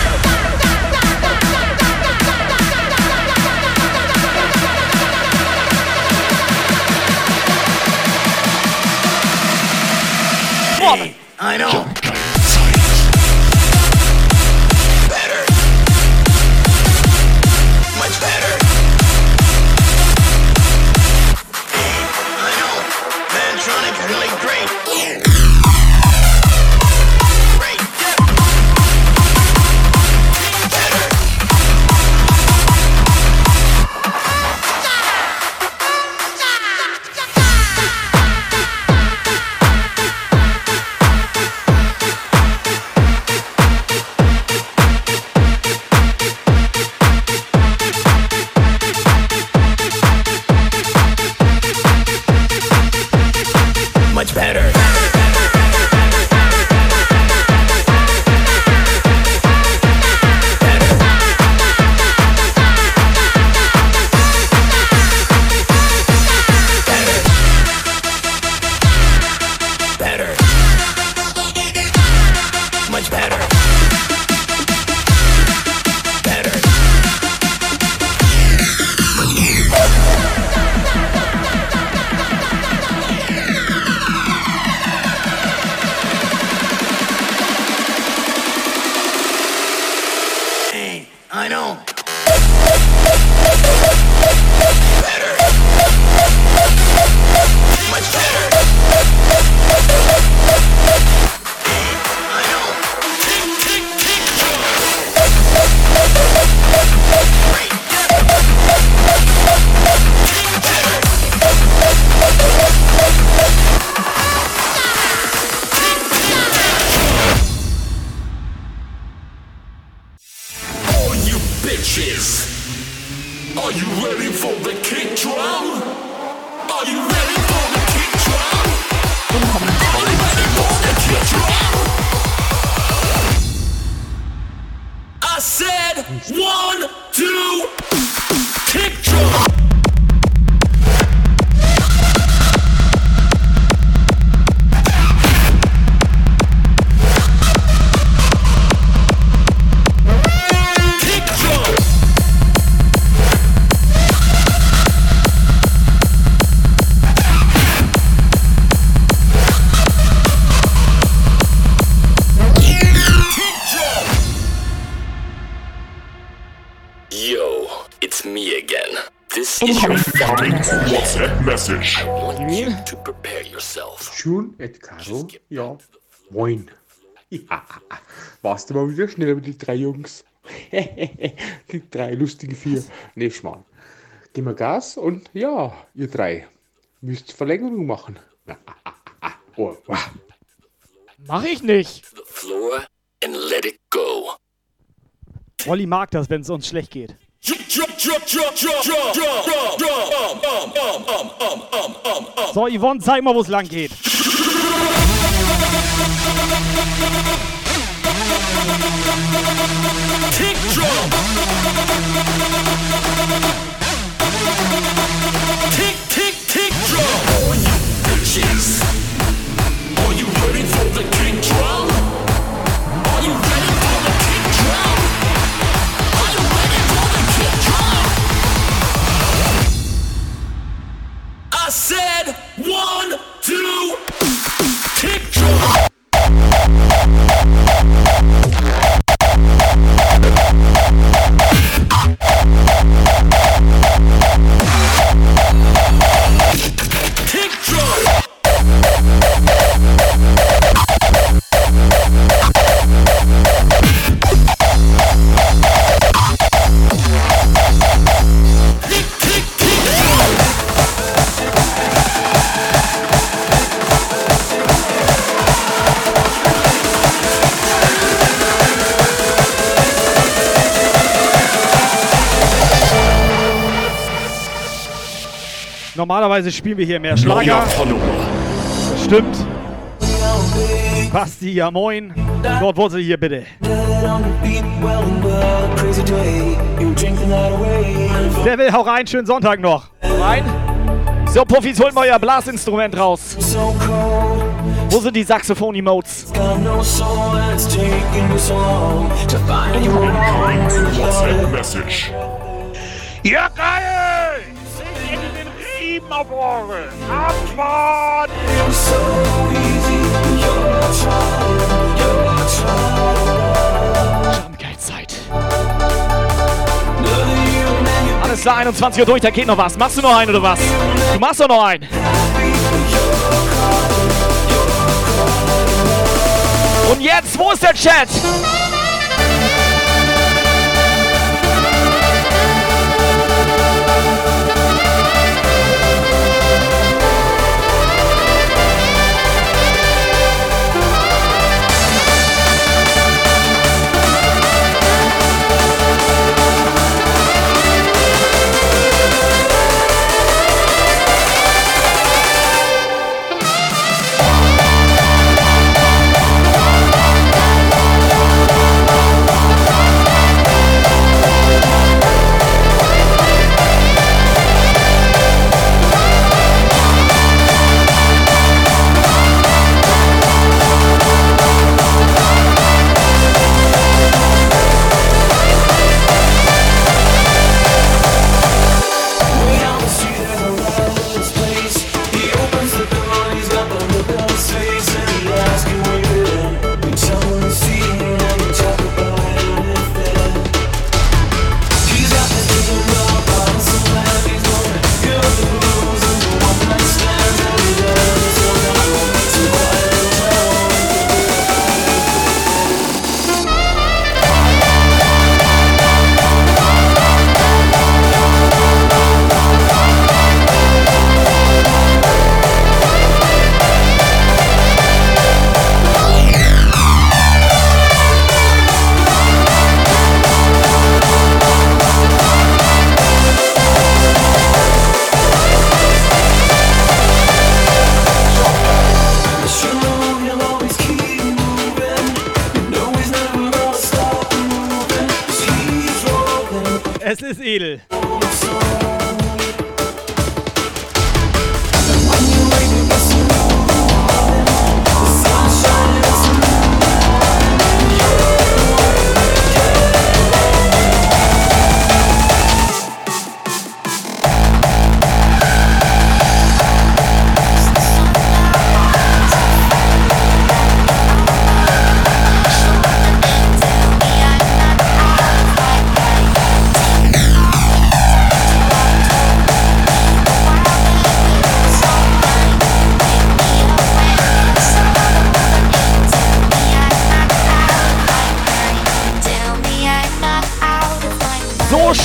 Ja. Moin. Ja. Warst du mal wieder schneller mit den drei Jungs? die drei lustigen vier. Nee, Schmarrn. Gehen wir Gas und ja, ihr drei müsst Verlängerung machen. oh, wow. Mach ich nicht. Olli mag das, wenn es uns schlecht geht. So, Yvonne, zeig mal, wo es lang geht. Kick drum. Tick drum. All you bitches. Are you ready for the kick drum? I said one, two, kick drum. Normalerweise spielen wir hier mehr Schlager. Stimmt. Basti, ja moin. Dort Wurzel hier bitte. Der will hau rein, schönen Sonntag noch. Rein. So, Puffis, holt mal euer Blasinstrument raus. Wo sind die Saxophon-Emotes? Ja, geil! Seht ihr den Riemen auf Ohren? Abfahrt! Zeit. Alles klar, 21 Uhr durch, da geht noch was. Machst du noch einen oder was? Du machst doch noch einen. Und jetzt, wo ist der Chat?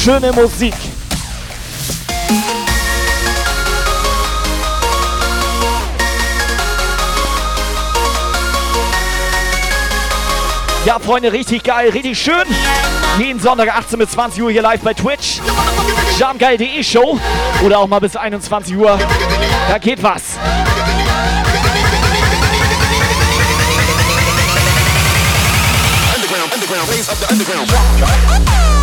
Schöne Musik. Ja, Freunde, richtig geil, richtig schön. Jeden Sonntag 18 bis 20 Uhr hier live bei Twitch. Jamgeil.de Show. Oder auch mal bis 21 Uhr. Da geht was. Underground, underground, raise up the underground.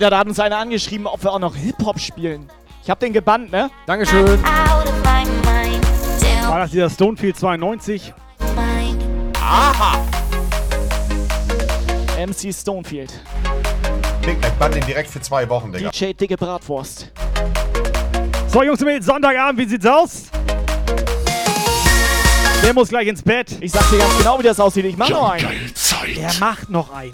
Operator, da hat uns einer angeschrieben, ob wir auch noch Hip-Hop spielen. Ich hab den gebannt, ne? Dankeschön. War das dieser Stonefield 92? Aha! MC Stonefield. Dick, ich bann den direkt für zwei Wochen, Digga. DJ Dicke Bratwurst. So, Jungs und Mädels, Sonntagabend, wie sieht's aus? Der muss gleich ins Bett. Ich sag dir ganz genau, wie das aussieht. Ich mach noch einen. Er macht noch einen.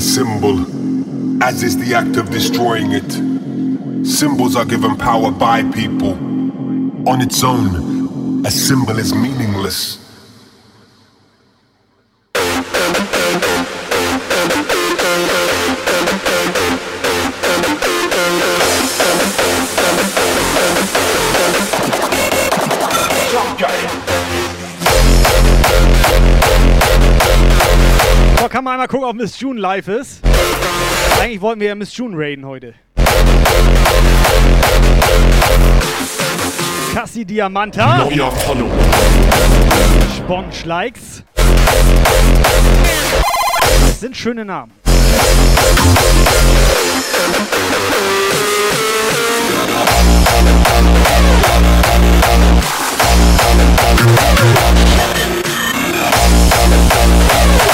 Symbol, as is the act of destroying it. Symbols are given power by people. On its own, a symbol is meaningless. gucken, ob Miss June live ist. Eigentlich wollten wir ja Miss June raiden heute. Cassie Diamanta. Neuer Follow. Spong Schleiks. Das sind schöne Namen.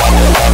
Thank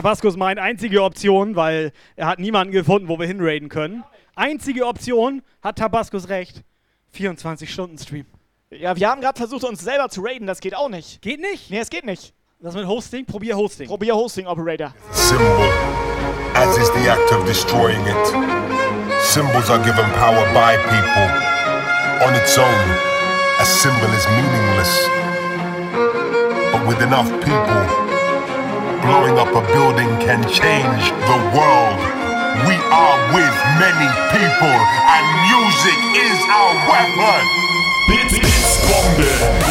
Tabasco ist meine einzige Option, weil er hat niemanden gefunden, wo wir hinraiden können. Einzige Option, hat Tabascos recht. 24-Stunden-Stream. Ja, wir haben gerade versucht, uns selber zu raiden, das geht auch nicht. Geht nicht? Nee, es geht nicht. Was mit Hosting? Probier Hosting. Probier Hosting, Operator. symbol, as is the act of destroying it. Symbols are given power by people. On its own, a symbol is meaningless. But with enough people, blowing up a building can change the world. We are with many people, and music is our weapon. Bits, Bits, Bombe.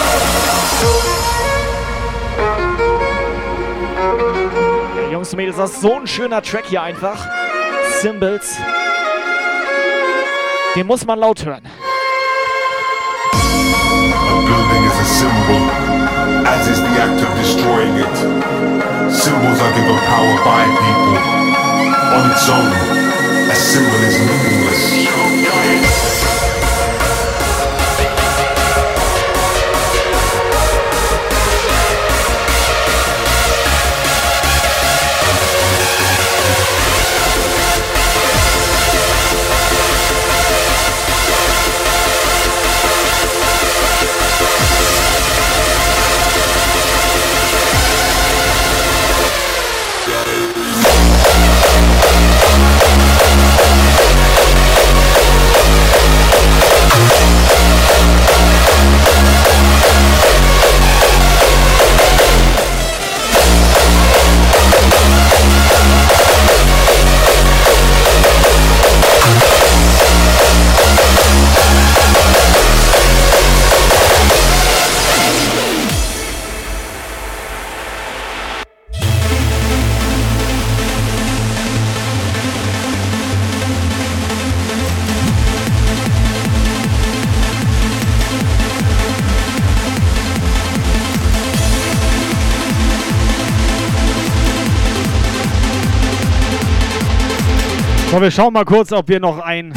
Jungs und Mädels, das ist so ein schöner Track hier einfach. Symbols. Den muss man laut hören. A building is a symbol, as is the act of destroying it. Symbols are given power by people. On its own, a symbol is meaningless. So, wir schauen mal kurz, ob wir noch einen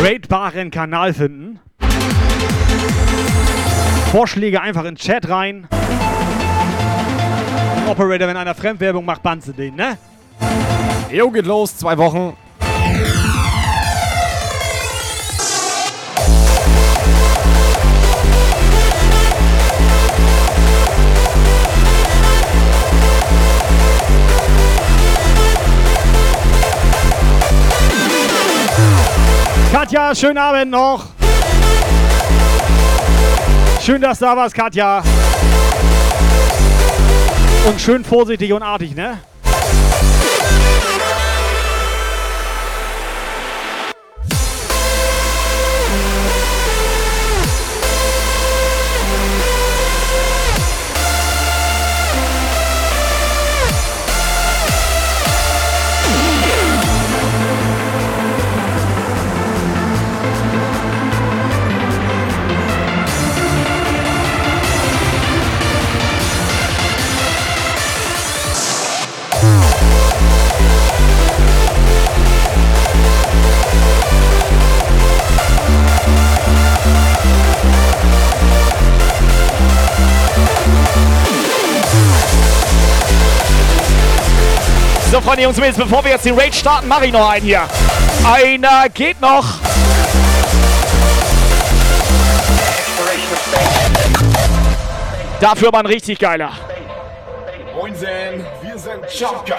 raidbaren Kanal finden. Vorschläge einfach in den Chat rein. Operator, wenn einer Fremdwerbung macht, du den, ne? Jo, geht los, zwei Wochen. Katja, schönen Abend noch. Schön, dass du da warst, Katja. Und schön vorsichtig und artig, ne? Freunde, Jungs und Mädels, bevor wir jetzt den Raid starten, mache ich noch einen hier. Einer geht noch. Dafür aber ein richtig geiler. Moinsen, wir sind Jump Guy.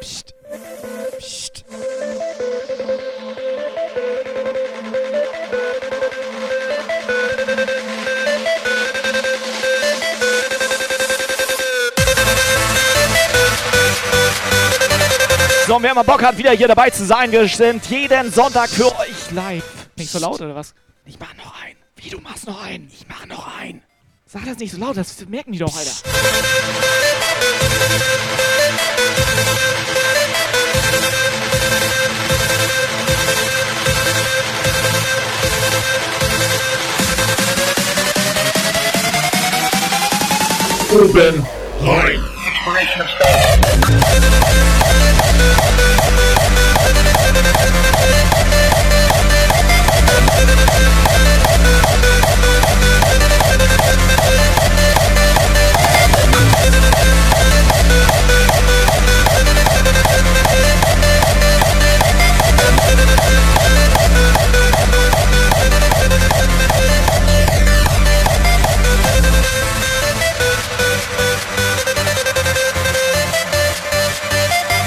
Psst. Psst. Komm, wer mal Bock hat, wieder hier dabei zu sein, wir sind jeden Sonntag für euch live. Nicht so laut, oder was? Ich mach noch einen. Wie, du machst noch einen? Ich mach noch einen. Sag das nicht so laut, das merken die doch, Alter. Oben rein.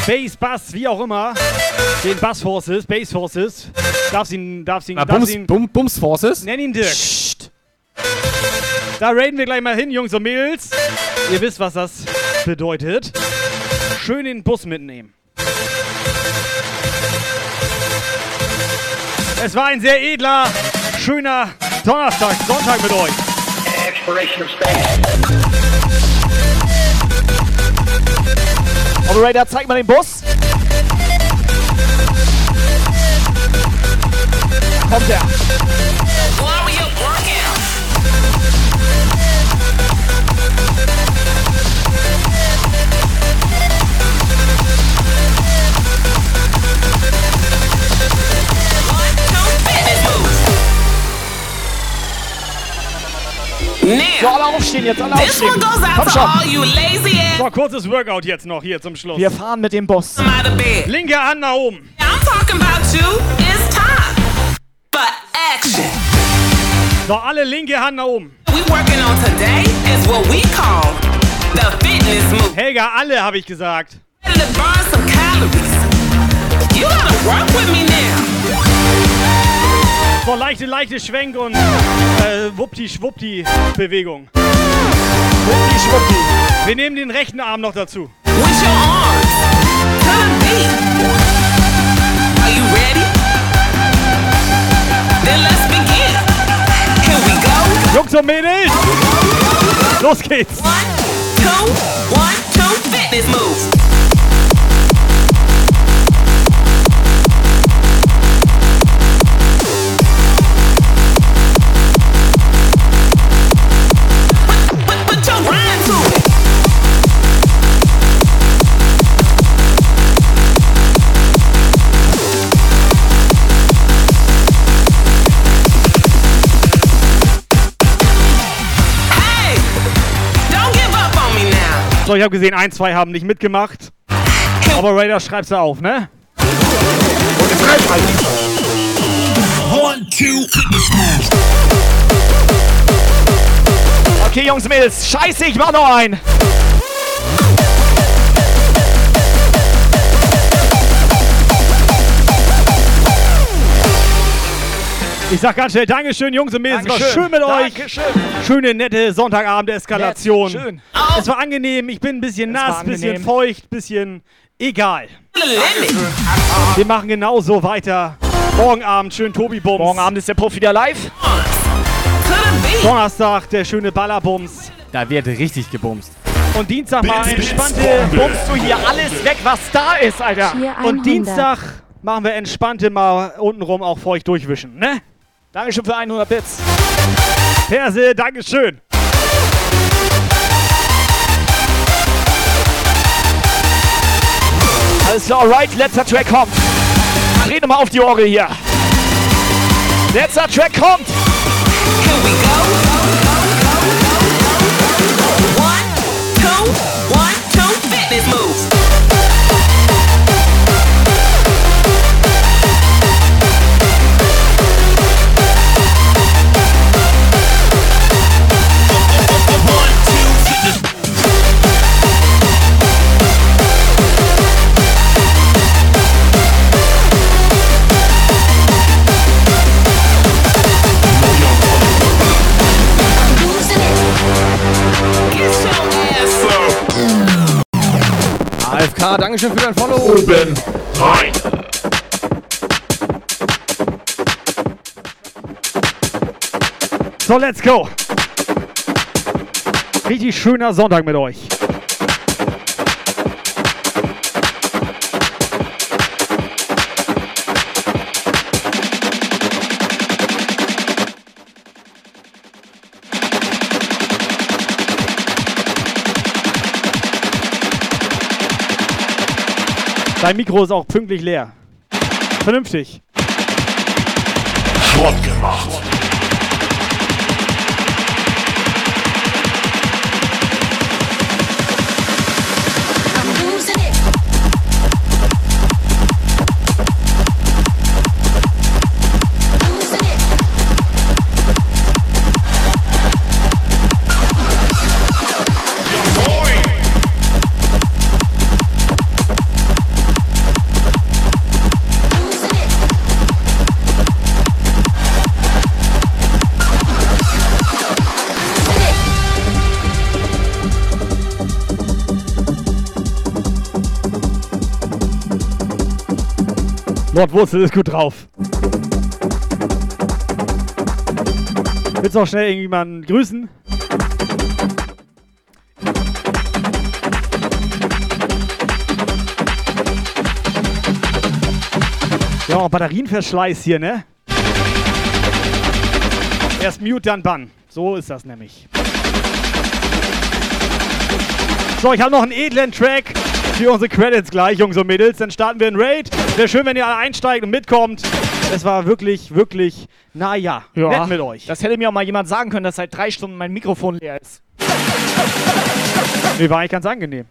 Bass, Bass, wie auch immer. Den Bass Forces, Bass Forces. Darf's ihn, darf's ihn, Ah, darf's Bums, ihn. Bum, Bums Forces? Nenn ihn Dirk. Da raiden wir gleich mal hin, Jungs und Mädels. Ihr wisst, was das bedeutet. Schön den Bus mitnehmen. Es war ein sehr edler, schöner Donnerstag, Sonntag mit euch. Exploration of space. Operator, zeig mal den Bus. Kommt der. So, alle aufstehen jetzt, alle This aufstehen. one goes out Komm to schon. all you lazy ass- So, kurzes Workout jetzt noch hier zum Schluss. Wir fahren mit dem Bus. Linke Hand nach oben. I'm talking about you. It's time for action. So, alle linke Hand nach oben. We working on today is what we call the fitness move. Helga, alle habe ich gesagt. You gotta work with me now. So, leichte, leichte Schwenk und äh, wuppdi-schwuppdi Bewegung. Wuppdi-schwuppdi. Wir nehmen den rechten Arm noch dazu. With your arms the beat. Are you ready? Then let's begin. Here we go. Jungs und Mädels, los geht's. Two, one, two, fitness moves. So, ich habe gesehen, ein, zwei haben nicht mitgemacht. Aber Raider, schreib's da auf, ne? Okay, Jungs Mädels, scheiße, ich mach noch einen. Ich sag ganz schnell Dankeschön, Jungs und Mädels. Es war schön mit euch. Dankeschön. Schöne, nette Sonntagabend-Eskalation. Schön. Es war angenehm. Ich bin ein bisschen Es nass, bisschen angenehm. feucht, bisschen egal. Wir machen genauso weiter. Morgen Abend schön Tobi Bums. Morgen Abend ist der Puff wieder live. Donnerstag der schöne Ballerbums. Da wird richtig gebumst. Und Dienstag mal entspannte. Bummst du hier alles weg, was da ist, Alter. Und 100. Dienstag machen wir entspannte mal untenrum auch feucht durchwischen, ne? Dankeschön für 100 Bits. Perse, Dankeschön. Alles klar, alright, letzter Track kommt. Dreh mal auf die Orgel hier. Letzter Track kommt. Two, one, two, fitness moves. Dankeschön für dein Follow. Oben Rein! So, let's go. Richtig schöner Sonntag mit euch. Dein Mikro ist auch pünktlich leer. Vernünftig. Schrott gemacht. Lord Wurzel ist gut drauf. Willst du noch schnell irgendjemanden grüßen? Ja, auch Batterienverschleiß hier, ne? Erst Mute, dann Bann. So ist das nämlich. So, ich habe noch einen edlen Track für unsere Credits gleich, Jungs und Mädels. Dann starten wir einen Raid. Wäre schön, wenn ihr alle einsteigt und mitkommt. Es war wirklich, wirklich, naja, Ja, nett mit euch. Das hätte mir auch mal jemand sagen können, dass seit drei Stunden mein Mikrofon leer ist. Nee, war eigentlich ganz angenehm.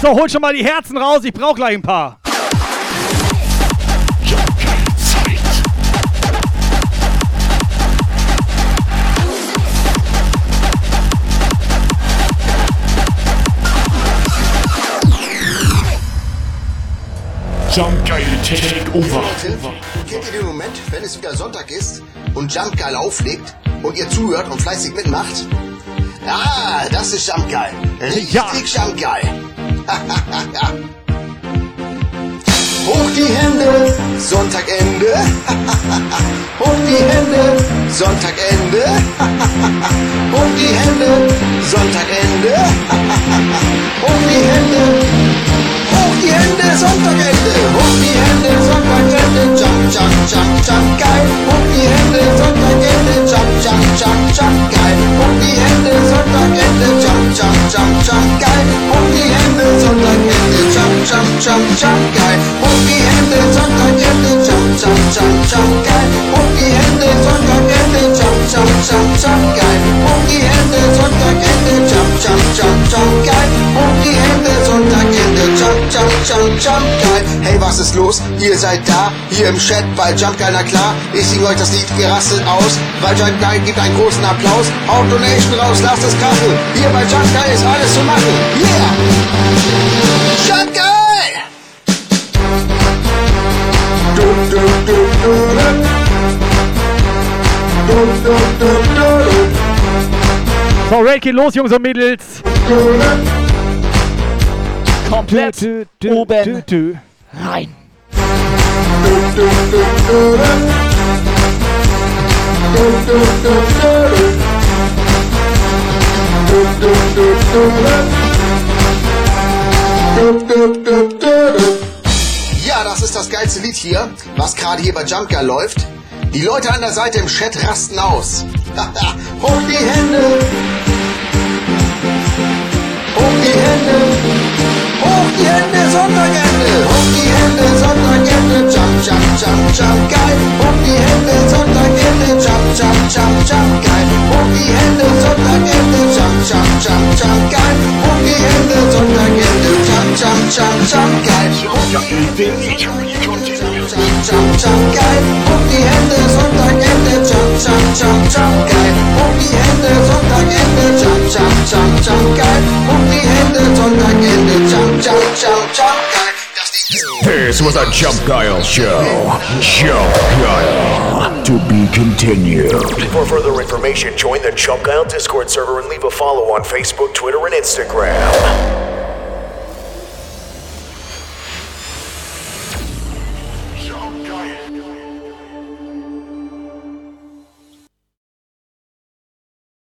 So, holt schon mal die Herzen raus, ich brauche gleich ein paar. Jump Geil Takeover. Kennt ihr den Moment, wenn es wieder Sonntag ist und Jump Geil auflegt und ihr zuhört und fleißig mitmacht? Ah, das ist Jump Geil. Richtig Jump Geil. Hoch die Hände, Sonntagende. Hoch die Hände, Sonntagende. Hoch die Hände, Sonntagende. Hoch die Hände. Die Hände, Sonntagende. Hoch die Hände, Sonntagende. Jump, jump, jump, jump, geil. Hoch die Hände, Sonntagende. Jump, jump, jump, jump, geil. Hoch die Hände, Sonntagende. Jump, jump, jump, jump, geil. Hoch die Hände, Sonntagende. Jump, jump, jump, jump, geil. Hoch die Hände, Sonntagende. Jump, jump, jump, jump, geil. Hoch die Hände, Sonntagende. Jump, jump, geil. Hoch die Hände, Sonntagende. Jump, jump, jump, jump, geil. Hoch die Hände, Sonntagende. Jump, jump, jump, jump, geil. Hey, was ist los? Ihr seid da, hier im Chat bei Jump Geil, na klar. Ich sing euch das Lied gerasselt aus, weil Jump Geil gibt einen großen Applaus. Haut Donation raus, lasst es krachen. Hier bei Jump Geil ist alles zu machen. Yeah! Jump Geil! Du, du, du, du, du. So, Raid geht los, Jungs und Mädels. Komplett Du, du, du, oben du, du. rein. Ja, das ist das geilste Lied hier, was gerade hier bei Jump Girl läuft. Die Leute an der Seite im Chat rasten aus. Hoch die Hände! Hoch die Hände! Hoch die Hände, Sonntagende! Hoch die Hände, Sonntagende! Jump, jump, jump, jump, geil! Hoch die Hände, Sonntagende! Jump, jump, jump, jump, geil! Hoch die Hände, Sonntagende! Jump, jump, jump, jump, geil! Hoch die Hände, Sonntagende! Jump, jump, jump, jump, geil! This was a Jump Dial show. Jump To be continued. For further information, join the Jump Dial Discord server and leave a follow on Facebook, Twitter, and Instagram.